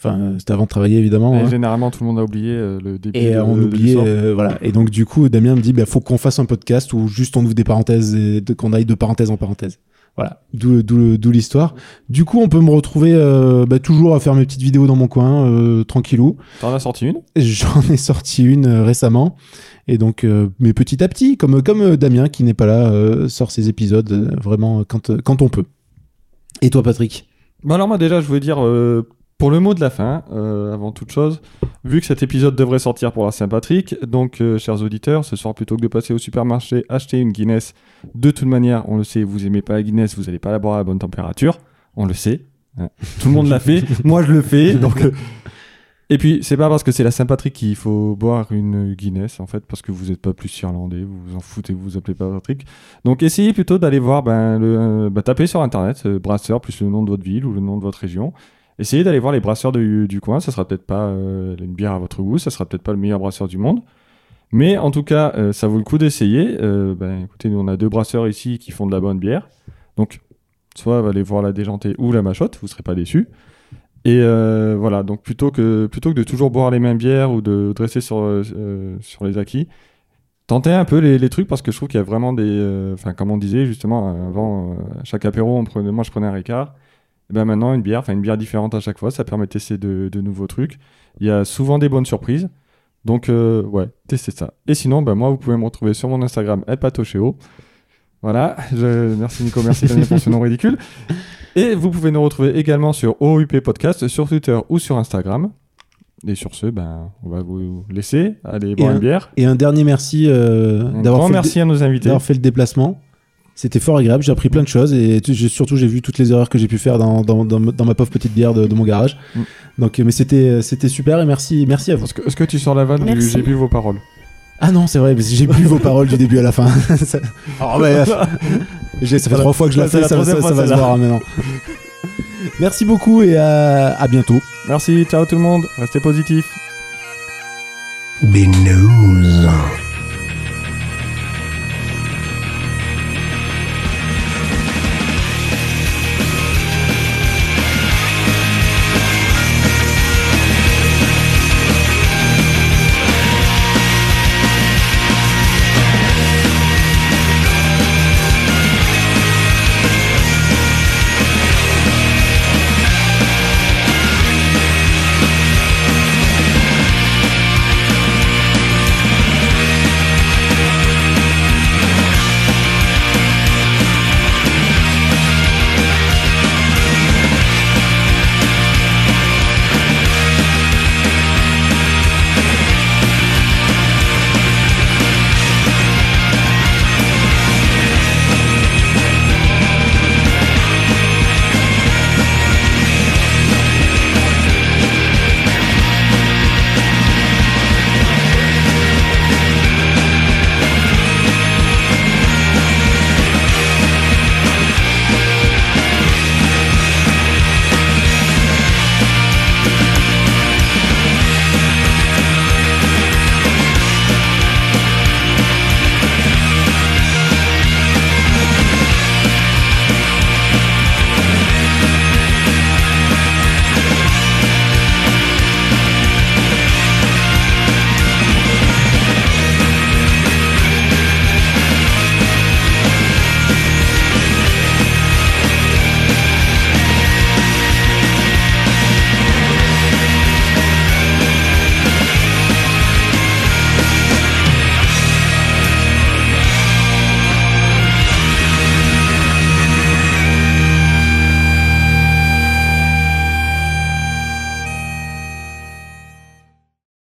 Enfin, euh, c'était avant de travailler évidemment. Hein. Généralement, tout le monde a oublié euh, le début. Et de- on oubliait, euh, voilà. Et donc du coup, Damien me dit, bah, faut qu'on fasse un podcast où juste on ouvre des parenthèses et qu'on aille de parenthèse en parenthèse. Voilà, d'où d'où d'où l'histoire. Du coup, on peut me retrouver euh, bah, toujours à faire mes petites vidéos dans mon coin, euh, tranquillou. T'en as sorti une? J'en ai sorti une euh, récemment, et donc, euh, mais petit à petit, comme comme euh, Damien qui n'est pas là, euh, sort ses épisodes euh, vraiment quand quand on peut. Et toi, Patrick? Bah alors moi déjà je voulais dire euh, pour le mot de la fin euh, avant toute chose vu que cet épisode devrait sortir pour la Saint-Patrick donc euh, chers auditeurs ce soir plutôt que de passer au supermarché acheter une Guinness. De toute manière on le sait vous aimez pas la Guinness vous allez pas la boire à la bonne température. On le sait hein. tout le monde l'a fait. <laughs> Moi je le fais donc euh, et puis c'est pas parce que c'est la Saint-Patrick qu'il faut boire une Guinness en fait parce que vous êtes pas plus irlandais vous vous en foutez vous vous appelez pas Patrick. Donc essayez plutôt d'aller voir, ben, le, bah, tapez sur internet brasseur plus le nom de votre ville ou le nom de votre région. Essayez d'aller voir les brasseurs du, coin. Ça sera peut-être pas euh, une bière à votre goût, ça sera peut-être pas le meilleur brasseur du monde. Mais en tout cas, euh, ça vaut le coup d'essayer. Euh, ben, écoutez, nous on a deux brasseurs ici qui font de la bonne bière. Donc, soit allez voir la déjantée ou la machotte, vous serez pas déçus. Et euh, voilà, donc plutôt que, plutôt que de toujours boire les mêmes bières ou de dresser sur, euh, euh, sur les acquis, tentez un peu les, trucs parce que je trouve qu'il y a vraiment des. euh, Enfin, comme on disait justement, euh, avant, euh, à chaque apéro, moi je prenais un Ricard. Et ben maintenant, une bière, enfin une bière différente à chaque fois, ça permet de tester de, de nouveaux trucs. Il y a souvent des bonnes surprises. Donc, euh, ouais, testez ça. Et sinon, ben, moi, vous pouvez me retrouver sur mon Instagram, elpatocheo. Voilà, je- merci Nico, merci Daniel pour ce nom ridicule. Et vous pouvez nous retrouver également sur OUP Podcast, sur Twitter ou sur Instagram. Et sur ce, ben, on va vous laisser aller boire un- une bière. Et un dernier merci euh, Un d'avoir grand fait, le merci à nos invités. d'avoir fait le déplacement. C'était fort agréable, j'ai appris plein de choses et surtout j'ai vu toutes les erreurs que j'ai pu faire dans, dans, dans, dans ma pauvre petite bière de, de mon garage. Mm. Donc, euh, mais c'était c'était super et merci merci à vous. Est-ce que, tu sors la vanne du j'ai bu vos paroles? Ah non, c'est vrai, j'ai bu vos paroles du début à la fin. <laughs> Ça- Oh, <laughs> j'ai- ça fait Voilà. trois fois que je la fais, la ça, va se voir maintenant. Merci beaucoup et à, à bientôt. Merci, ciao tout le monde, restez positifs. Binouze.